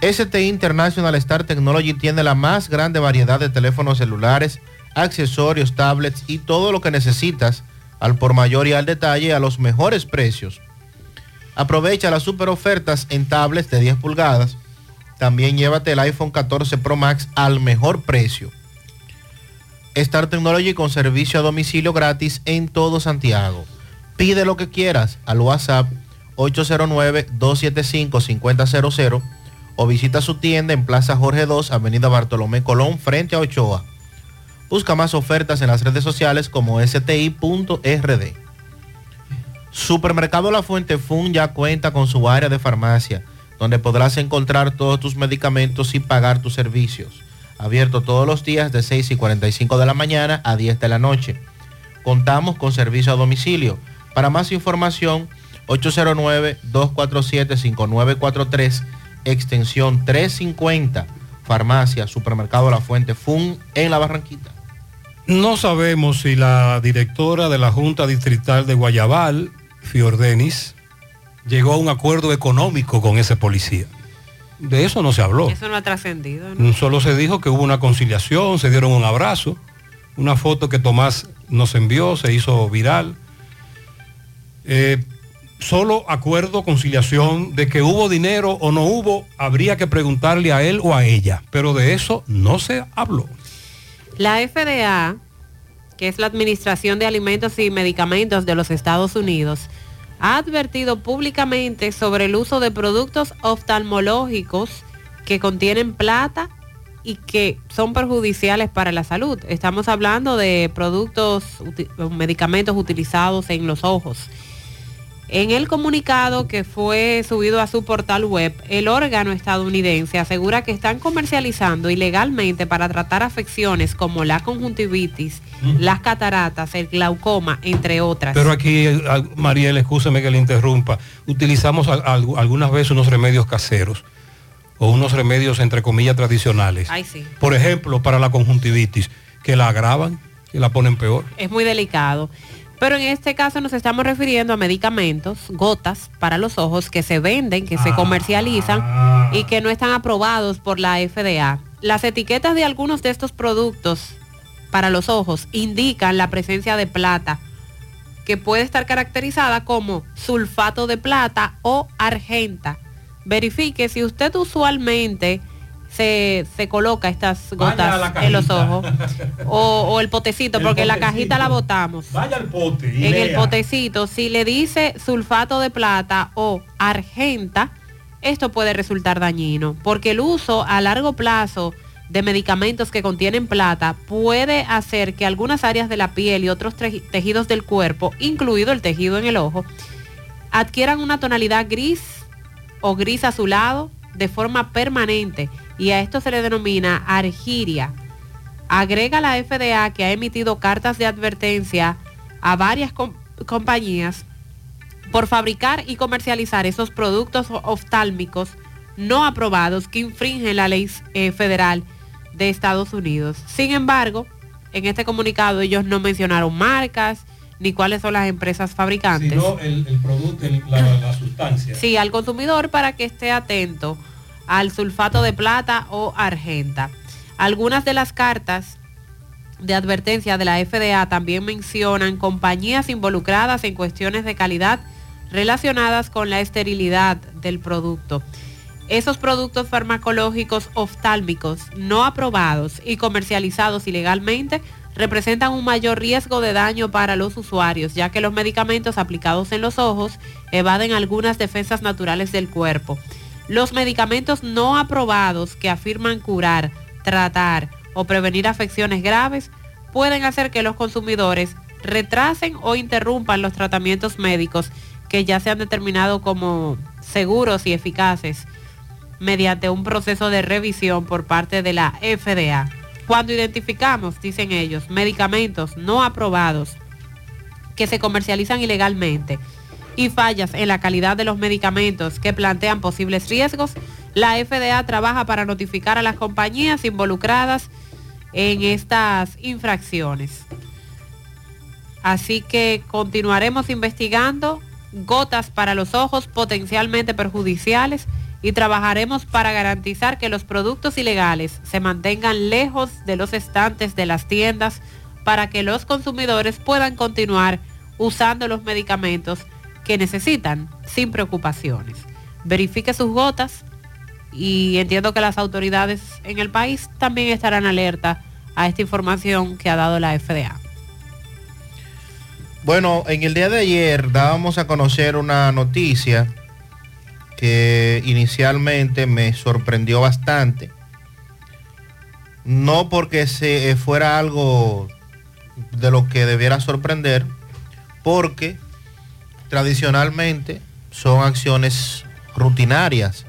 ST International Star Technology tiene la más grande variedad de teléfonos celulares, accesorios, tablets y todo lo que necesitas al por mayor y al detalle a los mejores precios. Aprovecha las super ofertas en tablets de 10 pulgadas. También llévate el iPhone 14 Pro Max al mejor precio. Star Technology con servicio a domicilio gratis en todo Santiago. Pide lo que quieras al WhatsApp 809-275-5000 o visita su tienda en Plaza Jorge 2, Avenida Bartolomé Colón, frente a Ochoa. Busca más ofertas en las redes sociales como sti.rd. Supermercado La Fuente Fun ya cuenta con su área de farmacia, donde podrás encontrar todos tus medicamentos y pagar tus servicios. Abierto todos los días de 6 y 45 de la mañana a 10 de la noche. Contamos con servicio a domicilio. Para más información, 809-247-5943, extensión 350, farmacia, supermercado La Fuente Fun en La Barranquita. No sabemos si la directora de la Junta Distrital de Guayabal, Fiordenis, llegó a un acuerdo económico con ese policía. De eso no se habló. Eso no ha trascendido. ¿no? Solo se dijo que hubo una conciliación, se dieron un abrazo, una foto que Tomás nos envió, se hizo viral. Eh, solo acuerdo, conciliación, de que hubo dinero o no hubo, habría que preguntarle a él o a ella, pero de eso no se habló. La FDA, que es la Administración de Alimentos y Medicamentos de los Estados Unidos, ha advertido públicamente sobre el uso de productos oftalmológicos que contienen plata y que son perjudiciales para la salud. Estamos hablando de productos, medicamentos utilizados en los ojos. En el comunicado que fue subido a su portal web, el órgano estadounidense asegura que están comercializando ilegalmente para tratar afecciones como la conjuntivitis, las cataratas, el glaucoma, entre otras. Pero aquí, Mariel, escúcheme que le interrumpa, utilizamos algunas veces unos remedios caseros o unos remedios entre comillas tradicionales. Ay, sí. Por ejemplo, para la conjuntivitis, que la agravan, que la ponen peor. Es muy delicado. Pero en este caso nos estamos refiriendo a medicamentos, gotas para los ojos que se venden, que se comercializan y que no están aprobados por la FDA. Las etiquetas de algunos de estos productos para los ojos indican la presencia de plata, que puede estar caracterizada como sulfato de plata o argenta. Verifique si usted usualmente se, se coloca estas gotas en los ojos. O, o el potecito, El porque la cajita la botamos. Vaya al pote. En el potecito, si le dice sulfato de plata o argenta, esto puede resultar dañino, porque el uso a largo plazo de medicamentos que contienen plata puede hacer que algunas áreas de la piel y otros tejidos del cuerpo, incluido el tejido en el ojo, adquieran una tonalidad gris o gris azulado de forma permanente y a esto se le denomina argiria. Agrega la FDA que ha emitido cartas de advertencia a varias com- compañías por fabricar y comercializar esos productos oftálmicos no aprobados que infringen la ley eh, federal de Estados Unidos. Sin embargo, en este comunicado ellos no mencionaron marcas ni cuáles son las empresas fabricantes. Sino el, el producto, el- la, la sustancia. Sí, al consumidor para que esté atento al sulfato de plata o argenta. Algunas de las cartas de advertencia de la FDA también mencionan compañías involucradas en cuestiones de calidad relacionadas con la esterilidad del producto. Esos productos farmacológicos oftálmicos no aprobados y comercializados ilegalmente representan un mayor riesgo de daño para los usuarios, ya que los medicamentos aplicados en los ojos evaden algunas defensas naturales del cuerpo. Los medicamentos no aprobados que afirman curar, tratar o prevenir afecciones graves pueden hacer que los consumidores retrasen o interrumpan los tratamientos médicos que ya se han determinado como seguros y eficaces mediante un proceso de revisión por parte de la FDA. Cuando identificamos, dicen ellos, medicamentos no aprobados que se comercializan ilegalmente y fallas en la calidad de los medicamentos que plantean posibles riesgos, la FDA trabaja para notificar a las compañías involucradas en estas infracciones. Así que continuaremos investigando gotas para los ojos potencialmente perjudiciales y trabajaremos para garantizar que los productos ilegales se mantengan lejos de los estantes de las tiendas para que los consumidores puedan continuar usando los medicamentos que necesitan sin preocupaciones. Verifique sus gotas y entiendo que las autoridades en el país también estarán alerta a esta información que ha dado la FDA. Bueno, en el día de ayer dábamos a conocer una noticia que inicialmente me sorprendió bastante. No porque se eh, fuera algo de lo que debiera sorprender, porque tradicionalmente son acciones rutinarias.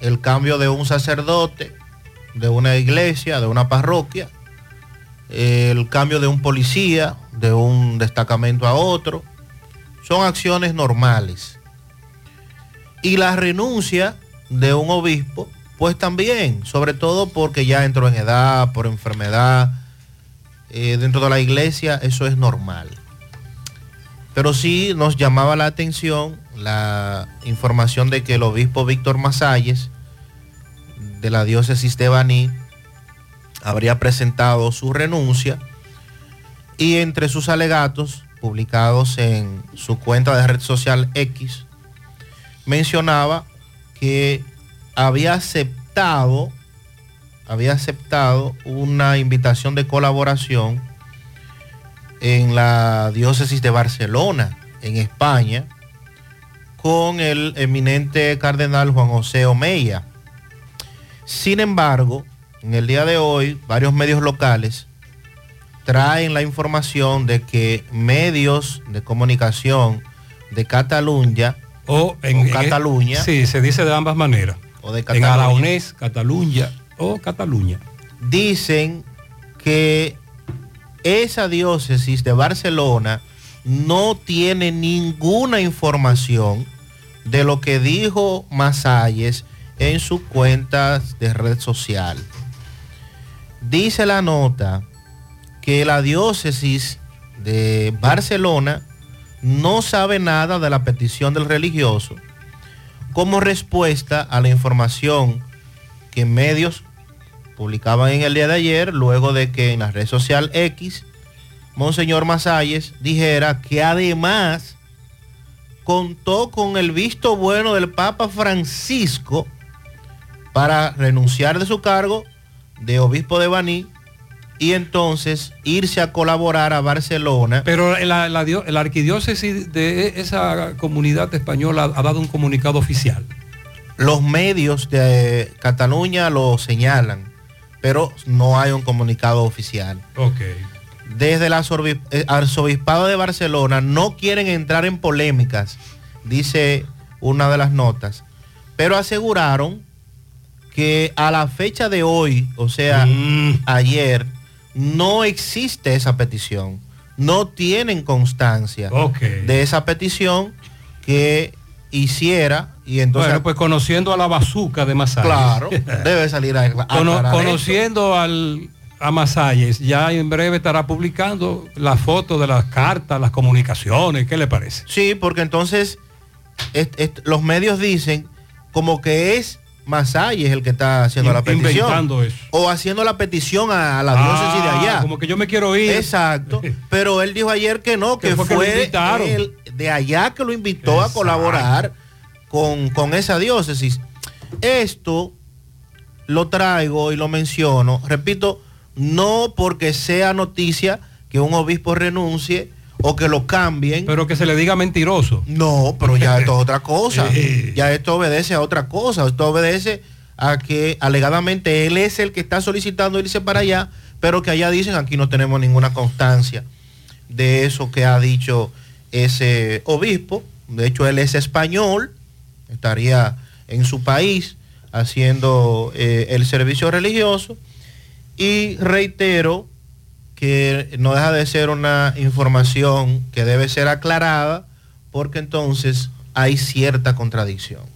El cambio de un sacerdote, de una iglesia, de una parroquia, el cambio de un policía, de un destacamento a otro, son acciones normales y la renuncia de un obispo, pues también, sobre todo porque ya entró en edad, por enfermedad, eh, dentro de la iglesia, eso es normal. Pero sí nos llamaba la atención la información de que el obispo Víctor Masalles, de la diócesis de Baní, habría presentado su renuncia y entre sus alegatos publicados en su cuenta de red social X, mencionaba que había aceptado, había aceptado una invitación de colaboración en la diócesis de Barcelona, en España, con el eminente cardenal Juan José Omeya. Sin embargo, en el día de hoy, varios medios locales traen la información de que medios de comunicación de Cataluña o en Cataluña. sí, se dice de ambas maneras. O de Cataluña. En aragonés, Cataluña o Cataluña. Dicen que esa diócesis de Barcelona no tiene ninguna información de lo que dijo Masalles en sus cuentas de red social. Dice la nota que la diócesis de Barcelona no sabe nada de la petición del religioso como respuesta a la información que medios publicaban en el día de ayer, luego de que en la red social X, Monseñor Masalles dijera que además contó con el visto bueno del Papa Francisco para renunciar de su cargo de obispo de Baní y entonces irse a colaborar a Barcelona. Pero la, arquidiócesis de esa comunidad española ha dado un comunicado oficial. Los medios de Cataluña lo señalan, pero no hay un comunicado oficial. Ok. Desde el eh, arzobispado de Barcelona no quieren entrar en polémicas, dice una de las notas, pero aseguraron que a la fecha de hoy, o sea, mm. ayer, no existe esa petición. No tienen constancia de esa petición que hiciera y entonces bueno, pues conociendo a la bazuca de Masalles. Claro, debe salir a, conociendo al a Masalles, ya en breve estará publicando la foto de las cartas, las comunicaciones, ¿qué le parece? Sí, porque entonces los medios dicen como que es Masay es el que está haciendo In- la petición. eso. O haciendo la petición a, a la Ah, diócesis de allá. como que yo me quiero ir. Exacto. Pero él dijo ayer que no, que, fue que él de allá que lo invitó a colaborar con, con esa diócesis. Esto lo traigo y lo menciono, repito, no porque sea noticia que un obispo renuncie o que lo cambien. Pero que se le diga mentiroso. No, pero ya esto es otra cosa. Ya esto obedece a otra cosa. Esto obedece a que alegadamente él es el que está solicitando irse para allá, pero que allá dicen aquí no tenemos ninguna constancia de eso que ha dicho ese obispo. De hecho, él es español, estaría en su país haciendo eh, el servicio religioso. Y reitero que no deja de ser una información que debe ser aclarada porque entonces hay cierta contradicción.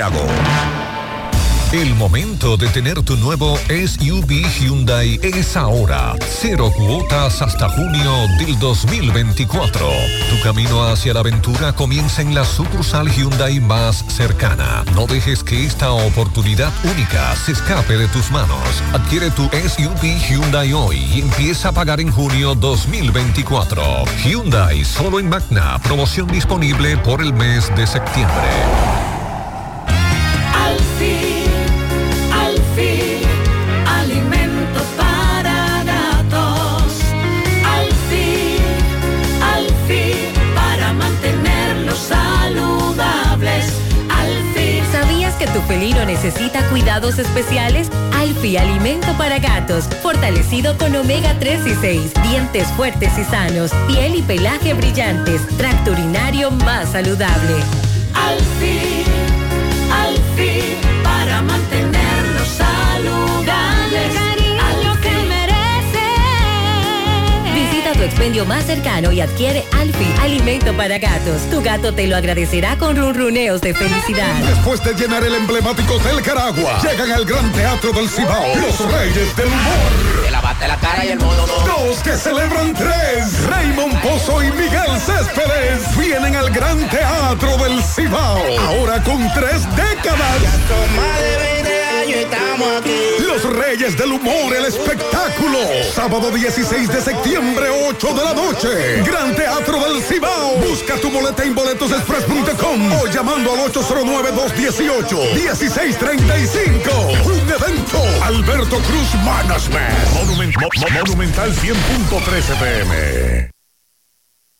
El momento de tener tu nuevo SUV Hyundai es ahora. Cero cuotas hasta junio del 2024. Tu camino hacia la aventura comienza en la sucursal Hyundai más cercana. No dejes que esta oportunidad única se escape de tus manos. Adquiere tu SUV Hyundai hoy y empieza a pagar en junio 2024. Hyundai solo en Magna. Promoción disponible por el mes de septiembre. Tu felino necesita cuidados especiales? Alfi Alimento para Gatos, fortalecido con omega 3 y 6, dientes fuertes y sanos, piel y pelaje brillantes, tracto urinario más saludable. Al tu expendio más cercano y adquiere Alfi Alimento para Gatos. Tu gato te lo agradecerá con ronroneos de felicidad. Después de llenar el emblemático Hotel Caragua, llegan al Gran Teatro del Cibao, los Reyes del Humor. Te lavaste la cara y el modo Dos que celebran tres. Raymond Pozo y Miguel Céspedes vienen al Gran Teatro del Cibao. Ahora con tres décadas. Los Reyes del Humor, el espectáculo. Sábado 16 de septiembre, 8 de la noche. Gran Teatro del Cibao. Busca tu boleta en boletosexpress.com o llamando al 809-218-1635. Un evento. Alberto Cruz Management. Monument- Mo- Mo- Monumental 100.13 pm.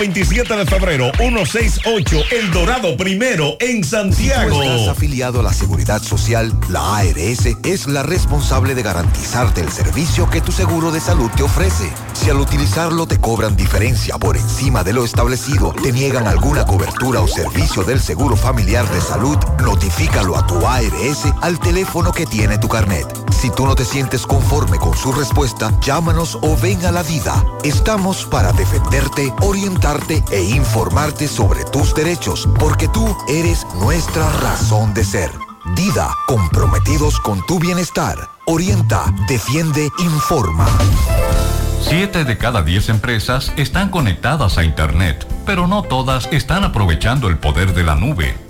27 de febrero, 168, El Dorado Primero, en Si Santiago. tú estás afiliado a la Seguridad Social, la ARS es la responsable de garantizarte el servicio que tu seguro de salud te ofrece. Si al utilizarlo te cobran diferencia por encima de lo establecido, te niegan alguna cobertura o servicio del Seguro Familiar de Salud, notifícalo a tu ARS al teléfono que tiene tu carnet. Si tú no te sientes conforme con su respuesta, llámanos o ven a la vida. Estamos para defenderte, orientarte e informarte sobre tus derechos, porque tú eres nuestra razón de ser. Dida, comprometidos con tu bienestar. Orienta, defiende, informa. Siete de cada diez empresas están conectadas a Internet, pero no todas están aprovechando el poder de la nube.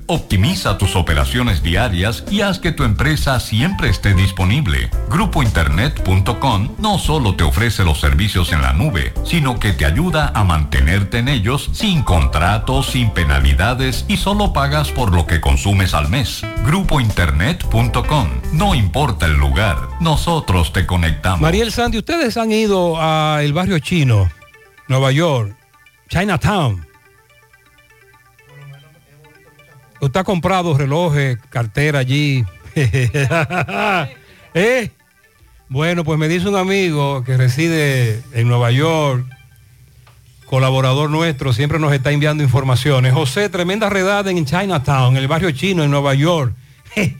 Optimiza tus operaciones diarias y haz que tu empresa siempre esté disponible. GrupoInternet.com no solo te ofrece los servicios en la nube, sino que te ayuda a mantenerte en ellos sin contratos, sin penalidades y solo pagas por lo que consumes al mes. GrupoInternet.com. No importa el lugar, nosotros te conectamos. Mariel Sandy, ustedes han ido al barrio chino, Nueva York, Chinatown. Usted ha comprado relojes, cartera allí. ¿Eh? Bueno, pues me dice un amigo que reside en Nueva York, colaborador nuestro, siempre nos está enviando informaciones. José, tremenda redada en Chinatown, en el barrio chino, en Nueva York.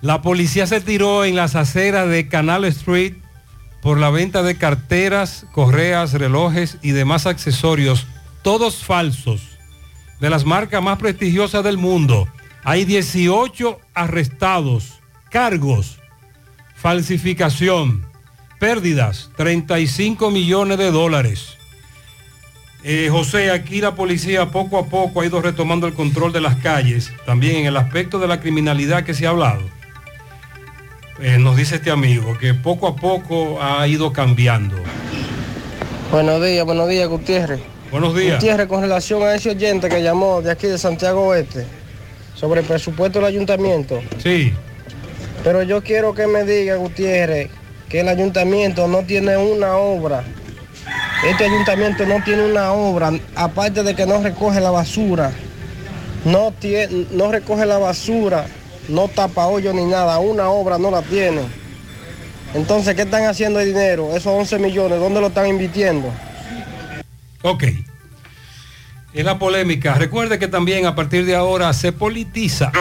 La policía se tiró en las aceras de Canal Street por la venta de carteras, correas, relojes y demás accesorios, todos falsos, de las marcas más prestigiosas del mundo. Hay 18 arrestados, cargos, falsificación, pérdidas, 35 millones de dólares. Eh, José, aquí la policía poco a poco ha ido retomando el control de las calles, también en el aspecto de la criminalidad que se ha hablado. Eh, nos dice este amigo que poco a poco ha ido cambiando. Buenos días, buenos días, Gutiérrez. Buenos días. Gutiérrez, con relación a ese oyente que llamó de aquí de Santiago Oeste sobre el presupuesto del ayuntamiento. Sí. Pero yo quiero que me diga, Gutiérrez, que el ayuntamiento no tiene una obra. Este ayuntamiento no tiene una obra, aparte de que no recoge la basura. No, tiene, no recoge la basura, no tapa hoyo ni nada, una obra no la tiene. Entonces, ¿qué están haciendo el dinero? Esos 11 millones, ¿dónde lo están invirtiendo? Ok. Es la polémica. Recuerde que también a partir de ahora se politiza.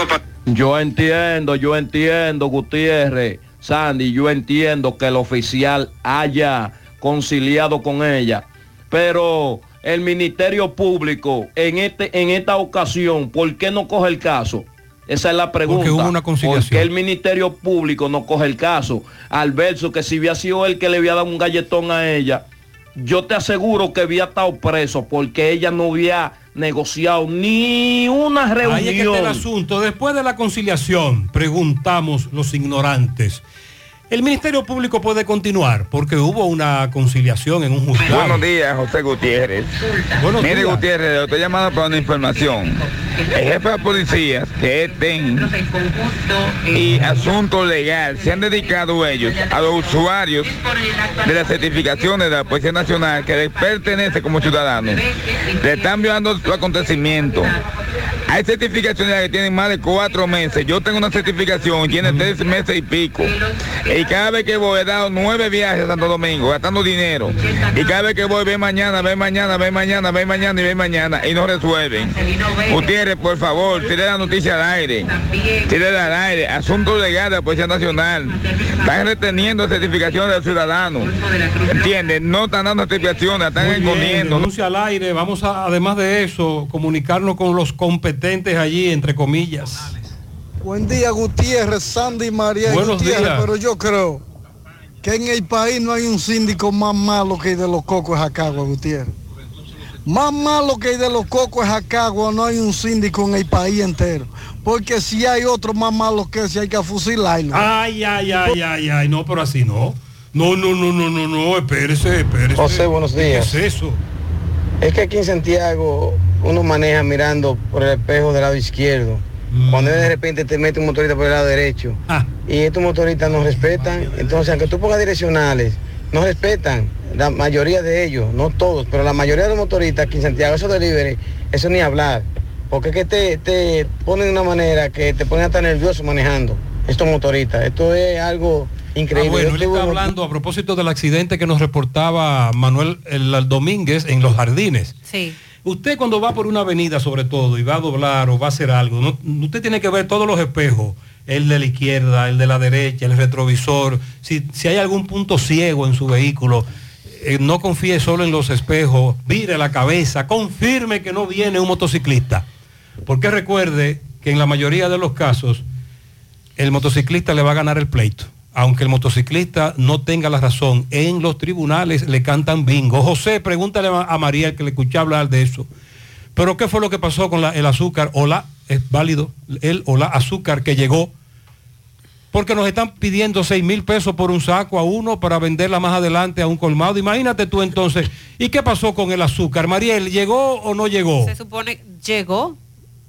Yo entiendo, yo entiendo, Gutiérrez, Sandy, yo entiendo que el oficial haya conciliado con ella, pero el Ministerio Público en, este, en esta ocasión, ¿por qué no coge el caso? Esa es la pregunta. Porque hubo una conciliación. ¿Por qué el Ministerio Público no coge el caso? Al verso que si había sido él que le había dado un galletón a ella, yo te aseguro que había estado preso porque ella no había negociado ni una reunión. Ahí es que está el asunto. Después de la conciliación, preguntamos los ignorantes. El Ministerio Público puede continuar porque hubo una conciliación en un juzgado. Buenos días, José Gutiérrez. Buenos Mire, días. Gutiérrez, le estoy llamando para una información. El jefe de policías, que es TEN, y Asunto Legal, se han dedicado ellos a los usuarios de las certificaciones de la Policía Nacional que les pertenece como ciudadanos. Le están violando su acontecimiento. Hay certificaciones que tienen más de cuatro meses. Yo tengo una certificación, tiene tres meses y pico. Y cada vez que voy he dado nueve viajes a Santo Domingo, gastando dinero. Y cada vez que voy, ve mañana, ve mañana, ve mañana, ve mañana y ve mañana. Y no resuelven. Gutiérrez, por favor, tire la noticia al aire. Tire al aire. Asunto legal de la Policía Nacional. Están reteniendo certificaciones de los ciudadanos. ¿Entienden? No están dando certificaciones, están escondiendo. denuncia al aire. Vamos a, además de eso, comunicarnos con los competentes allí, entre comillas. Buen día, Gutiérrez, Sandy y María Buenos Gutiérrez, días. pero yo creo que en el país no hay un síndico más malo que el de los cocos Jacagua, Gutiérrez. Más malo que el de los cocos de Jacagua, no hay un síndico en el país entero. Porque si hay otro más malo que ese, hay que fusilarlo. Ay, ay, ay, ay, ay, no, pero así no. No, no, no, no, no, no, espérese, espérese. José, buenos días. ¿Qué es eso? Es que aquí en Santiago uno maneja mirando por el espejo del lado izquierdo. Cuando de repente te mete un motorista por el lado derecho. Y estos motoristas no respetan. Entonces, aunque tú pongas direccionales, no respetan. La mayoría de ellos, no todos, pero la mayoría de los motoristas aquí en Santiago, esos delivery, eso ni hablar. Porque es que te, te ponen de una manera que te ponen hasta nervioso manejando estos motoristas. Esto es algo increíble. Ah, bueno, Yo él está hablando a propósito del accidente que nos reportaba Manuel el, Domínguez en Los Jardines. Sí. Usted cuando va por una avenida sobre todo y va a doblar o va a hacer algo, no- usted tiene que ver todos los espejos, el de la izquierda, el de la derecha, el retrovisor, si, si hay algún punto ciego en su vehículo, eh, no confíe solo en los espejos, vire la cabeza, confirme que no viene un motociclista. Porque recuerde que en la mayoría de los casos el motociclista le va a ganar el pleito. Aunque el motociclista no tenga la razón, en los tribunales le cantan bingo. José, pregúntale a María que le escuché hablar de eso. Pero ¿qué fue lo que pasó con el azúcar o la, es válido, el o la azúcar que llegó? Porque nos están pidiendo 6 mil pesos por un saco a uno para venderla más adelante a un colmado. Imagínate tú entonces. ¿Y qué pasó con el azúcar? Mariel, ¿llegó o no llegó? Se supone, llegó.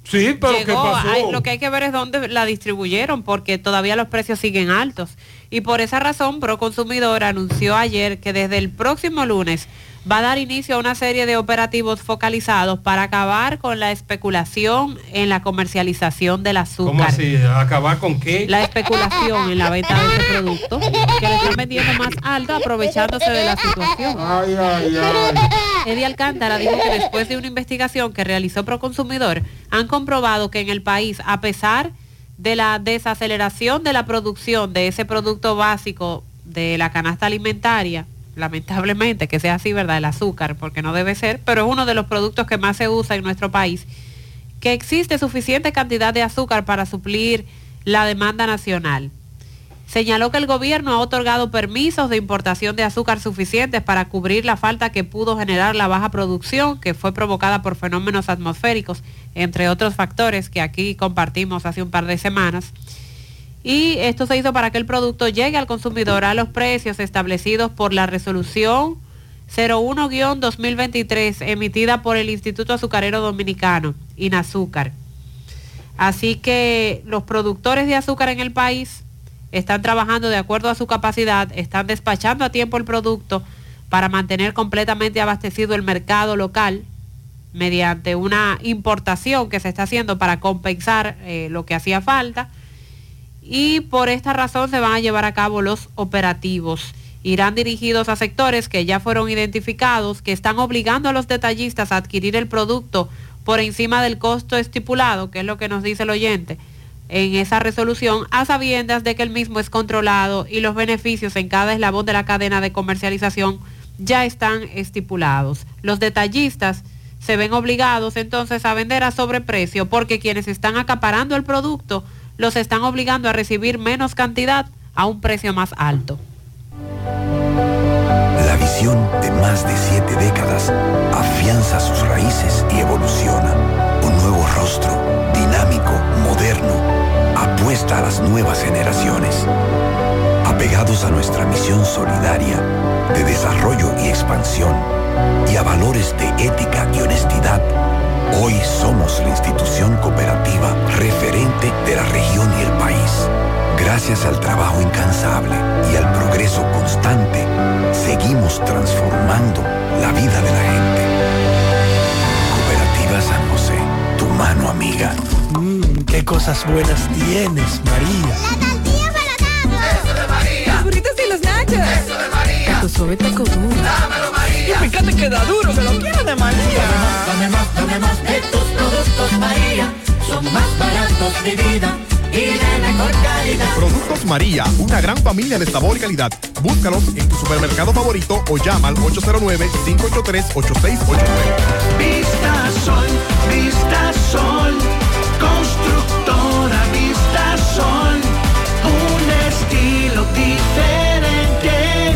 Sí, pero ¿qué pasó? lo que hay que ver es dónde la distribuyeron, porque todavía los precios siguen altos. Y por esa razón, Proconsumidor anunció ayer que desde el próximo lunes va a dar inicio a una serie de operativos focalizados para acabar con la especulación en la comercialización del azúcar. ¿Cómo así? ¿Acabar con qué? La especulación en la venta de ese producto, que le están vendiendo más alto aprovechándose de la situación. Eddie Alcántara dijo que después de una investigación que realizó Proconsumidor, han comprobado que en el país, a pesar de la desaceleración de la producción de ese producto básico de la canasta alimentaria, lamentablemente que sea así, ¿verdad? El azúcar, porque no debe ser, pero es uno de los productos que más se usa en nuestro país, que existe suficiente cantidad de azúcar para suplir la demanda nacional. Señaló que el gobierno ha otorgado permisos de importación de azúcar suficientes para cubrir la falta que pudo generar la baja producción, que fue provocada por fenómenos atmosféricos, entre otros factores que aquí compartimos hace un par de semanas. Y esto se hizo para que el producto llegue al consumidor a los precios establecidos por la resolución 01-2023 emitida por el Instituto Azucarero Dominicano, INAZúcar. Así que los productores de azúcar en el país están trabajando de acuerdo a su capacidad, están despachando a tiempo el producto para mantener completamente abastecido el mercado local mediante una importación que se está haciendo para compensar eh, lo que hacía falta. Y por esta razón se van a llevar a cabo los operativos. Irán dirigidos a sectores que ya fueron identificados, que están obligando a los detallistas a adquirir el producto por encima del costo estipulado, que es lo que nos dice el oyente en esa resolución, a sabiendas de que el mismo es controlado y los beneficios en cada eslabón de la cadena de comercialización ya están estipulados. Los detallistas se ven obligados entonces a vender a sobreprecio porque quienes están acaparando el producto los están obligando a recibir menos cantidad a un precio más alto. La visión de más de siete décadas afianza sus raíces y evoluciona. Un nuevo rostro, dinámico, moderno, apuesta a las nuevas generaciones. Apegados a nuestra misión solidaria de desarrollo y expansión y a valores de ética y honestidad, hoy somos la institución cooperativa referente de la región y el país. Gracias al trabajo incansable y al progreso constante, seguimos transformando la vida de la gente. Cooperativa San José, tu mano amiga. Mmm, qué cosas buenas tienes, María. La tortilla para Eso de María. Los burritos y los nachos. Eso de María. Tu suave taco duro. Dámelo, María. Y fíjate que da duro, que lo quiero de María. Dame más, dame más de tus productos, María. Son más baratos de vida y de mejor calidad. Productos María, una gran familia de sabor y calidad. Búscalos en tu supermercado favorito o llama al 809-583-8689. Vista Sol, Vista Sol, constructora Vista Sol, un estilo diferente,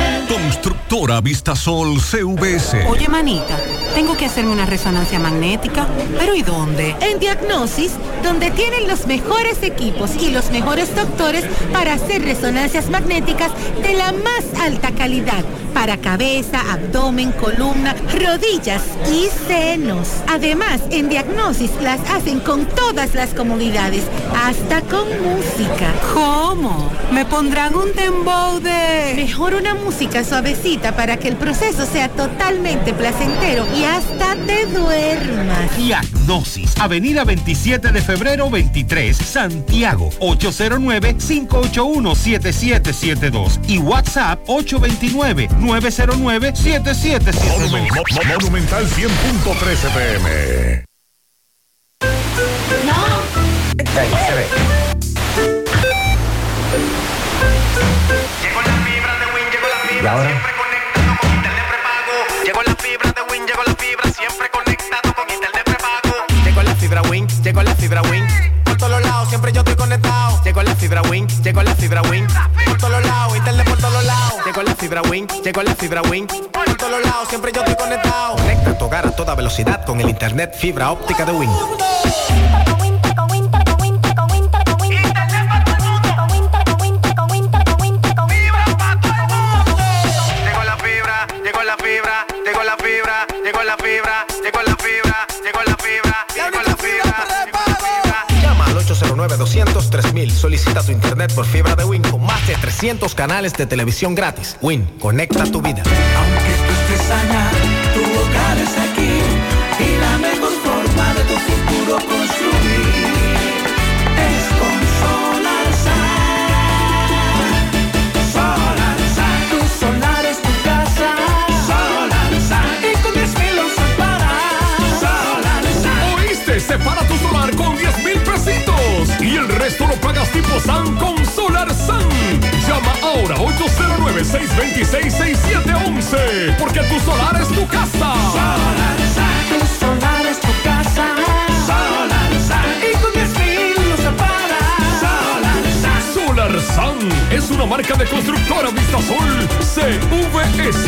Constructora Vistasol CVS. Oye, manita, tengo que hacerme una resonancia magnética, pero ¿y dónde? En Diagnosis, donde tienen los mejores equipos y los mejores doctores para hacer resonancias magnéticas de la más alta calidad para cabeza, abdomen, columna, rodillas y senos. Además, en Diagnosis las hacen con todas las comodidades, hasta con música. ¿Cómo? ¿Me pondrán un dembow de...? Mejor una música suavecita para que el proceso sea totalmente placentero y hasta te duermas. Avenida 27 de febrero 23, Santiago, 809-581-7772 y WhatsApp 829-909-7772. Monumental 100.13 pm. Ahí se ve. ¿Y ahora? Fibra Win, llegó la fibra Win. Por todos lados, siempre yo estoy conectado. Llegó la fibra Win, llegó la fibra Win. Por todos lados, internet por todos lados. Llegó la fibra Win, llegó la fibra Win. Por todos lados, siempre yo estoy conectado. Conecta tu hogar a toda velocidad con el internet fibra óptica de Win. 809-200-3000. Solicita tu internet por fibra de Win con más de 300 canales de televisión gratis. Win, conecta tu vida. estés allá, tipo SAN con Solar SAN. Llama ahora 809-626-6711 porque tu solar es tu casa. Solarsa, tu solar es tu casa. Solarsa, y con 10 mil lo separas. Solarsa. Solar Sun es una marca de constructora Vistasol CVS.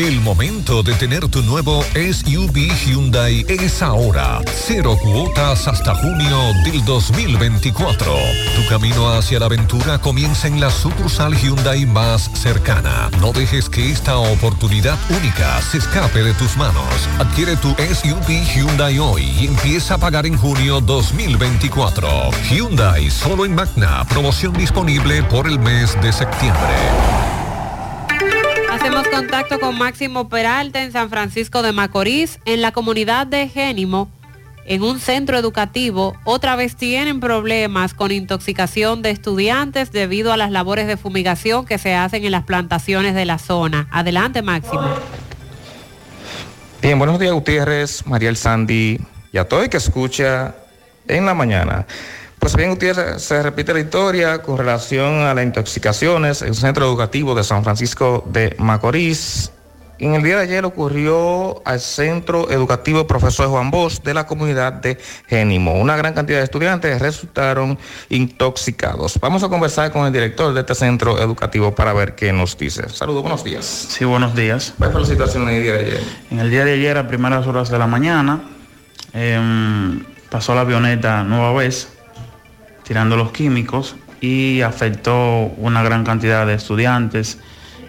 El momento de tener tu nuevo SUV Hyundai es ahora. Cero cuotas hasta junio del 2024. Tu camino hacia la aventura comienza en la sucursal Hyundai más cercana. No dejes que esta oportunidad única se escape de tus manos. Adquiere tu SUV Hyundai hoy y empieza a pagar en junio 2024. Hyundai solo en Magna. Promoción disponible por el mes de septiembre. Hacemos contacto con Máximo Peralta en San Francisco de Macorís, en la comunidad de Génimo, en un centro educativo. Otra vez tienen problemas con intoxicación de estudiantes debido a las labores de fumigación que se hacen en las plantaciones de la zona. Adelante, Máximo. Bien, buenos días Gutiérrez, Mariel Sandy y a todo el que escucha en la mañana. Pues bien, Gutiérrez, se repite la historia con relación a las intoxicaciones en un centro educativo de San Francisco de Macorís. En el día de ayer ocurrió al centro educativo profesor Juan Bosch de la comunidad de Génimo. Una gran cantidad de estudiantes resultaron intoxicados. Vamos a conversar con el director de este centro educativo para ver qué nos dice. Saludos, buenos días. Sí, buenos días. ¿Cuál fue la situación en el día de ayer? En el día de ayer, a primeras horas de la mañana, em, pasó la avioneta nueva vez, tirando los químicos y afectó una gran cantidad de estudiantes,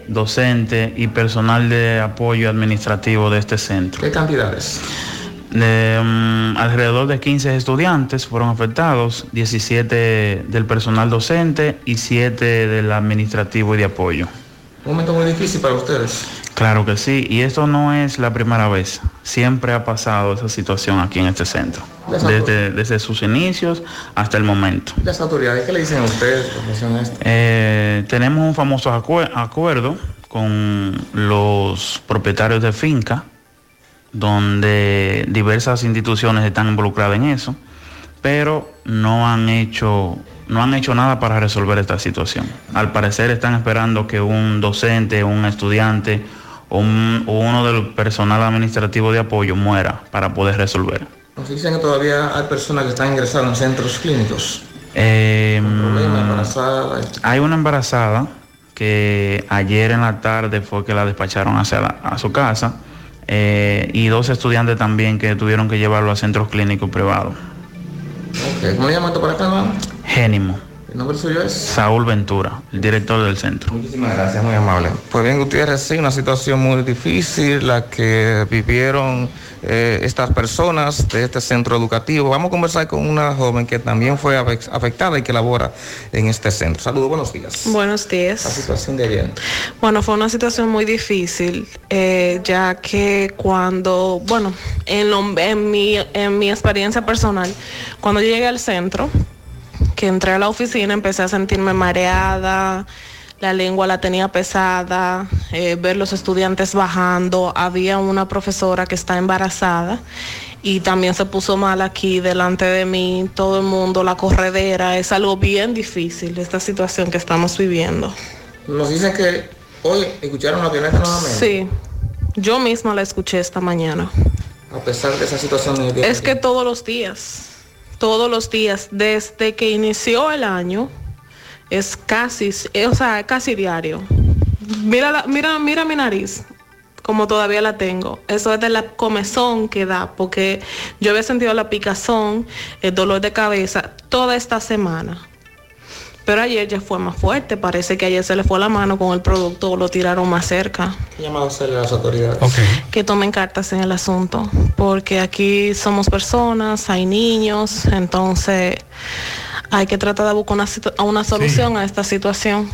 docentes y personal de apoyo administrativo de este centro. ¿Qué cantidades? De, mm, alrededor de 15 estudiantes fueron afectados, 17 del personal docente y 7 del administrativo y de apoyo. Un momento muy difícil para ustedes. Claro que sí, y esto no es la primera vez. Siempre ha pasado esa situación aquí en este centro, desde, desde sus inicios hasta el momento. Las autoridades, ¿qué le dicen a ustedes a esto? Eh, tenemos un famoso acue- acuerdo con los propietarios de finca, donde diversas instituciones están involucradas en eso, pero no han hecho no han hecho nada para resolver esta situación. Al parecer están esperando que un docente, un estudiante un- uno del personal administrativo de apoyo muera para poder resolver. Nos dicen que todavía hay personas que están ingresadas en centros clínicos. Eh, embarazada. Hay una embarazada que ayer en la tarde fue que la despacharon hacia la- a su casa. eh, y dos estudiantes también que tuvieron que llevarlo a centros clínicos privados. ¿Cómo le llaman para acá, Génimo. ¿El nombre suyo es? Saúl Ventura, el director del centro. Muchísimas gracias, muy amable. Pues bien, Gutiérrez, sí, una situación muy difícil la que vivieron eh, estas personas de este centro educativo. Vamos a conversar con una joven que también fue afe- afectada y que labora en este centro. Saludos, buenos días. Buenos días. La situación de ayer. Bueno, fue una situación muy difícil, eh, ya que cuando, bueno, en, lo- en, mi, en mi experiencia personal, cuando yo llegué al centro, que entré a la oficina, empecé a sentirme mareada, la lengua la tenía pesada, eh, ver los estudiantes bajando, había una profesora que está embarazada y también se puso mal aquí delante de mí, todo el mundo, la corredera, es algo bien difícil esta situación que estamos viviendo. Nos dicen que hoy escucharon la avioneta nuevamente. Sí, yo misma la escuché esta mañana. A pesar de esa situación de Es que todos los días, todos los días, desde que inició el año, es casi, eh, o sea, casi diario. Mira, la- mira, mira mi nariz, como todavía la tengo. Eso es de la comezón que da, porque yo había sentido la picazón, el dolor de cabeza toda esta semana. Pero ayer ya fue más fuerte, parece que ayer se le fue la mano con el producto, lo tiraron más cerca. ¿Qué llamado a hacerle a las autoridades? que tomen cartas en el asunto, porque aquí somos personas, hay niños, entonces hay que tratar de buscar una, una solución a esta situación.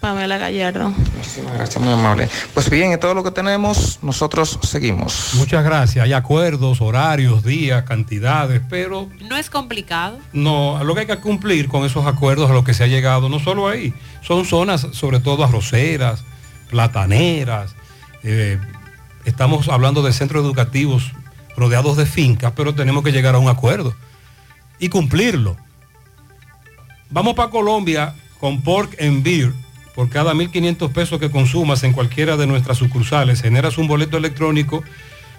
Pamela Gallardo. Muchísimas gracias, muy amable. Pues bien, en todo lo que tenemos, nosotros seguimos. Muchas gracias. Hay acuerdos, horarios, días, cantidades, pero No es complicado. no, lo que hay que cumplir con esos acuerdos a los que se ha llegado, no solo ahí, son zonas sobre todo arroceras, plataneras, eh, estamos hablando de centros educativos rodeados de fincas, pero tenemos que llegar a un acuerdo y cumplirlo. Vamos para Colombia con Pork and Beer. Por cada 1.500 pesos que consumas en cualquiera de nuestras sucursales, generas un boleto electrónico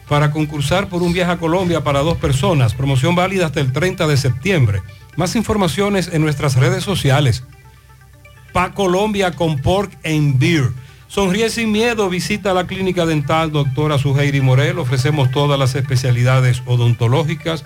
para concursar por un viaje a Colombia para dos personas. Promoción válida hasta el 30 de septiembre. Más informaciones en nuestras redes sociales. Pa Colombia con Pork and Beer. Sonríe sin miedo, visita la clínica dental doctora Suheiri Morel. Ofrecemos todas las especialidades odontológicas.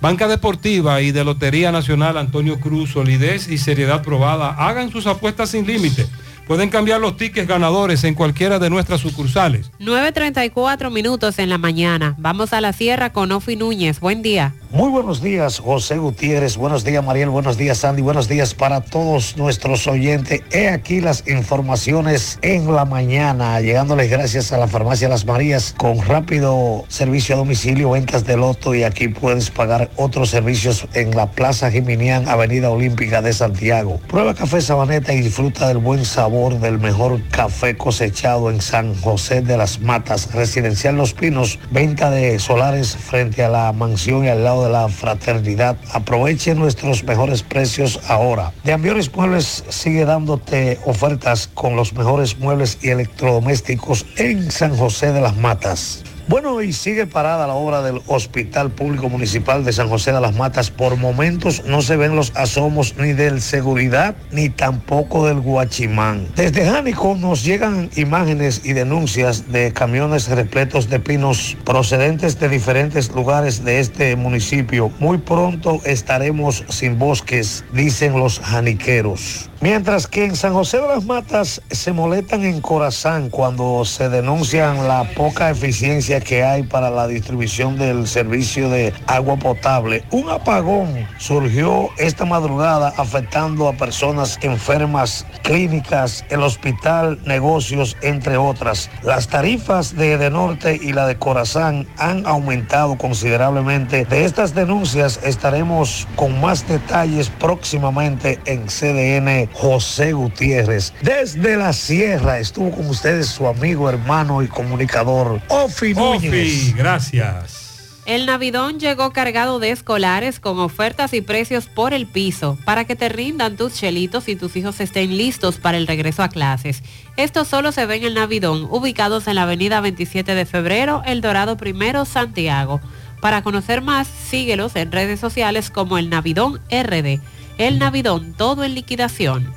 Banca Deportiva y de Lotería Nacional Antonio Cruz, solidez y seriedad probada. Hagan sus apuestas sin límite. Pueden cambiar los tickets ganadores en cualquiera de nuestras sucursales. 9.34 minutos en la mañana. Vamos a la sierra con Ofi Núñez. Buen día. Muy buenos días, José Gutiérrez. Buenos días, Mariel. Buenos días, Sandy. Buenos días para todos nuestros oyentes. He aquí las informaciones en la mañana, llegándoles gracias a la Farmacia Las Marías con rápido servicio a domicilio, ventas de loto y aquí puedes pagar otros servicios en la Plaza Jiminián, Avenida Olímpica de Santiago. Prueba café Sabaneta y disfruta del buen sabor del mejor café cosechado en San José de las Matas, Residencial Los Pinos, venta de solares frente a la mansión y al lado de la fraternidad. Aproveche nuestros mejores precios ahora. De Ambiones Muebles sigue dándote ofertas con los mejores muebles y electrodomésticos en San José de las Matas. Bueno, y sigue parada la obra del Hospital Público Municipal de San José de las Matas. Por momentos no se ven los asomos ni del seguridad ni tampoco del guachimán. Desde Jánico nos llegan imágenes y denuncias de camiones repletos de pinos procedentes de diferentes lugares de este municipio. Muy pronto estaremos sin bosques, dicen los janiqueros. Mientras que en San José de las Matas se molestan en Corazán cuando se denuncian la poca eficiencia que hay para la distribución del servicio de agua potable. Un apagón surgió esta madrugada afectando a personas enfermas, clínicas, el hospital, negocios, entre otras. Las tarifas de Edenorte y la de Corazán han aumentado considerablemente. De estas denuncias estaremos con más detalles próximamente en CDN José Gutiérrez. Desde la sierra estuvo con ustedes su amigo, hermano y comunicador, Ofi Sofi, gracias. El Navidón llegó cargado de escolares con ofertas y precios por el piso para que te rindan tus chelitos y tus hijos estén listos para el regreso a clases. Esto solo se ve en el Navidón, ubicados en la avenida 27 de febrero, El Dorado Primero, Santiago. Para conocer más, síguelos en redes sociales como el Navidón RD. El Navidón, todo en liquidación.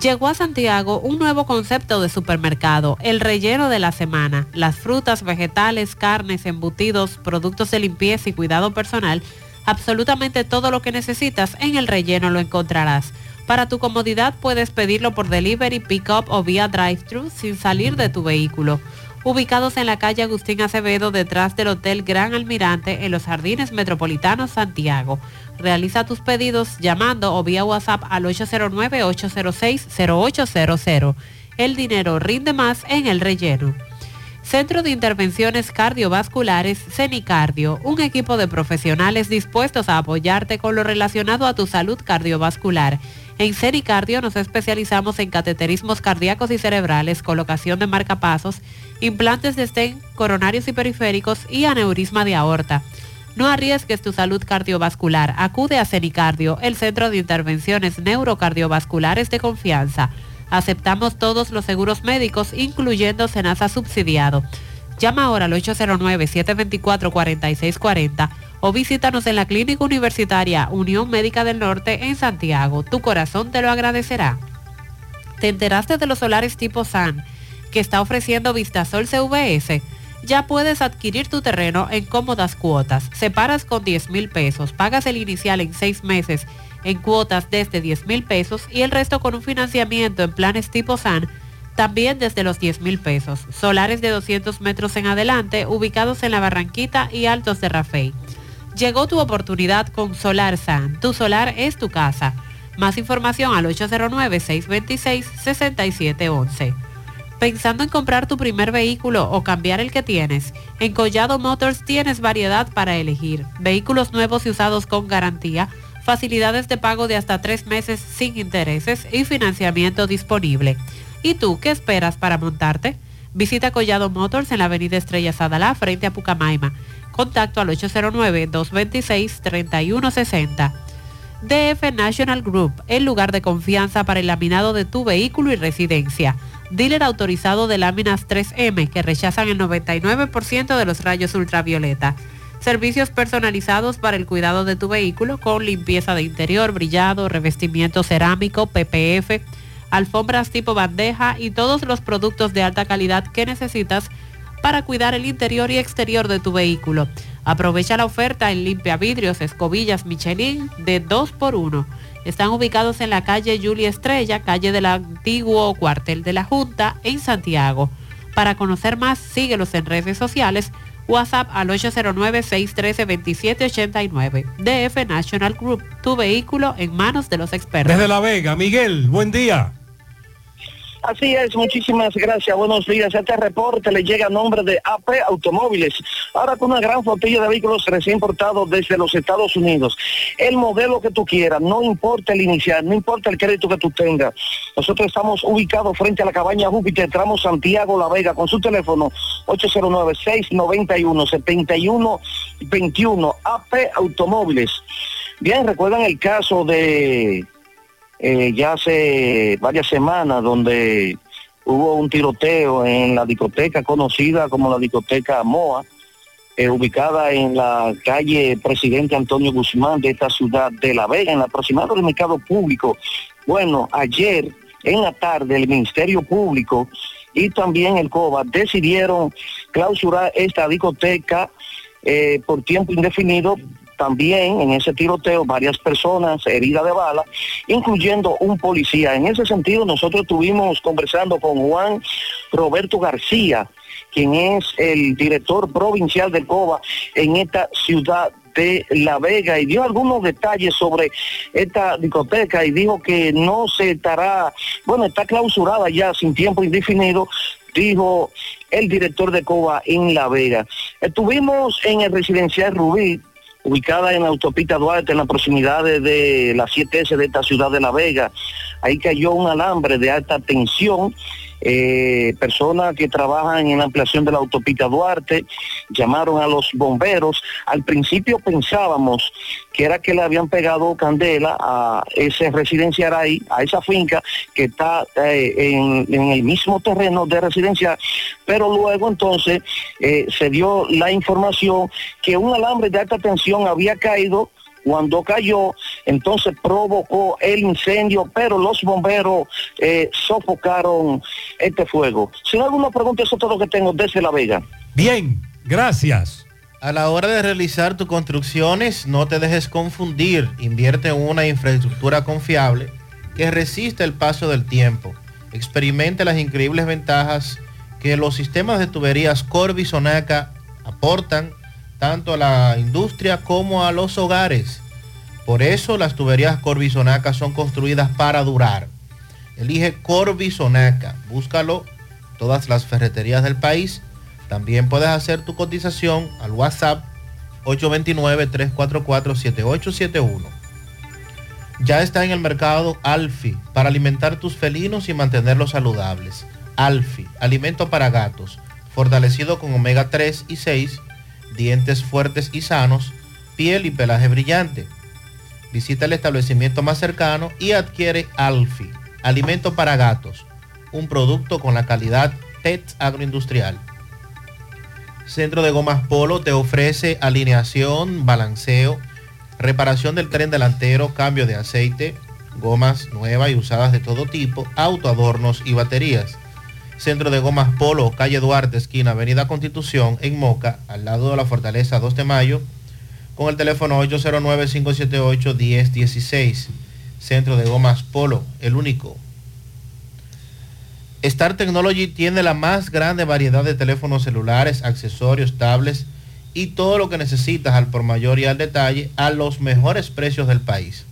Llegó a Santiago un nuevo concepto de supermercado, el relleno de la semana. Las frutas, vegetales, carnes, embutidos, productos de limpieza y cuidado personal, absolutamente todo lo que necesitas en el relleno lo encontrarás. Para tu comodidad puedes pedirlo por delivery, pick-up o vía drive-thru sin salir de tu vehículo. Ubicados en la calle Agustín Acevedo detrás del Hotel Gran Almirante en los Jardines Metropolitanos Santiago. Realiza tus pedidos llamando o vía WhatsApp al 809-806-0800. El dinero rinde más en el relleno. Centro de Intervenciones Cardiovasculares CENICARDIO, un equipo de profesionales dispuestos a apoyarte con lo relacionado a tu salud cardiovascular. En CENICARDIO nos especializamos en cateterismos cardíacos y cerebrales, colocación de marcapasos, implantes de stent, coronarios y periféricos y aneurisma de aorta. No arriesgues tu salud cardiovascular. Acude a CENICARDIO, el centro de intervenciones neurocardiovasculares de confianza. Aceptamos todos los seguros médicos, incluyendo Senasa subsidiado. Llama ahora al 809-724-4640 o visítanos en la Clínica Universitaria Unión Médica del Norte en Santiago. Tu corazón te lo agradecerá. ¿Te enteraste de los solares tipo SAN que está ofreciendo Vistasol CVS? Ya puedes adquirir tu terreno en cómodas cuotas. Separas con 10 mil pesos, pagas el inicial en seis meses en cuotas desde 10 mil pesos y el resto con un financiamiento en planes tipo SAN también desde los 10 mil pesos. Solares de 200 metros en adelante ubicados en la Barranquita y Altos de Rafey. Llegó tu oportunidad con Solar San. Tu solar es tu casa. Más información al 809-626-6711. Pensando en comprar tu primer vehículo o cambiar el que tienes, en Collado Motors tienes variedad para elegir. Vehículos nuevos y usados con garantía, facilidades de pago de hasta tres meses sin intereses y financiamiento disponible. ¿Y tú qué esperas para montarte? Visita Collado Motors en la avenida Estrella Sadalá frente a Pucamaima. Contacto al 809-226-3160. DF National Group, el lugar de confianza para el laminado de tu vehículo y residencia. Dealer autorizado de láminas 3M que rechazan el 99% de los rayos ultravioleta. Servicios personalizados para el cuidado de tu vehículo con limpieza de interior, brillado, revestimiento cerámico, PPF, alfombras tipo bandeja y todos los productos de alta calidad que necesitas para cuidar el interior y exterior de tu vehículo. Aprovecha la oferta en limpia vidrios, escobillas Michelin de 2x1. Están ubicados en la calle Julia Estrella, calle del antiguo cuartel de la Junta, en Santiago. Para conocer más, síguelos en redes sociales, WhatsApp al 809-613-2789. DF National Group, tu vehículo en manos de los expertos. Desde La Vega, Miguel, buen día. Así es, muchísimas gracias, buenos días. Este reporte le llega a nombre de AP Automóviles. Ahora con una gran flotilla de vehículos recién importados desde los Estados Unidos. El modelo que tú quieras, no importa el inicial, no importa el crédito que tú tengas. Nosotros estamos ubicados frente a la cabaña Júpiter, tramo Santiago La Vega, con su teléfono 809-691-7121. AP Automóviles. Bien, recuerdan el caso de eh, ya hace varias semanas donde hubo un tiroteo en la discoteca conocida como la discoteca Moa, eh, ubicada en la calle Presidente Antonio Guzmán de esta ciudad de La Vega, en la aproximada del mercado público. Bueno, ayer en la tarde el Ministerio Público y también el COBA decidieron clausurar esta discoteca eh, por tiempo indefinido también en ese tiroteo varias personas heridas de bala, incluyendo un policía. En ese sentido, nosotros estuvimos conversando con Juan Roberto García, quien es el director provincial del COBA en esta ciudad de La Vega y dio algunos detalles sobre esta discoteca y dijo que no se estará, bueno, está clausurada ya sin tiempo indefinido, dijo el director de COBA en La Vega. Estuvimos en el residencial Rubí, ubicada en la autopista Duarte, en las proximidades de la 7S de esta ciudad de La Vega. Ahí cayó un alambre de alta tensión eh, personas que trabajan en la ampliación de la autopista Duarte llamaron a los bomberos. Al principio pensábamos que era que le habían pegado candela a ese residencial ahí, a esa finca que está eh, en, el mismo terreno de residencia, pero luego entonces eh, se dio la información que un alambre de alta tensión había caído cuando cayó, entonces provocó el incendio, pero los bomberos eh, sofocaron este fuego. Si no hay alguna pregunta, eso es todo lo que tengo desde La Vega. Bien, gracias. A la hora de realizar tus construcciones, no te dejes confundir. Invierte en una infraestructura confiable que resiste el paso del tiempo. Experimente las increíbles ventajas que los sistemas de tuberías Corby Sonaca aportan tanto a la industria como a los hogares. Por eso las tuberías Corby Sonaca son construidas para durar. Elige Corby Sonaca, búscalo todas las ferreterías del país. También puedes hacer tu cotización al WhatsApp 829-344-7871. Ya está en el mercado Alfi para alimentar tus felinos y mantenerlos saludables. Alfi, alimento para gatos, fortalecido con omega 3 y 6, dientes fuertes y sanos, piel y pelaje brillante. Visita el establecimiento más cercano y adquiere Alfi, alimento para gatos, un producto con la calidad PET agroindustrial. Centro de Gomas Polo te ofrece alineación, balanceo, reparación del tren delantero, cambio de aceite, gomas nuevas y usadas de todo tipo, autoadornos y baterías. Centro de Gomas Polo, calle Duarte, esquina Avenida Constitución, en Moca, al lado de la Fortaleza 2 de Mayo, con el teléfono 809-578-1016. Centro de Gomas Polo, el único. Star Technology tiene la más grande variedad de teléfonos celulares, accesorios, tablets y todo lo que necesitas al por mayor y al detalle a los mejores precios del país.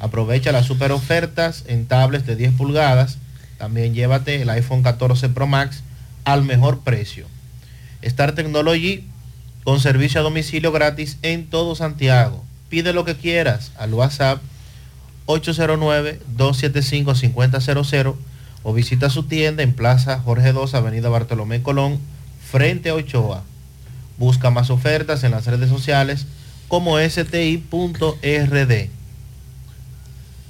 Aprovecha las super ofertas en tablets de 10 pulgadas. También llévate el iPhone 14 Pro Max al mejor precio. Star Technology con servicio a domicilio gratis en todo Santiago. Pide lo que quieras al WhatsApp 809-275-5000 o visita su tienda en Plaza Jorge II, Avenida Bartolomé Colón, frente a Ochoa. Busca más ofertas en las redes sociales como sti.rd.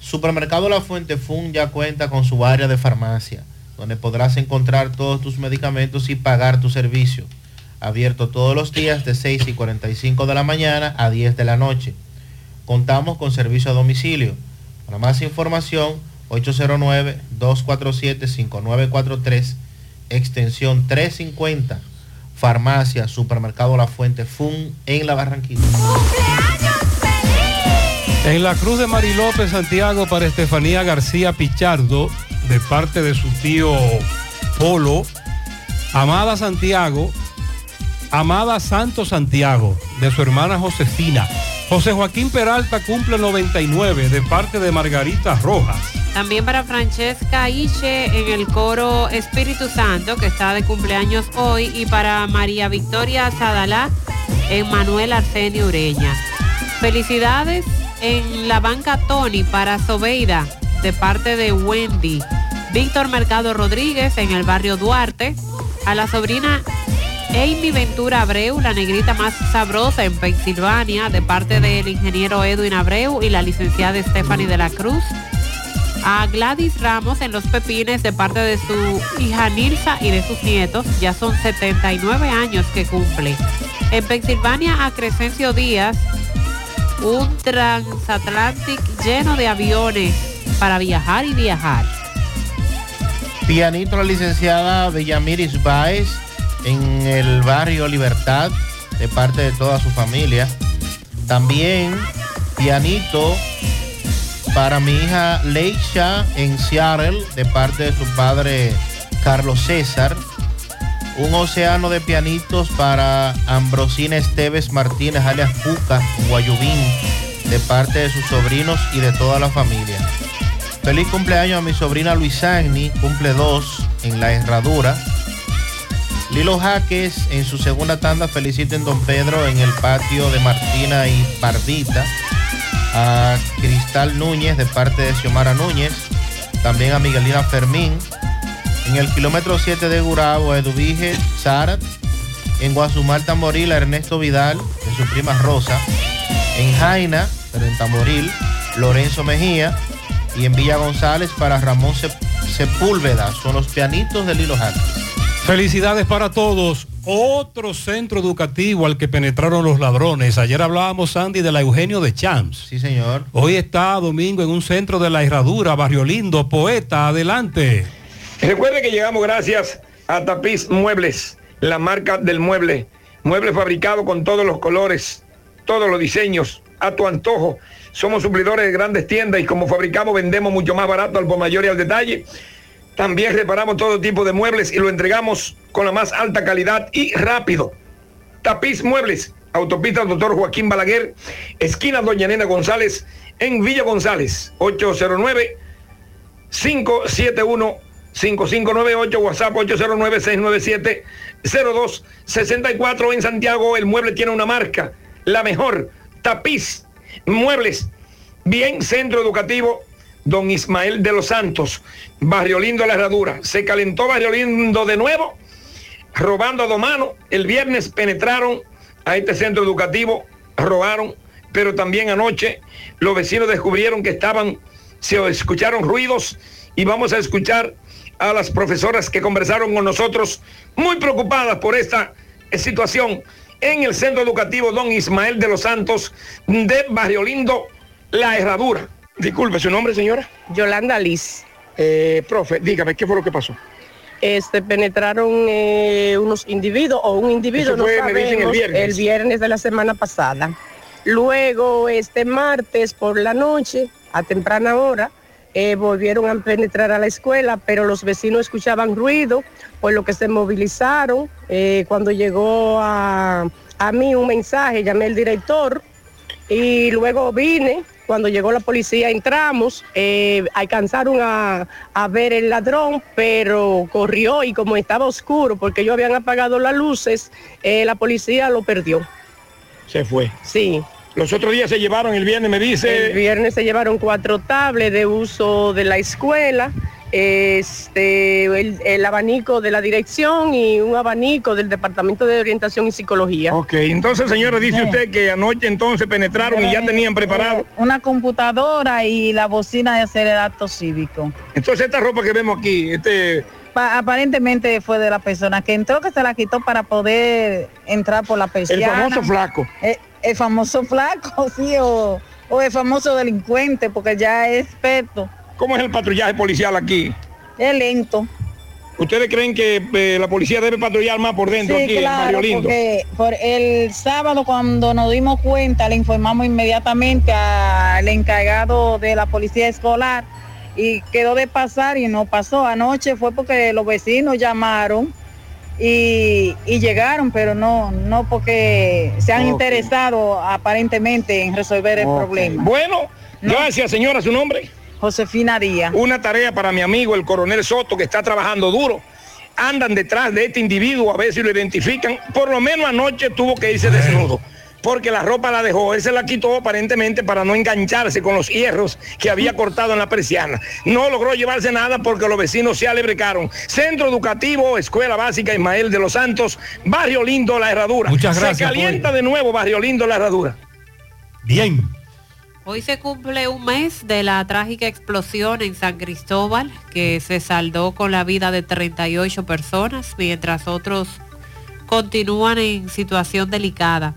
Supermercado La Fuente Fun ya cuenta con su área de farmacia, donde podrás encontrar todos tus medicamentos y pagar tu servicio. Abierto todos los días de 6 y 45 de la mañana a 10 de la noche. Contamos con servicio a domicilio. Para más información, 809-247-5943, extensión 350, farmacia, supermercado La Fuente Fun en La Barranquilla. En la Cruz de Mari López, Santiago, para Estefanía García Pichardo, de parte de su tío Polo, Amada Santiago, Amada Santo Santiago, de su hermana Josefina. José Joaquín Peralta cumple 99, de parte de Margarita Rojas. También para Francesca Iche en el coro Espíritu Santo, que está de cumpleaños hoy, y para María Victoria Sadalá en Manuel Arsenio Ureña. Felicidades en la banca Tony para Sobeida, de parte de Wendy. Víctor Mercado Rodríguez en el barrio Duarte. A la sobrina Amy Ventura Abreu, la negrita más sabrosa en Pensilvania, de parte del ingeniero Edwin Abreu y la licenciada Stephanie de la Cruz a Gladys Ramos en Los Pepines de parte de su hija Nilsa y de sus nietos. Ya son 79 años que cumple. En Pensilvania a Crescencio Díaz, un transatlantic lleno de aviones para viajar y viajar. Pianito la licenciada Bellamiris Baez en el barrio Libertad de parte de toda su familia. También pianito para mi hija Leisha en Seattle de parte de su padre Carlos César. Un océano de pianitos para Ambrosina Esteves Martínez alias Puca, Guayubín, de parte de sus sobrinos y de toda la familia. Feliz cumpleaños a mi sobrina Luisagni, cumple dos en la herradura. Lilo Jaques en su segunda tanda feliciten Don Pedro en el patio de Martina y Pardita a Cristal Núñez de parte de Xiomara Núñez, también a Miguelina Fermín En el kilómetro 7 de Gurabo, Eduvige, Zarat. En Guazumal, Tamboril, Ernesto Vidal, de su prima Rosa. En Jaina, pero en Tamboril, Lorenzo Mejía. Y en Villa González para Ramón Sep- Sepúlveda. Son los pianitos de Lilo Hack. Felicidades para todos. Otro centro educativo al que penetraron los ladrones. Ayer hablábamos, Sandy, de la Eugenio de Champs. Sí, señor. Hoy está Domingo en un centro de la Herradura, Barrio Lindo, poeta, adelante. Recuerde que llegamos gracias a Tapiz Muebles, la marca del mueble. Mueble fabricado con todos los colores, todos los diseños, a tu antojo. Somos suplidores de grandes tiendas y como fabricamos vendemos mucho más barato al por mayor y al detalle. También reparamos todo tipo de muebles y lo entregamos con la más alta calidad y rápido. Tapiz Muebles, autopista Doctor Joaquín Balaguer, esquina Doña Nena González, en Villa González, 809 571 5598 WhatsApp 809-697-0264 en Santiago. El mueble tiene una marca, la mejor, tapiz, muebles, bien centro educativo, don Ismael de los Santos, Barrio Lindo La Herradura. Se calentó Barrio Lindo de nuevo, robando a dos manos. El viernes penetraron a este centro educativo, robaron, pero también anoche los vecinos descubrieron que estaban, se escucharon ruidos y vamos a escuchar a las profesoras que conversaron con nosotros, muy preocupadas por esta situación en el centro educativo Don Ismael de los Santos de Barrio Lindo, La Herradura. Disculpe, ¿su nombre, señora? Yolanda Liz. Eh, profe, dígame, ¿qué fue lo que pasó? Este, penetraron eh, unos individuos o un individuo, Eso no fue, me dicen, el sabemos, viernes. el viernes de la semana pasada. Luego, este martes por la noche, a temprana hora, eh, volvieron a penetrar a la escuela, pero los vecinos escuchaban ruido, por lo que se movilizaron. Eh, cuando llegó a, a mí un mensaje, llamé al director y luego vine. Cuando llegó la policía entramos, eh, alcanzaron a, a ver el ladrón, pero corrió y como estaba oscuro, porque ellos habían apagado las luces, la policía lo perdió. Se fue. Sí. Los otros días se llevaron, el viernes me dice... El viernes se llevaron cuatro tablets de uso de la escuela, este, el, el abanico de la dirección y un abanico del Departamento de Orientación y Psicología. Ok, entonces señora, dice usted que anoche entonces penetraron y ya tenían preparado. Una computadora y la bocina de hacer el acto cívico. Entonces esta ropa que vemos aquí, este... Pa- aparentemente fue de la persona que entró que se la quitó para poder entrar por la El persiana. famoso flaco. Eh, el famoso flaco, sí, o, o el famoso delincuente, porque ya es experto. ¿Cómo es el patrullaje policial aquí? Es lento. ¿Ustedes creen que eh, la policía debe patrullar más por dentro Sí, aquí en Barrio Lindo? porque por el sábado cuando nos dimos cuenta le informamos inmediatamente al encargado de la policía escolar y quedó de pasar y no pasó. Anoche fue porque los vecinos llamaron y, y llegaron, pero no, no porque se han interesado aparentemente en resolver el problema. Bueno, gracias señora, su nombre. Josefina Díaz. Una tarea para mi amigo el coronel Soto que está trabajando duro. Andan detrás de este individuo a ver si lo identifican. Por lo menos anoche tuvo que irse desnudo. Porque la ropa la dejó, él se la quitó aparentemente para no engancharse con los hierros que había cortado en la persiana. No logró llevarse nada porque los vecinos se alebrecaron. Centro Educativo, Escuela Básica Ismael de los Santos, Barrio Lindo, La Herradura. Muchas gracias, Se calienta de nuevo Barrio Lindo, La Herradura. Bien. Hoy se cumple un mes de la trágica explosión en San Cristóbal que se saldó con la vida de 38 personas, mientras otros continúan en situación delicada.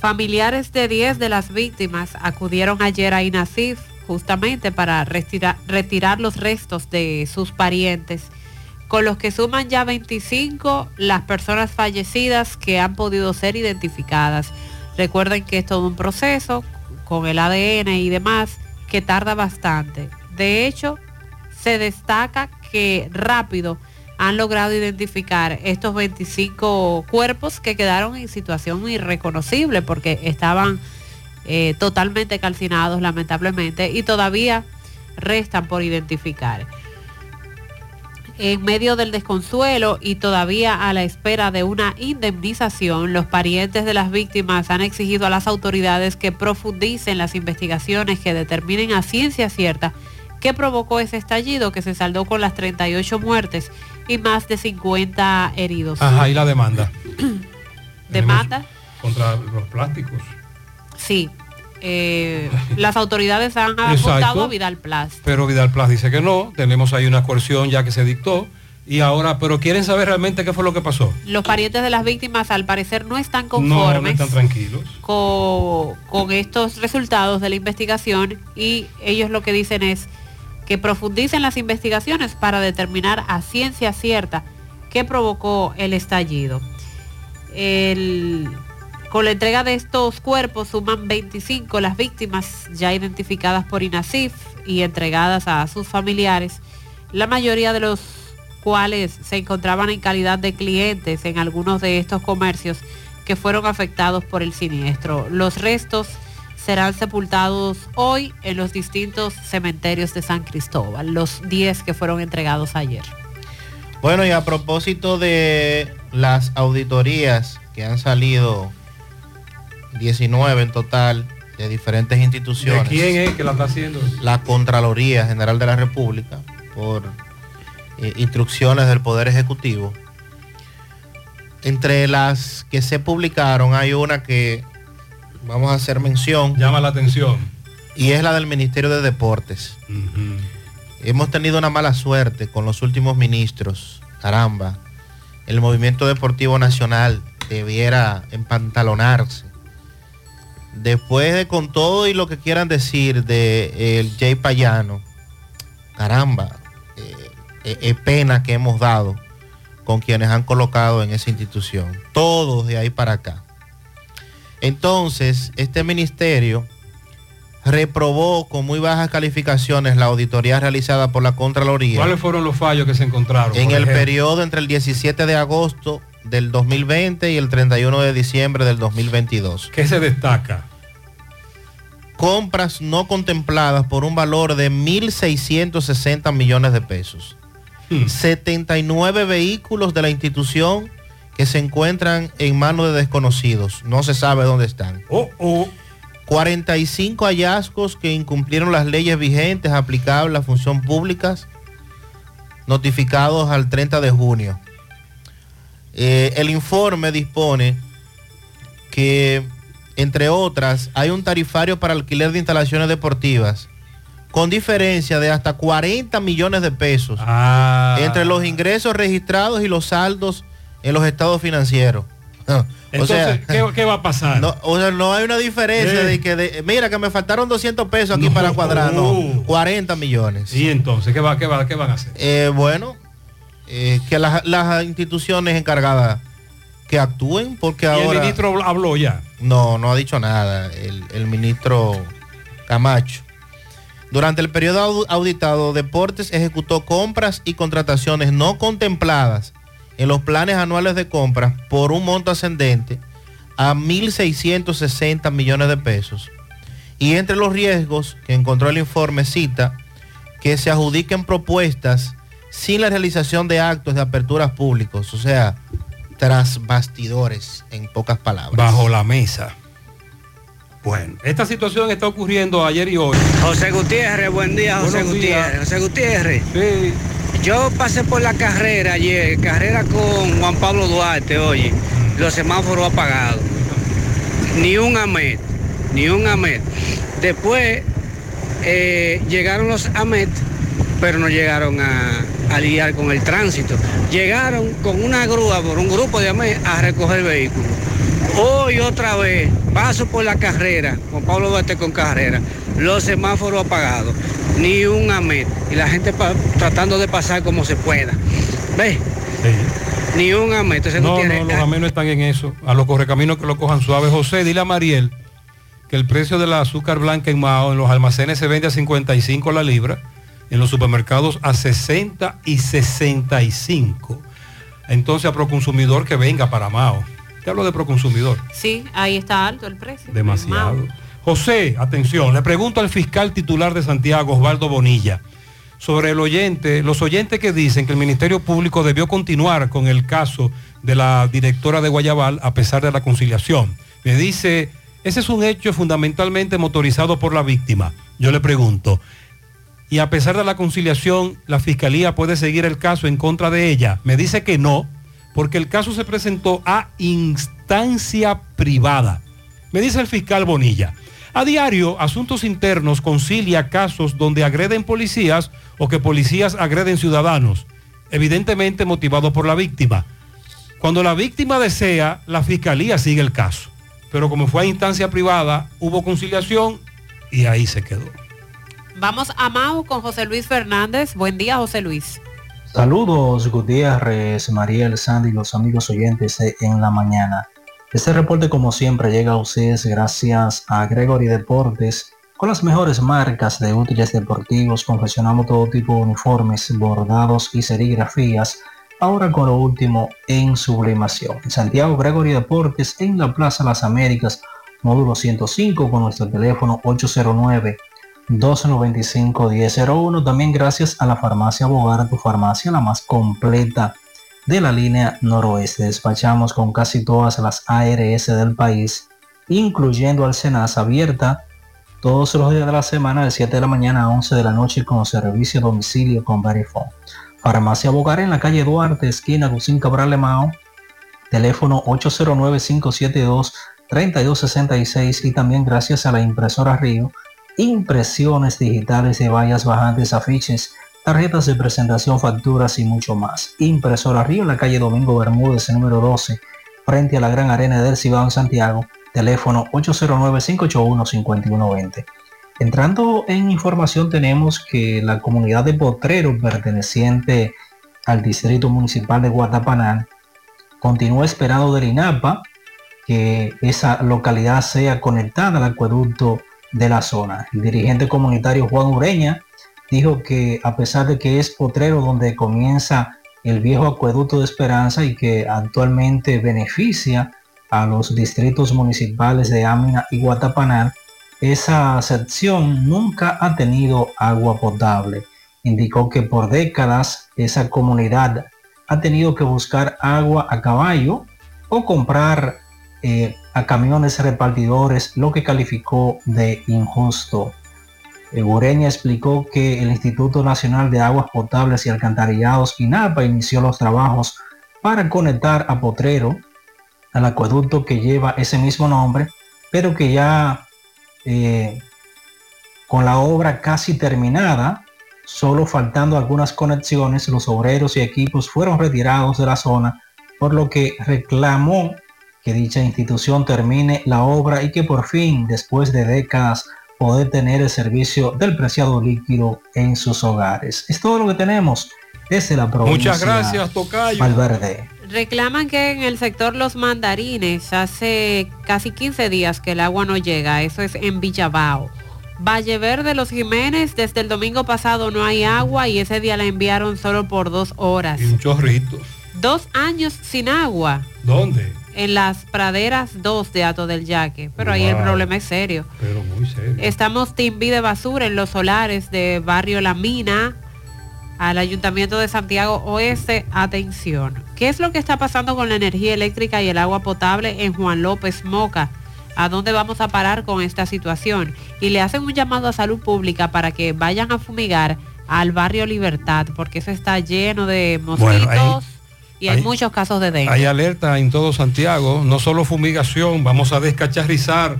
Familiares de 10 de las víctimas acudieron ayer a INASIF justamente para retira- retirar los restos de sus parientes, con los que suman ya 25 las personas fallecidas que han podido ser identificadas. Recuerden que es todo un proceso con el ADN y demás que tarda bastante. De hecho, se destaca que rápido han logrado identificar estos 25 cuerpos que quedaron en situación irreconocible porque estaban eh, totalmente calcinados lamentablemente y todavía restan por identificar. En medio del desconsuelo y todavía a la espera de una indemnización, los parientes de las víctimas han exigido a las autoridades que profundicen las investigaciones que determinen a ciencia cierta ¿Qué provocó ese estallido que se saldó con las 38 muertes y más de 50 heridos? Ajá, y la demanda. ¿Demanda? Contra los plásticos. Sí. Eh, las autoridades han Exacto. apuntado a Vidal Plus. Pero Vidal Plas dice que no. Tenemos ahí una coerción ya que se dictó. Y ahora, pero quieren saber realmente qué fue lo que pasó. Los parientes de las víctimas al parecer no están No, no conformes están tranquilos. con, con estos resultados de la investigación y ellos lo que dicen es que profundicen las investigaciones para determinar a ciencia cierta qué provocó el estallido. Con la entrega de estos cuerpos suman 25 las víctimas ya identificadas por INASIF y entregadas a sus familiares, la mayoría de los cuales se encontraban en calidad de clientes en algunos de estos comercios que fueron afectados por el siniestro. Los restos serán sepultados hoy en los distintos cementerios de San Cristóbal, los 10 que fueron entregados ayer. Bueno, y a propósito de las auditorías que han salido, 19 en total, de diferentes ¿De instituciones. quién es que la está haciendo? La Contraloría General de la República, por eh, instrucciones del Poder Ejecutivo. Entre las que se publicaron hay una que vamos a hacer mención. Llama la atención. Y es la del Ministerio de Deportes. Hemos tenido una mala suerte con los últimos ministros. Caramba. El movimiento deportivo nacional debiera empantalonarse. Después de con todo y lo que quieran decir de el Jay Payano, caramba, eh, es pena que hemos dado con quienes han colocado en esa institución. Todos de ahí para acá. Entonces, este ministerio reprobó con muy bajas calificaciones la auditoría realizada por la Contraloría ¿Cuáles fueron los fallos que se encontraron? en el periodo entre el 17 de agosto del 2020 y el 31 de diciembre del 2022. ¿Qué se destaca? Compras no contempladas por un valor de 1.660 millones de pesos. 79 vehículos de la institución que se encuentran en manos de desconocidos. No se sabe dónde están. 45 hallazgos que incumplieron las leyes vigentes aplicables a función públicas notificados al 30 de junio. Eh, el informe dispone que, entre otras, hay un tarifario para alquiler de instalaciones deportivas con diferencia de hasta 40 millones de pesos entre los ingresos registrados y los saldos en los estados financieros. o Entonces, sea, ¿qué, qué va a pasar? no, o sea, no hay una diferencia Eh. de que, de- mira, que me faltaron 200 pesos aquí para cuadrar, no, 40 millones. ¿Y entonces qué, va, qué, va, qué van a hacer? Eh, bueno, eh, que las, las instituciones encargadas que actúen, porque ¿Y ahora... el ministro habló ya? No, no ha dicho nada el, el ministro Camacho. Durante el periodo au- auditado, Deportes ejecutó compras y contrataciones no contempladas en los planes anuales de compras por un monto ascendente a 1.660 millones de pesos. Y entre los riesgos que encontró el informe cita que se adjudiquen propuestas sin la realización de actos de aperturas públicos, o sea, tras bastidores, en pocas palabras. Bajo la mesa. Bueno, esta situación está ocurriendo ayer y hoy. José Gutiérrez, buen día, José Buenos días. Gutiérrez. José Gutiérrez. Yo pasé por la carrera ayer, carrera con Juan Pablo Duarte, oye, los semáforos apagados. Ni un AMET, ni un AMET. Después eh, llegaron los AMET, pero no llegaron a, a lidiar con el tránsito. Llegaron con una grúa por un grupo de AMET a recoger vehículos. Hoy otra vez paso por la carrera, con Pablo Duarte con carrera, los semáforos apagados, ni un AMET, y la gente tratando de pasar como se pueda. ¿Ves? Ni un AMET. Entonces No, no, los amén no están en eso. A los correcaminos que lo cojan suave. José, dile a Mariel que el precio del azúcar blanca en Mao en los almacenes se vende a 55 la libra, en los supermercados a 60 y 65. Entonces a Proconsumidor que venga para Mao. Te hablo de Proconsumidor. Sí, ahí está alto el precio. Demasiado. José, atención, le pregunto al fiscal titular de Santiago, Osvaldo Bonilla, sobre el oyente, los oyentes que dicen que el Ministerio Público debió continuar con el caso de la directora de Guayabal a pesar de la conciliación. Me dice, ese es un hecho fundamentalmente motorizado por la víctima. Yo le pregunto, y a pesar de la conciliación, la fiscalía puede seguir el caso en contra de ella. Me dice que no, porque el caso se presentó a instancia privada. Me dice el fiscal Bonilla. A diario, Asuntos Internos concilia casos donde agreden policías o que policías agreden ciudadanos, evidentemente motivado por la víctima. Cuando la víctima desea, la fiscalía sigue el caso. Pero como fue a instancia privada, hubo conciliación y ahí se quedó. Vamos a Mau con José Luis Fernández. Buen día, José Luis. Saludos Gutiérrez, Mariel, Sandy, los amigos oyentes en la mañana. Este reporte como siempre llega a ustedes gracias a Gregory Deportes. Con las mejores marcas de útiles deportivos confeccionamos todo tipo de uniformes, bordados y serigrafías. Ahora con lo último en sublimación. En Santiago Gregory Deportes en la Plaza Las Américas, módulo 105 con nuestro teléfono 809 295-1001. También gracias a la farmacia Bogar, tu farmacia la más completa de la línea noroeste. Despachamos con casi todas las ARS del país, incluyendo al Senas abierta todos los días de la semana de 7 de la mañana a 11 de la noche con servicio a domicilio con Verifone. Farmacia Bogar en la calle Duarte, esquina Lucín Cabral Mao, teléfono 809-572-3266 y también gracias a la impresora Río impresiones digitales de vallas bajantes, afiches, tarjetas de presentación, facturas y mucho más. Impresora Río en la calle Domingo Bermúdez, número 12, frente a la Gran Arena del Cibao en Santiago, teléfono 809-581-5120. Entrando en información tenemos que la comunidad de Potrero perteneciente al Distrito Municipal de Guatapanal continúa esperando del INAPA que esa localidad sea conectada al acueducto de la zona. El dirigente comunitario Juan Ureña dijo que a pesar de que es Potrero donde comienza el viejo acueducto de Esperanza y que actualmente beneficia a los distritos municipales de Amina y Guatapanal, esa sección nunca ha tenido agua potable. Indicó que por décadas esa comunidad ha tenido que buscar agua a caballo o comprar eh, a camiones repartidores, lo que calificó de injusto. Gureña explicó que el Instituto Nacional de Aguas Potables y Alcantarillados, INAPA, inició los trabajos para conectar a Potrero al acueducto que lleva ese mismo nombre, pero que ya eh, con la obra casi terminada, solo faltando algunas conexiones, los obreros y equipos fueron retirados de la zona, por lo que reclamó que dicha institución termine la obra y que por fin, después de décadas, poder tener el servicio del preciado líquido en sus hogares. Es todo lo que tenemos desde la provincia. Muchas gracias, Tocayo. Valverde. Reclaman que en el sector Los Mandarines hace casi 15 días que el agua no llega, eso es en Villabao. Valle Verde, Los Jiménez, desde el domingo pasado no hay agua y ese día la enviaron solo por dos horas. Y un chorrito. Dos años sin agua. ¿Dónde? En las praderas 2 de Ato del Yaque. Pero ahí el problema es serio. Pero muy serio. Estamos timbi de basura en los solares de Barrio La Mina, al Ayuntamiento de Santiago Oeste. Atención. ¿Qué es lo que está pasando con la energía eléctrica y el agua potable en Juan López Moca? ¿A dónde vamos a parar con esta situación? Y le hacen un llamado a salud pública para que vayan a fumigar al barrio Libertad, porque eso está lleno de mosquitos y hay, muchos casos de dengue. Hay alerta en todo Santiago, no solo fumigación, vamos a descacharrizar.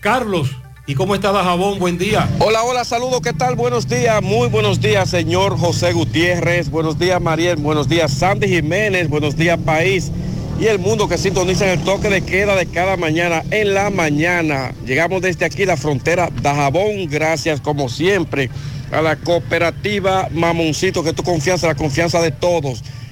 Carlos, ¿y cómo está Dajabón? Buen día. Hola, hola, saludos, ¿qué tal? Buenos días, muy buenos días, señor José Gutiérrez, buenos días, Mariel, buenos días, Sandy Jiménez, buenos días, país y el mundo que sintoniza el toque de queda de cada mañana en la mañana. Llegamos desde aquí, la frontera Dajabón, gracias como siempre a la cooperativa Mamoncito, que tu confianza, la confianza de todos.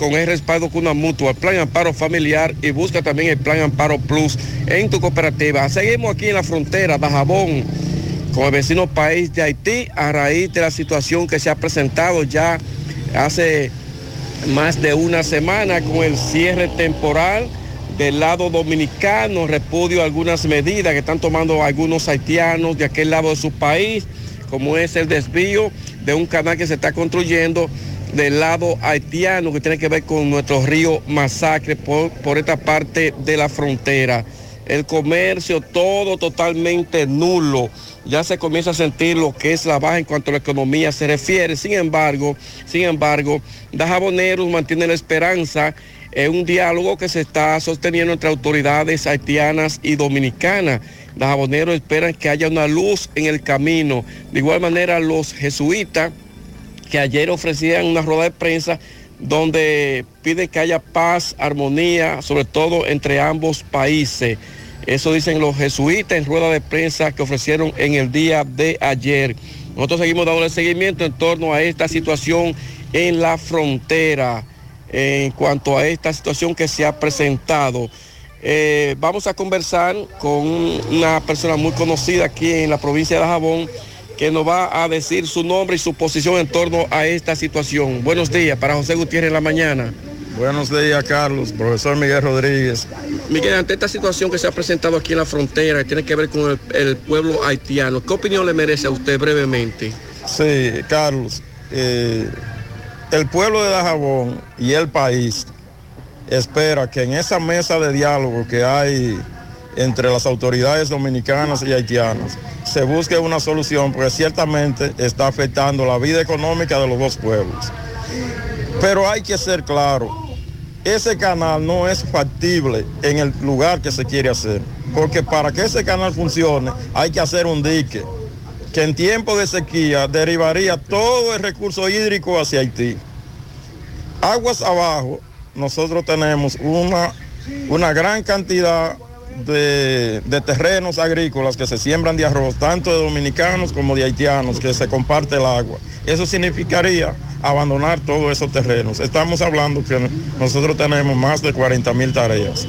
con el respaldo con una mutua, plan amparo familiar y busca también el plan amparo plus en tu cooperativa. Seguimos aquí en la frontera de Jabón con el vecino país de Haití a raíz de la situación que se ha presentado ya hace más de una semana con el cierre temporal del lado dominicano, repudio algunas medidas que están tomando algunos haitianos de aquel lado de su país, como es el desvío de un canal que se está construyendo del lado haitiano que tiene que ver con nuestro río Masacre por, por esta parte de la frontera. El comercio, todo totalmente nulo. Ya se comienza a sentir lo que es la baja en cuanto a la economía se refiere. Sin embargo, sin embargo, Dajaboneros mantiene la esperanza en un diálogo que se está sosteniendo entre autoridades haitianas y dominicanas. Los jaboneros esperan que haya una luz en el camino. De igual manera, los jesuitas que ayer ofrecían una rueda de prensa donde piden que haya paz, armonía, sobre todo entre ambos países. Eso dicen los jesuitas en rueda de prensa que ofrecieron en el día de ayer. Nosotros seguimos dándole seguimiento en torno a esta situación en la frontera, en cuanto a esta situación que se ha presentado. Eh, vamos a conversar con una persona muy conocida aquí en la provincia de Jabón que nos va a decir su nombre y su posición en torno a esta situación. Buenos días para José Gutiérrez en la mañana. Buenos días, Carlos. Profesor Miguel Rodríguez. Miguel, ante esta situación que se ha presentado aquí en la frontera, que tiene que ver con el, el pueblo haitiano, ¿qué opinión le merece a usted brevemente? Sí, Carlos. eh, el pueblo de Dajabón y el país espera que en esa mesa de diálogo que hay entre las autoridades dominicanas y haitianas se busque una solución porque ciertamente está afectando la vida económica de los dos pueblos. Pero hay que ser claro, ese canal no es factible en el lugar que se quiere hacer, porque para que ese canal funcione hay que hacer un dique que en tiempo de sequía derivaría todo el recurso hídrico hacia Haití. Aguas abajo, nosotros tenemos una, una gran cantidad de, de terrenos agrícolas que se siembran de arroz, tanto de dominicanos como de haitianos, que se comparte el agua. Eso significaría abandonar todos esos terrenos. Estamos hablando que nosotros tenemos más de 40 mil tareas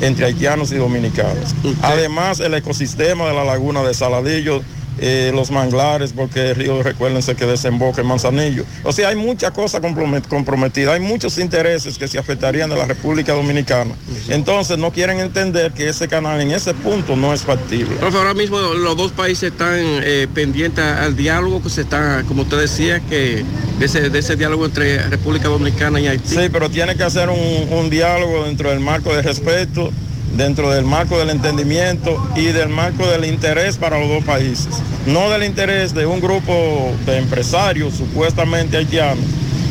entre haitianos y dominicanos. Además, el ecosistema de la laguna de Saladillo, eh, los manglares, porque el río, recuérdense que desemboca en Manzanillo. O sea, hay muchas cosas compromet- comprometidas, hay muchos intereses que se afectarían de la República Dominicana. Entonces, no quieren entender que ese canal en ese punto no es factible. Profe, ahora mismo los dos países están eh, pendientes al diálogo que se está, como usted decía, que de ese, de ese diálogo entre República Dominicana y Haití. Sí, pero tiene que hacer un, un diálogo dentro del marco de respeto, dentro del marco del entendimiento y del marco del interés para los dos países. No del interés de un grupo de empresarios supuestamente haitianos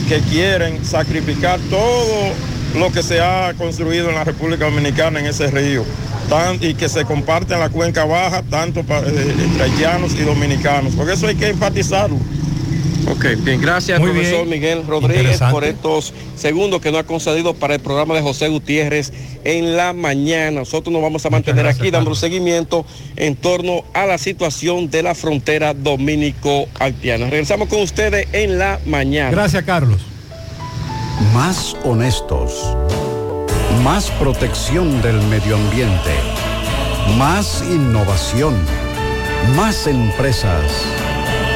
que quieren sacrificar todo lo que se ha construido en la República Dominicana en ese río y que se comparte en la cuenca baja tanto eh, entre haitianos y dominicanos, porque eso hay que enfatizarlo. Ok, bien, gracias Muy profesor bien. Miguel Rodríguez por estos segundos que nos ha concedido para el programa de José Gutiérrez en la mañana. Nosotros nos vamos a mantener aquí dando seguimiento en torno a la situación de la frontera dominico-haitiana. Regresamos con ustedes en la mañana. Gracias, Carlos. Más honestos. Más protección del medio ambiente. Más innovación. Más empresas.